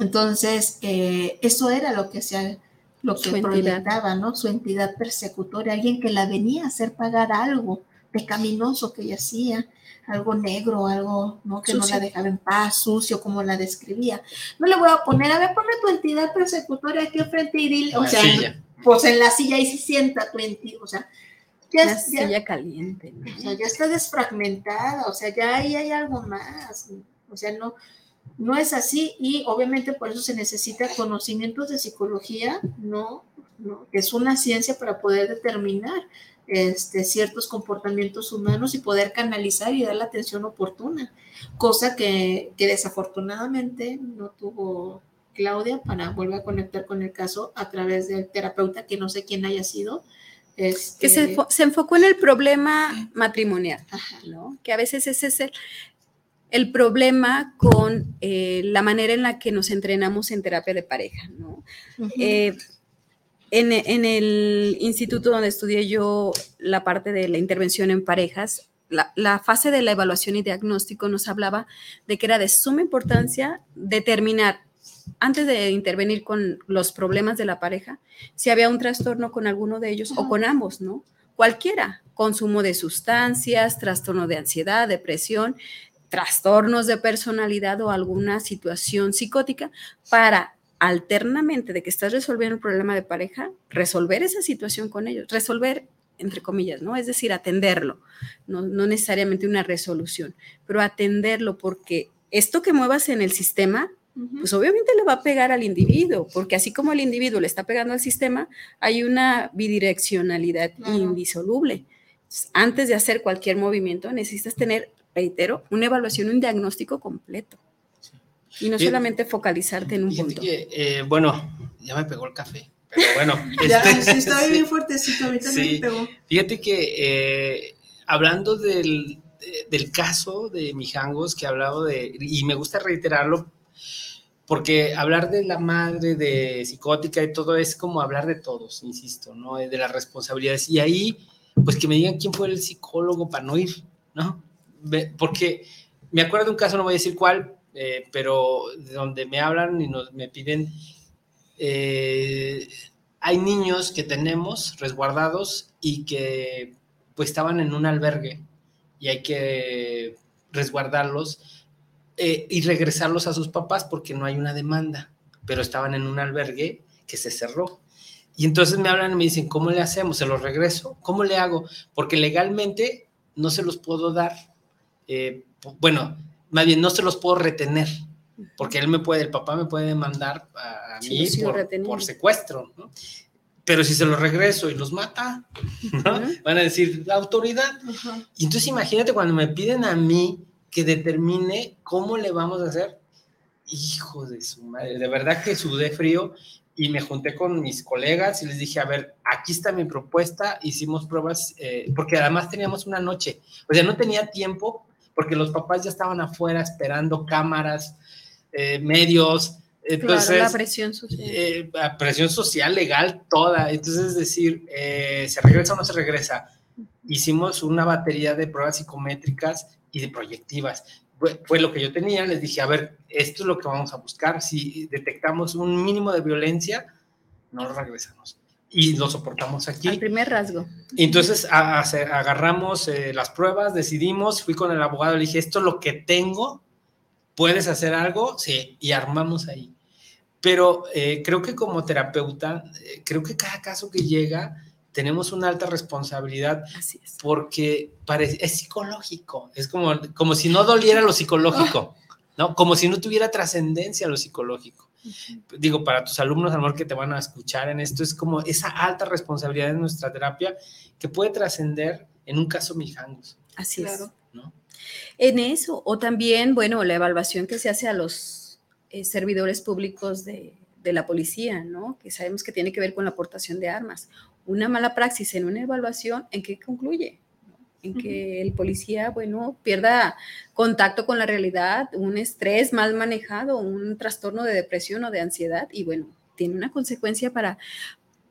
Entonces, eh, eso era lo que se lo Su que entidad. proyectaba, ¿no? Su entidad persecutoria, alguien que la venía a hacer pagar algo pecaminoso que ella hacía, algo negro, algo ¿no? que no la dejaba en paz, sucio, como la describía. No le voy a poner, a ver, ponme tu entidad persecutoria aquí enfrente y dile, o La sea, silla. pues en la silla y se sienta tu entidad, o sea, ya, La ya- silla caliente. ¿no? o sea, ya está desfragmentada, o sea, ya ahí hay algo más, o sea, no, no es así y obviamente por eso se necesita conocimientos de psicología, ¿no? ¿no? Que es una ciencia para poder determinar este, ciertos comportamientos humanos y poder canalizar y dar la atención oportuna, cosa que, que desafortunadamente no tuvo Claudia para volver a conectar con el caso a través del terapeuta, que no sé quién haya sido. Este, Que se, se enfocó en el problema matrimonial. ajá. ¿no? Que a veces ese es el, el problema con eh, la manera en la que nos entrenamos en terapia de pareja, ¿no? Eh, en, en el instituto donde estudié yo la parte de la intervención en parejas, la, la fase de la evaluación y diagnóstico nos hablaba de que era de suma importancia determinar, antes de intervenir con los problemas de la pareja, si había un trastorno con alguno de ellos o con ambos, ¿no? Cualquiera, consumo de sustancias, trastorno de ansiedad, depresión, trastornos de personalidad o alguna situación psicótica para alternamente de que estás resolviendo el problema de pareja, resolver esa situación con ellos, resolver entre comillas, ¿no? Es decir, atenderlo, no, no necesariamente una resolución, pero atenderlo porque esto que muevas en el sistema, pues obviamente le va a pegar al individuo, porque así como el individuo le está pegando al sistema, hay una bidireccionalidad indisoluble. Entonces, Antes de hacer cualquier movimiento, necesitas tener, reitero, una evaluación, un diagnóstico completo. Y no solamente focalizarte en un punto. que, eh, bueno, ya me pegó el café, pero bueno. *laughs* Ya, este, sí, estaba bien *laughs* fuertecito, ahorita Sí. me pegó. Fíjate que eh, hablando del, de- del caso de Mijangos que hablaba de, y me gusta reiterarlo, porque hablar de la madre, de psicótica y todo es como hablar de todos, insisto, ¿no? De las responsabilidades. Y ahí, pues que me digan quién fue el psicólogo para no ir, ¿no? Porque me acuerdo de un caso, no voy a decir cuál, eh, pero donde me hablan y nos, me piden, eh, hay niños que tenemos resguardados y que pues estaban en un albergue y hay que resguardarlos eh, y regresarlos a sus papás porque no hay una demanda, pero estaban en un albergue que se cerró. Y entonces me hablan y me dicen, ¿cómo le hacemos? ¿Se los regreso? ¿Cómo le hago? Porque legalmente no se los puedo dar. Bueno, más bien no se los puedo retener, porque él me puede, el papá me puede demandar a, mí por, secuestro, ¿no? Pero si se los regreso y los mata, van a decir, la autoridad. Y entonces imagínate cuando me piden a mí que determine cómo le vamos a hacer. Hijo de su madre, de verdad que sudé frío y me junté con mis colegas y les dije, a ver, aquí está mi propuesta, hicimos pruebas, eh, porque además teníamos una noche, o sea, no tenía tiempo porque los papás ya estaban afuera esperando cámaras, eh, medios. Entonces, la presión social. Eh, la presión social, legal, toda. Entonces, es decir, ¿se regresa o no se regresa? Hicimos una batería de pruebas psicométricas y de proyectivas. Fue, lo que yo tenía, les dije, a ver, esto es lo que vamos a buscar. Si detectamos un mínimo de violencia, no regresamos. Y lo soportamos aquí. El primer rasgo. entonces agarramos eh, las pruebas, decidimos, fui con el abogado, le dije, esto es lo que tengo, ¿puedes hacer algo? Sí, y armamos ahí. Pero eh, creo que como terapeuta, eh, creo que cada caso que llega, tenemos una alta responsabilidad porque es psicológico, es como, como si no doliera lo psicológico, *laughs* ¿no? Como si no tuviera trascendencia lo psicológico. Digo, para tus alumnos, amor, que te van a escuchar en esto, es como esa alta responsabilidad en nuestra terapia que puede trascender en un caso Mijangos. Así es. ¿no? En eso, o también, bueno, la evaluación que se hace a los eh, servidores públicos de, de la policía, ¿no? Que sabemos que tiene que ver con la aportación de armas una mala praxis en una evaluación, ¿en qué concluye? En que el policía, bueno, pierda contacto con la realidad, un estrés mal manejado, un trastorno de depresión o de ansiedad, y bueno, tiene una consecuencia para,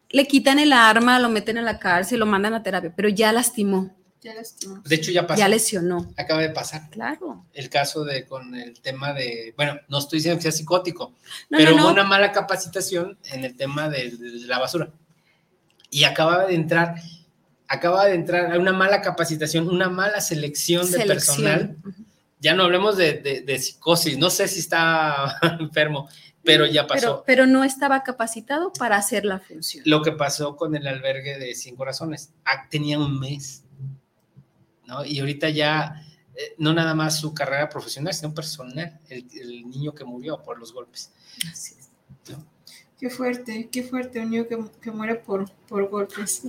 le quitan el arma, lo meten a la cárcel, lo mandan a terapia, pero ya lastimó. Ya lastimó. De hecho, ya pasó. Ya lesionó. Acaba de pasar. Claro. El caso de con el tema de, bueno, no estoy diciendo que sea psicótico, pero hubo una mala capacitación en el tema de la basura y acababa de entrar, acaba de entrar a una mala capacitación, una mala selección de personal. Ya no hablemos de, psicosis, no sé si está *laughs* enfermo, pero ya pasó. Pero, no estaba capacitado para hacer la función. Lo que pasó con el albergue de Cinco Corazones, ah, tenía un mes, ¿no? Y ahorita ya, eh, no nada más su carrera profesional, sino personal, el, el niño que murió por los golpes. Así es. Qué fuerte, qué fuerte un niño que, muere por, por golpes.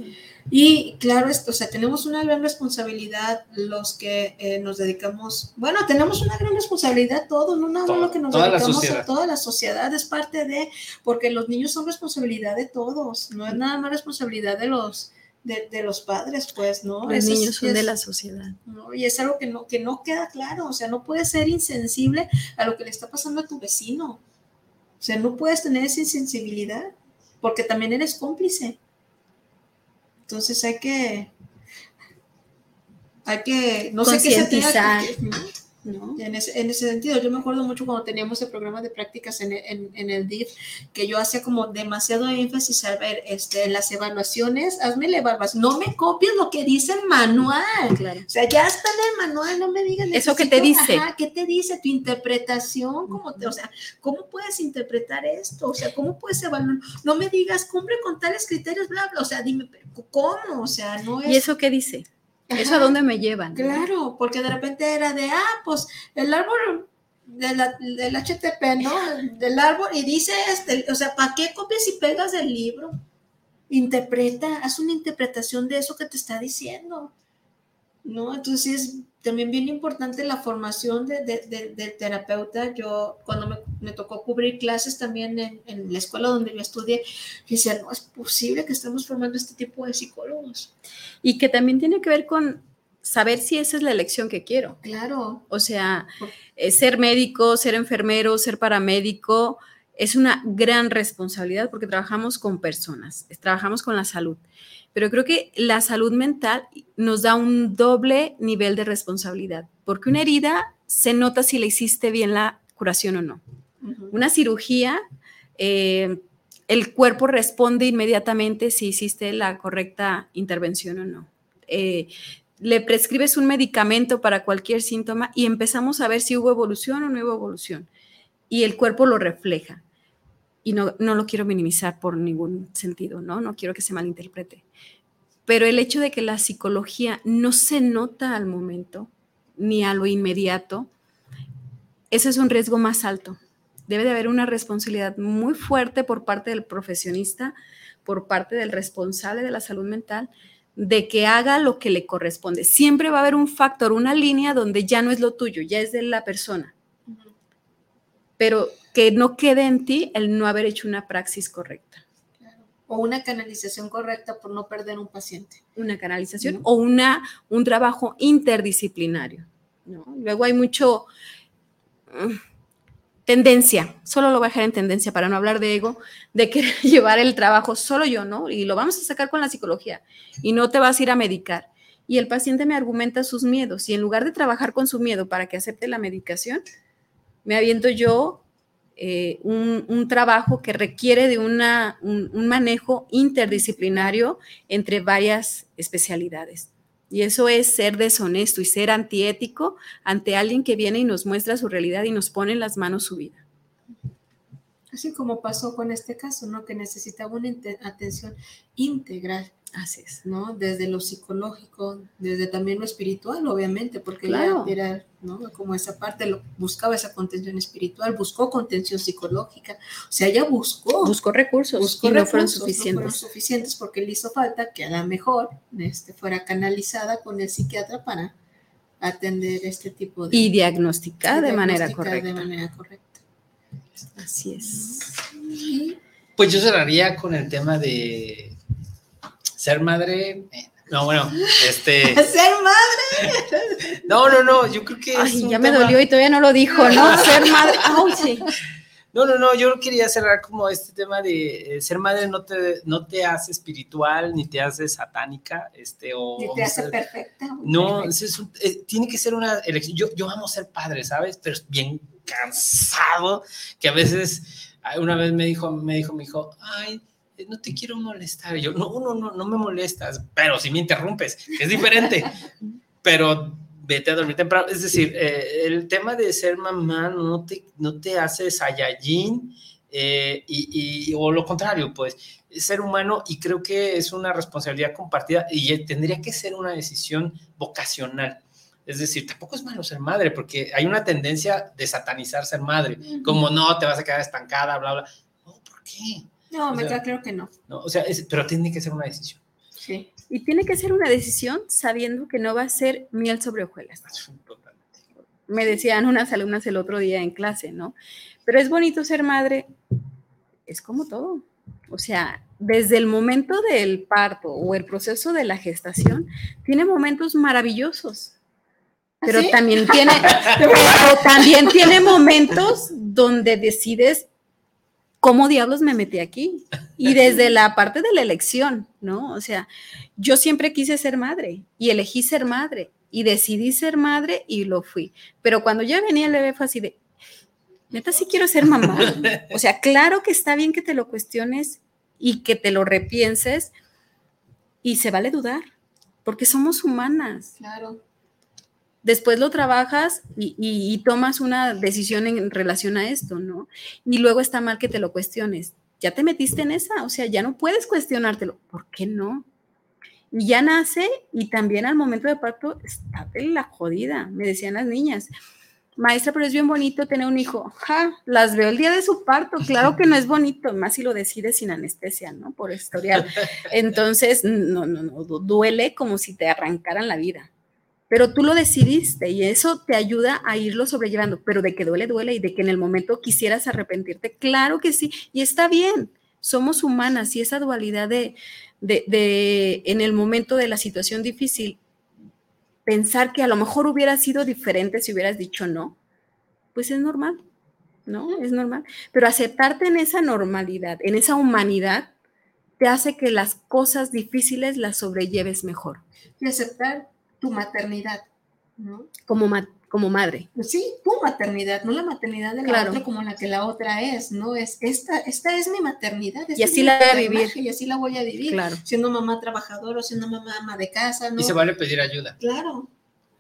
Y claro, esto, o sea, tenemos una gran responsabilidad los que eh, nos dedicamos, bueno, tenemos una gran responsabilidad todos, no nada más lo que nos dedicamos a toda la sociedad, es parte de, porque los niños son responsabilidad de todos, no es nada más responsabilidad de los, de, los padres, pues, ¿no? Los niños son de la sociedad. Y es algo que no, que no queda claro, o sea, no puedes ser insensible a lo que le está pasando a tu vecino. O sea, no puedes tener esa insensibilidad porque también eres cómplice. Entonces hay que, hay que, no sé qué se en, ese, en, ese, sentido, yo me acuerdo mucho cuando teníamos el programa de prácticas en, en, en, el DIF, que yo hacía como demasiado énfasis a ver, este, en las evaluaciones, hazme la evaluación, no me copies lo que dice el manual. Claro. O sea, ya está en el manual, no me digas. Eso que te dice. ¿Qué te dice? Tu interpretación, ¿cómo te, o sea, ¿cómo puedes interpretar esto? O sea, ¿cómo puedes evaluar? No me digas, cumple con tales criterios, bla, bla. O sea, dime, ¿cómo? O sea, no es. ¿Y eso qué dice? ¿Eso a dónde me llevan? Claro, porque de repente era de, ah, pues el árbol del HTP, ¿no? Del árbol, y dice, este, o sea, ¿para qué copias y pegas del libro? Interpreta, haz una interpretación de eso que te está diciendo, ¿no? Entonces también bien importante la formación de, del terapeuta. Yo cuando me, tocó cubrir clases también en, la escuela donde yo estudié, decía, no es posible que estemos formando este tipo de psicólogos. Y que también tiene que ver con saber si esa es la elección que quiero. Claro. O sea, eh, ser médico, ser enfermero, ser paramédico es una gran responsabilidad porque trabajamos con personas, trabajamos con la salud. Pero creo que la salud mental nos da un doble nivel de responsabilidad, porque una herida se nota si le hiciste bien la curación o no. Una cirugía, eh, el cuerpo responde inmediatamente si hiciste la correcta intervención o no. Eh, le prescribes un medicamento para cualquier síntoma y empezamos a ver si hubo evolución o no hubo evolución. Y el cuerpo lo refleja. Y no, no lo quiero minimizar por ningún sentido, ¿no? No quiero que se malinterprete. Pero el hecho de que la psicología no se nota al momento ni a lo inmediato, ese es un riesgo más alto. Debe de haber una responsabilidad muy fuerte por parte del profesionista, por parte del responsable de la salud mental, de que haga lo que le corresponde. Siempre va a haber un factor, una línea donde ya no es lo tuyo, ya es de la persona. Pero que no quede en ti el no haber hecho una praxis correcta. O una canalización correcta por no perder un paciente. Una canalización o una, un trabajo interdisciplinario. Luego hay mucho mm, tendencia, solo lo voy a dejar en tendencia para no hablar de ego, de querer *laughs* llevar el trabajo solo yo, ¿no? Y lo vamos a sacar con la psicología y no te vas a ir a medicar. Y el paciente me argumenta sus miedos y en lugar de trabajar con su miedo para que acepte la medicación, me aviento yo eh, un, trabajo que requiere de una, un manejo interdisciplinario entre varias especialidades. Y eso es ser deshonesto y ser antiético ante alguien que viene y nos muestra su realidad y nos pone en las manos su vida. Así como pasó con este caso, ¿no? Que necesitaba una atención integral. Así es. ¿no? Desde lo psicológico, desde también lo espiritual, obviamente, porque claro. era, ¿no? Como esa parte, lo, buscaba esa contención espiritual, buscó contención psicológica, o sea, ella buscó. Buscó recursos buscó y no fueron suficientes. No fueron suficientes porque le hizo falta que a lo mejor este, fuera canalizada con el psiquiatra para atender este tipo de... Y diagnosticar de, manera correcta. De manera correcta. Así es. Pues yo cerraría con el tema de ser madre. Eh, no, bueno, este. *laughs* ¡Ser madre! No, no, no, yo creo que. Ay, ya me dolió y todavía no lo dijo, ¿no? *laughs* ser madre. Ay, sí. No, no, no, yo quería cerrar como este tema de eh, ser madre no te, no te hace espiritual, ni te hace satánica, este, o... Ni te hace perfecta. No, Es eh, tiene que ser una elección. Yo, yo amo ser padre, ¿sabes? Pero es bien cansado, que a veces, una vez me dijo, me dijo mi hijo, ay, no te quiero molestar. Y yo, no, no, no, no me molestas, pero si me interrumpes, es diferente. *laughs* pero vete a dormir temprano. Es decir, eh, el tema de ser mamá no te, no te hace Saiyajin eh, y, o lo contrario, pues, ser humano y creo que es una responsabilidad compartida y tendría que ser una decisión vocacional. Es decir, tampoco es malo ser madre, porque hay una tendencia de satanizar ser madre, como no, te vas a quedar estancada, bla, bla. No, ¿por qué? No, me queda claro que no. no o sea, pero tiene que ser una decisión. Sí. Y tiene que ser una decisión sabiendo que no va a ser miel sobre hojuelas. Me decían unas alumnas el otro día en clase, ¿no? Pero es bonito ser madre, es como todo. O sea, desde el momento del parto o el proceso de la gestación, tiene momentos maravillosos. Pero ¿Ah, también tiene, *laughs* pero también tiene momentos donde decides ¿cómo diablos me metí aquí? Y desde la parte de la elección, ¿no? O sea, yo siempre quise ser madre y elegí ser madre y decidí ser madre y lo fui. Pero cuando ya venía el bebé fue así de, neta, sí quiero ser mamá. *laughs* O sea, claro que está bien que te lo cuestiones y que te lo repienses y se vale dudar, porque somos humanas. Claro después lo trabajas y, tomas una decisión en relación a esto, ¿no? Y luego está mal que te lo cuestiones. Ya te metiste en esa, o sea, ya no puedes cuestionártelo. ¿Por qué no? Y ya nace y también al momento de parto está la jodida, me decían las niñas. Maestra, pero es bien bonito tener un hijo. Ja, las veo el día de su parto. Claro que no es bonito, más si lo decides sin anestesia, ¿no? Por historial. Entonces, no, no, no, duele como si te arrancaran la vida pero tú lo decidiste y eso te ayuda a irlo sobrellevando, pero de que duele, duele y de que en el momento quisieras arrepentirte, claro que sí, y está bien, somos humanas y esa dualidad de, de, en el momento de la situación difícil, pensar que a lo mejor hubiera sido diferente si hubieras dicho no, pues es normal, ¿no? Es normal. Pero aceptarte en esa normalidad, en esa humanidad, te hace que las cosas difíciles las sobrelleves mejor. Y aceptar tu maternidad, ¿no? Como, como madre. Sí, tu maternidad, no la maternidad de la otra como la que la otra es, ¿no? Es esta, esta es mi maternidad. Y así la voy a vivir. Y así la voy a vivir. Claro. Siendo mamá trabajadora o siendo mamá ama de casa, ¿no? Y se vale pedir ayuda. Claro.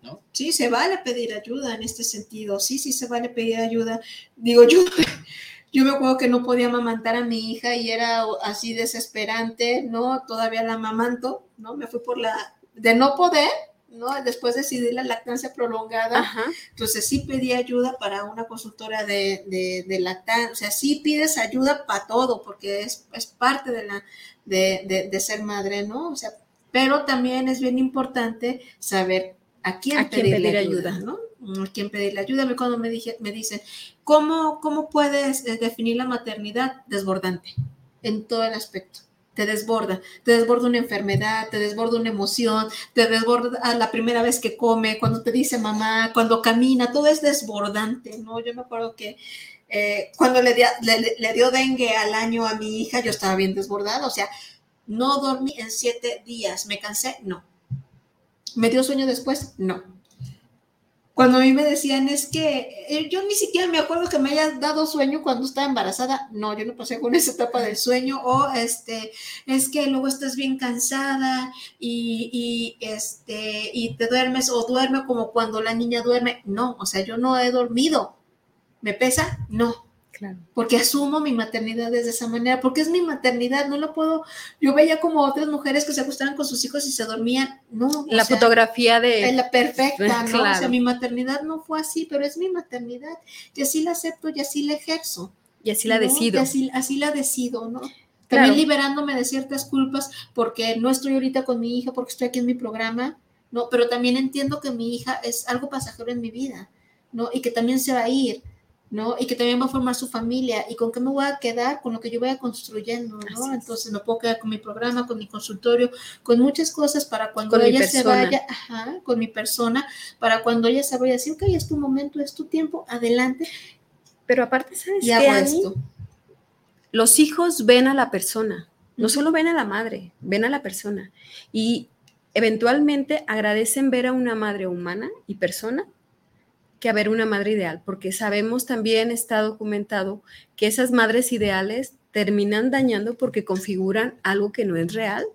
¿No? Sí, se vale pedir ayuda en este sentido. Sí, sí, se vale pedir ayuda. Digo, yo, *laughs* yo me acuerdo que no podía amamantar a mi hija y era así desesperante, ¿no? Todavía la amamanto, ¿no? Me fui por la, de no poder, ¿no? Después decidí la lactancia prolongada, entonces sí pedí ayuda para una consultora de, de, de lactancia, o sea, sí pides ayuda para todo, porque es, es parte de, la, de, de, ser madre, ¿no? O sea, pero también es bien importante saber a quién, pedir ayuda, ¿no? A quién pedirle ayuda. Cuando me, dije, me dicen, ¿cómo, ¿cómo puedes eh, definir la maternidad? Desbordante, en todo el aspecto te desborda, te desborda una enfermedad, te desborda una emoción, te desborda la primera vez que come, cuando te dice mamá, cuando camina, todo es desbordante, ¿no? Yo me acuerdo que eh, cuando le, le, dio dengue al año a mi hija, yo estaba bien desbordada, o sea, no dormí en siete días, me cansé, no. ¿Me dio sueño después? No cuando a mí me decían, es que eh, yo ni siquiera me acuerdo que me haya dado sueño cuando estaba embarazada. No, yo no pasé con esa etapa del sueño. O este, es que luego estás bien cansada y, y, este, y te duermes o duerme como cuando la niña duerme. No, o sea, yo no he dormido. ¿Me pesa? No. Porque asumo mi maternidad de esa manera, porque es mi maternidad, no lo puedo. Yo veía como otras mujeres que se acostaban con sus hijos y se dormían, no. La fotografía de. La perfecta, ¿no? O sea, mi maternidad no fue así, pero es mi maternidad y así la acepto y así la ejerzo. Y así la decido. Y así, la decido, ¿no? También liberándome de ciertas culpas porque no estoy ahorita con mi hija, porque estoy aquí en mi programa, ¿no? Pero también entiendo que mi hija es algo pasajero en mi vida, ¿no? Y que también se va a ir ¿no? Y que también va a formar su familia. ¿Y con qué me voy a quedar? Con lo que yo vaya construyendo, ¿no? Entonces me puedo quedar con mi programa, con mi consultorio, con muchas cosas para cuando ella se vaya, ajá, con mi persona, para cuando ella se vaya a decir, ok, es tu momento, es tu tiempo, adelante. Pero aparte, ¿sabes qué, Los hijos ven a la persona, no solo ven a la madre, ven a la persona. Y eventualmente agradecen ver a una madre humana y persona que haber una madre ideal, porque sabemos también, está documentado, que esas madres ideales terminan dañando porque configuran algo que no es real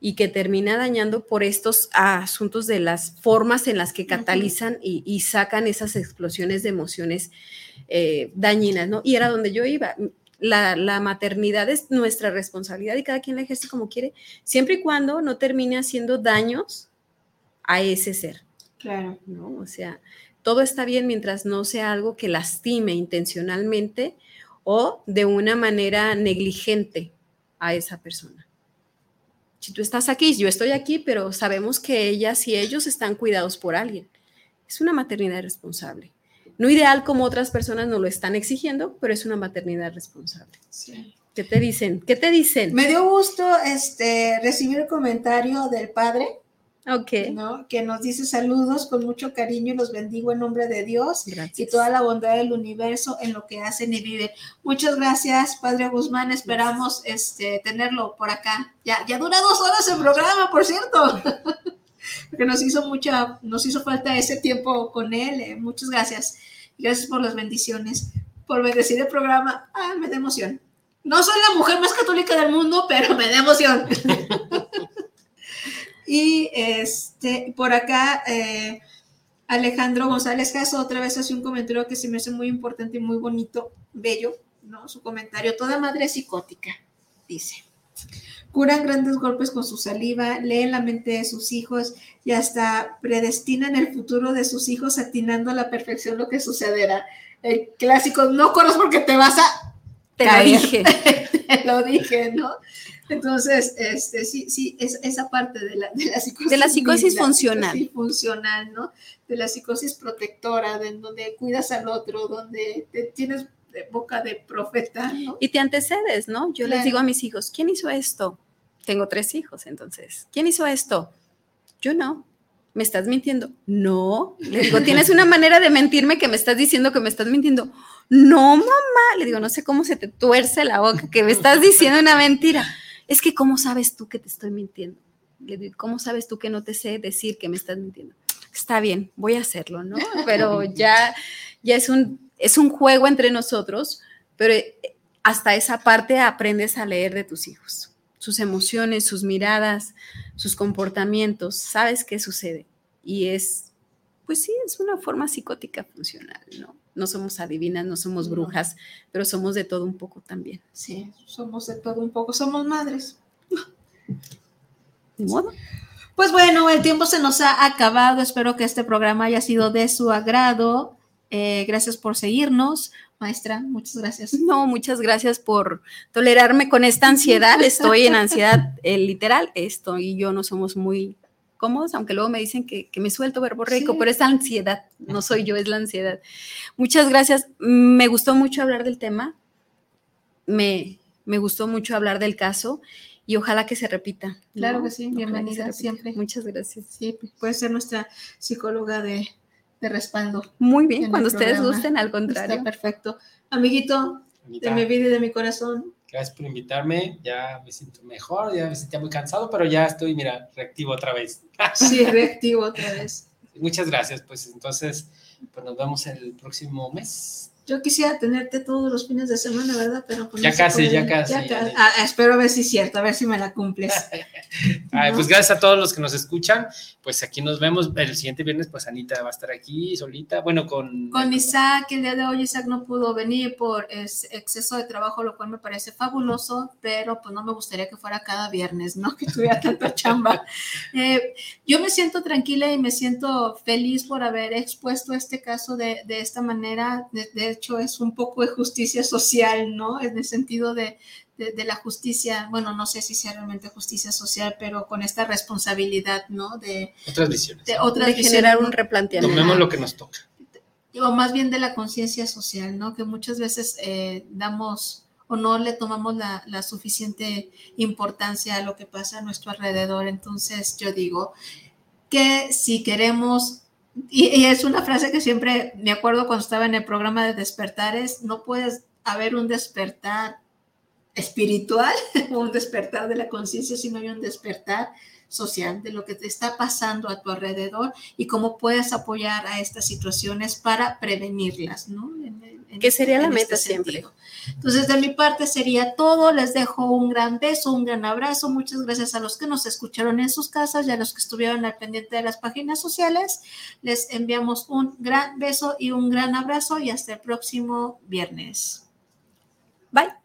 y que termina dañando por estos asuntos de las formas en las que catalizan y, sacan esas explosiones de emociones eh, dañinas, ¿no? Y era donde yo iba. La, la, maternidad es nuestra responsabilidad y cada quien la ejerce como quiere, siempre y cuando no termine haciendo daños a ese ser. Claro. ¿no? O sea, todo está bien mientras no sea algo que lastime intencionalmente o de una manera negligente a esa persona. Si tú estás aquí, yo estoy aquí, pero sabemos que ellas y ellos están cuidados por alguien. Es una maternidad responsable. No ideal como otras personas nos lo están exigiendo, pero es una maternidad responsable. ¿Qué te dicen? ¿Qué te dicen? Me dio gusto este, recibir el comentario del padre Ok. ¿no? Que nos dice saludos con mucho cariño y los bendigo en nombre de Dios y toda la bondad del universo en lo que hacen y viven. Muchas gracias, Padre Guzmán. Esperamos este, tenerlo por acá. Ya, ya dura dos horas el programa, por cierto. *laughs* Porque nos hizo mucha, nos hizo falta ese tiempo con él. Eh, muchas gracias. Gracias por las bendiciones, por bendecir el programa. Ah, me da emoción. No soy la mujer más católica del mundo, pero me da emoción. *laughs* Y este, por acá, eh, Alejandro González Caso otra vez hace un comentario que se me hace muy importante y muy bonito, bello, ¿no? Su comentario, toda madre psicótica, dice. Curan grandes golpes con su saliva, leen la mente de sus hijos y hasta predestinan el futuro de sus hijos atinando a la perfección lo que sucederá. El clásico, no corras porque te vas a... Te lo dije. te lo dije, ¿no? Entonces, este, sí, sí, es, esa parte de la, de la psicosis. De la psicosis funcional. funcional, ¿no? De la psicosis protectora, de donde cuidas al otro, donde tienes boca de profeta, ¿no? Y te antecedes, ¿no? Yo les digo a mis hijos, ¿quién hizo esto? Tengo tres hijos, entonces, ¿quién hizo esto? Yo no. ¿me estás mintiendo? No. Le digo, tienes una manera de mentirme que me estás diciendo que me estás mintiendo. No, mamá. Le digo, no sé cómo se te tuerce la boca que me estás diciendo una mentira. Es que, ¿cómo sabes tú que te estoy mintiendo? Le digo, ¿cómo sabes tú que no te sé decir que me estás mintiendo? Está bien, voy a hacerlo, ¿no? *laughs* Pero ya, ya es un, es un juego entre nosotros, pero hasta esa parte aprendes a leer de tus hijos sus emociones, sus miradas, sus comportamientos, sabes qué sucede. Y es, pues sí, es una forma psicótica funcional, ¿no? No somos adivinas, no somos brujas, pero somos de todo un poco también. Sí, somos de todo un poco, somos madres. ¿De modo? Pues bueno, el tiempo se nos ha acabado. Espero que este programa haya sido de su agrado. Eh, gracias por seguirnos. Maestra, muchas gracias. *laughs* No, muchas gracias por tolerarme con esta ansiedad. Estoy en ansiedad eh, literal. Esto y yo no somos muy cómodos, aunque luego me dicen que, me suelto verbo rico, pero es ansiedad, no soy yo, es la ansiedad. Muchas gracias. Me gustó mucho hablar del tema. Me, me gustó mucho hablar del caso y ojalá que se repita. Claro que sí, bienvenida siempre. Muchas gracias. Sí, puede ser nuestra psicóloga de de respaldo. Muy bien, cuando ustedes gusten, al contrario. Está perfecto. Amiguito, de mi vida y de mi corazón. Gracias por invitarme, ya me siento mejor, ya me sentía muy cansado, pero ya estoy, mira, reactivo otra vez. *laughs* Sí, reactivo otra vez. Muchas gracias, pues entonces, pues nos vemos el próximo mes. Yo quisiera tenerte todos los fines de semana, ¿verdad? Pero pues ya, casi, ya, casi, ah, espero a ver si es cierto, a ver si me la cumples. *laughs* Pues gracias a todos los que nos escuchan. Pues aquí nos vemos el siguiente viernes. Pues Anita va a estar aquí solita. Bueno, con. Con Isaac, el día de hoy Isaac no pudo venir por exceso de trabajo, lo cual me parece fabuloso, pero pues no me gustaría que fuera cada viernes, ¿no? *laughs* Que tuviera tanta chamba. *laughs* Eh, yo me siento tranquila y me siento feliz por haber expuesto este caso de, de esta manera. de hecho es un poco de justicia social, ¿no? En el sentido de, de, la justicia, bueno, no sé si sea realmente justicia social, pero con esta responsabilidad, ¿no? De otras visiones. De, de generar un replanteamiento. Tomemos lo que nos toca. O más bien de la conciencia social, ¿no? Que muchas veces eh, damos o no le tomamos la, la, suficiente importancia a lo que pasa a nuestro alrededor. Entonces yo digo que si queremos y, es una frase que siempre me acuerdo cuando estaba en el programa de despertares, no puedes haber un despertar espiritual *laughs* un despertar de la conciencia, sino hay un despertar social de lo que te está pasando a tu alrededor y cómo puedes apoyar a estas situaciones para prevenirlas, ¿no? que sería la meta este siempre. Entonces, de mi parte sería todo. Les dejo un gran beso, un gran abrazo. Muchas gracias a los que nos escucharon en sus casas y a los que estuvieron al pendiente de las páginas sociales. Les enviamos un gran beso y un gran abrazo y hasta el próximo viernes. Bye.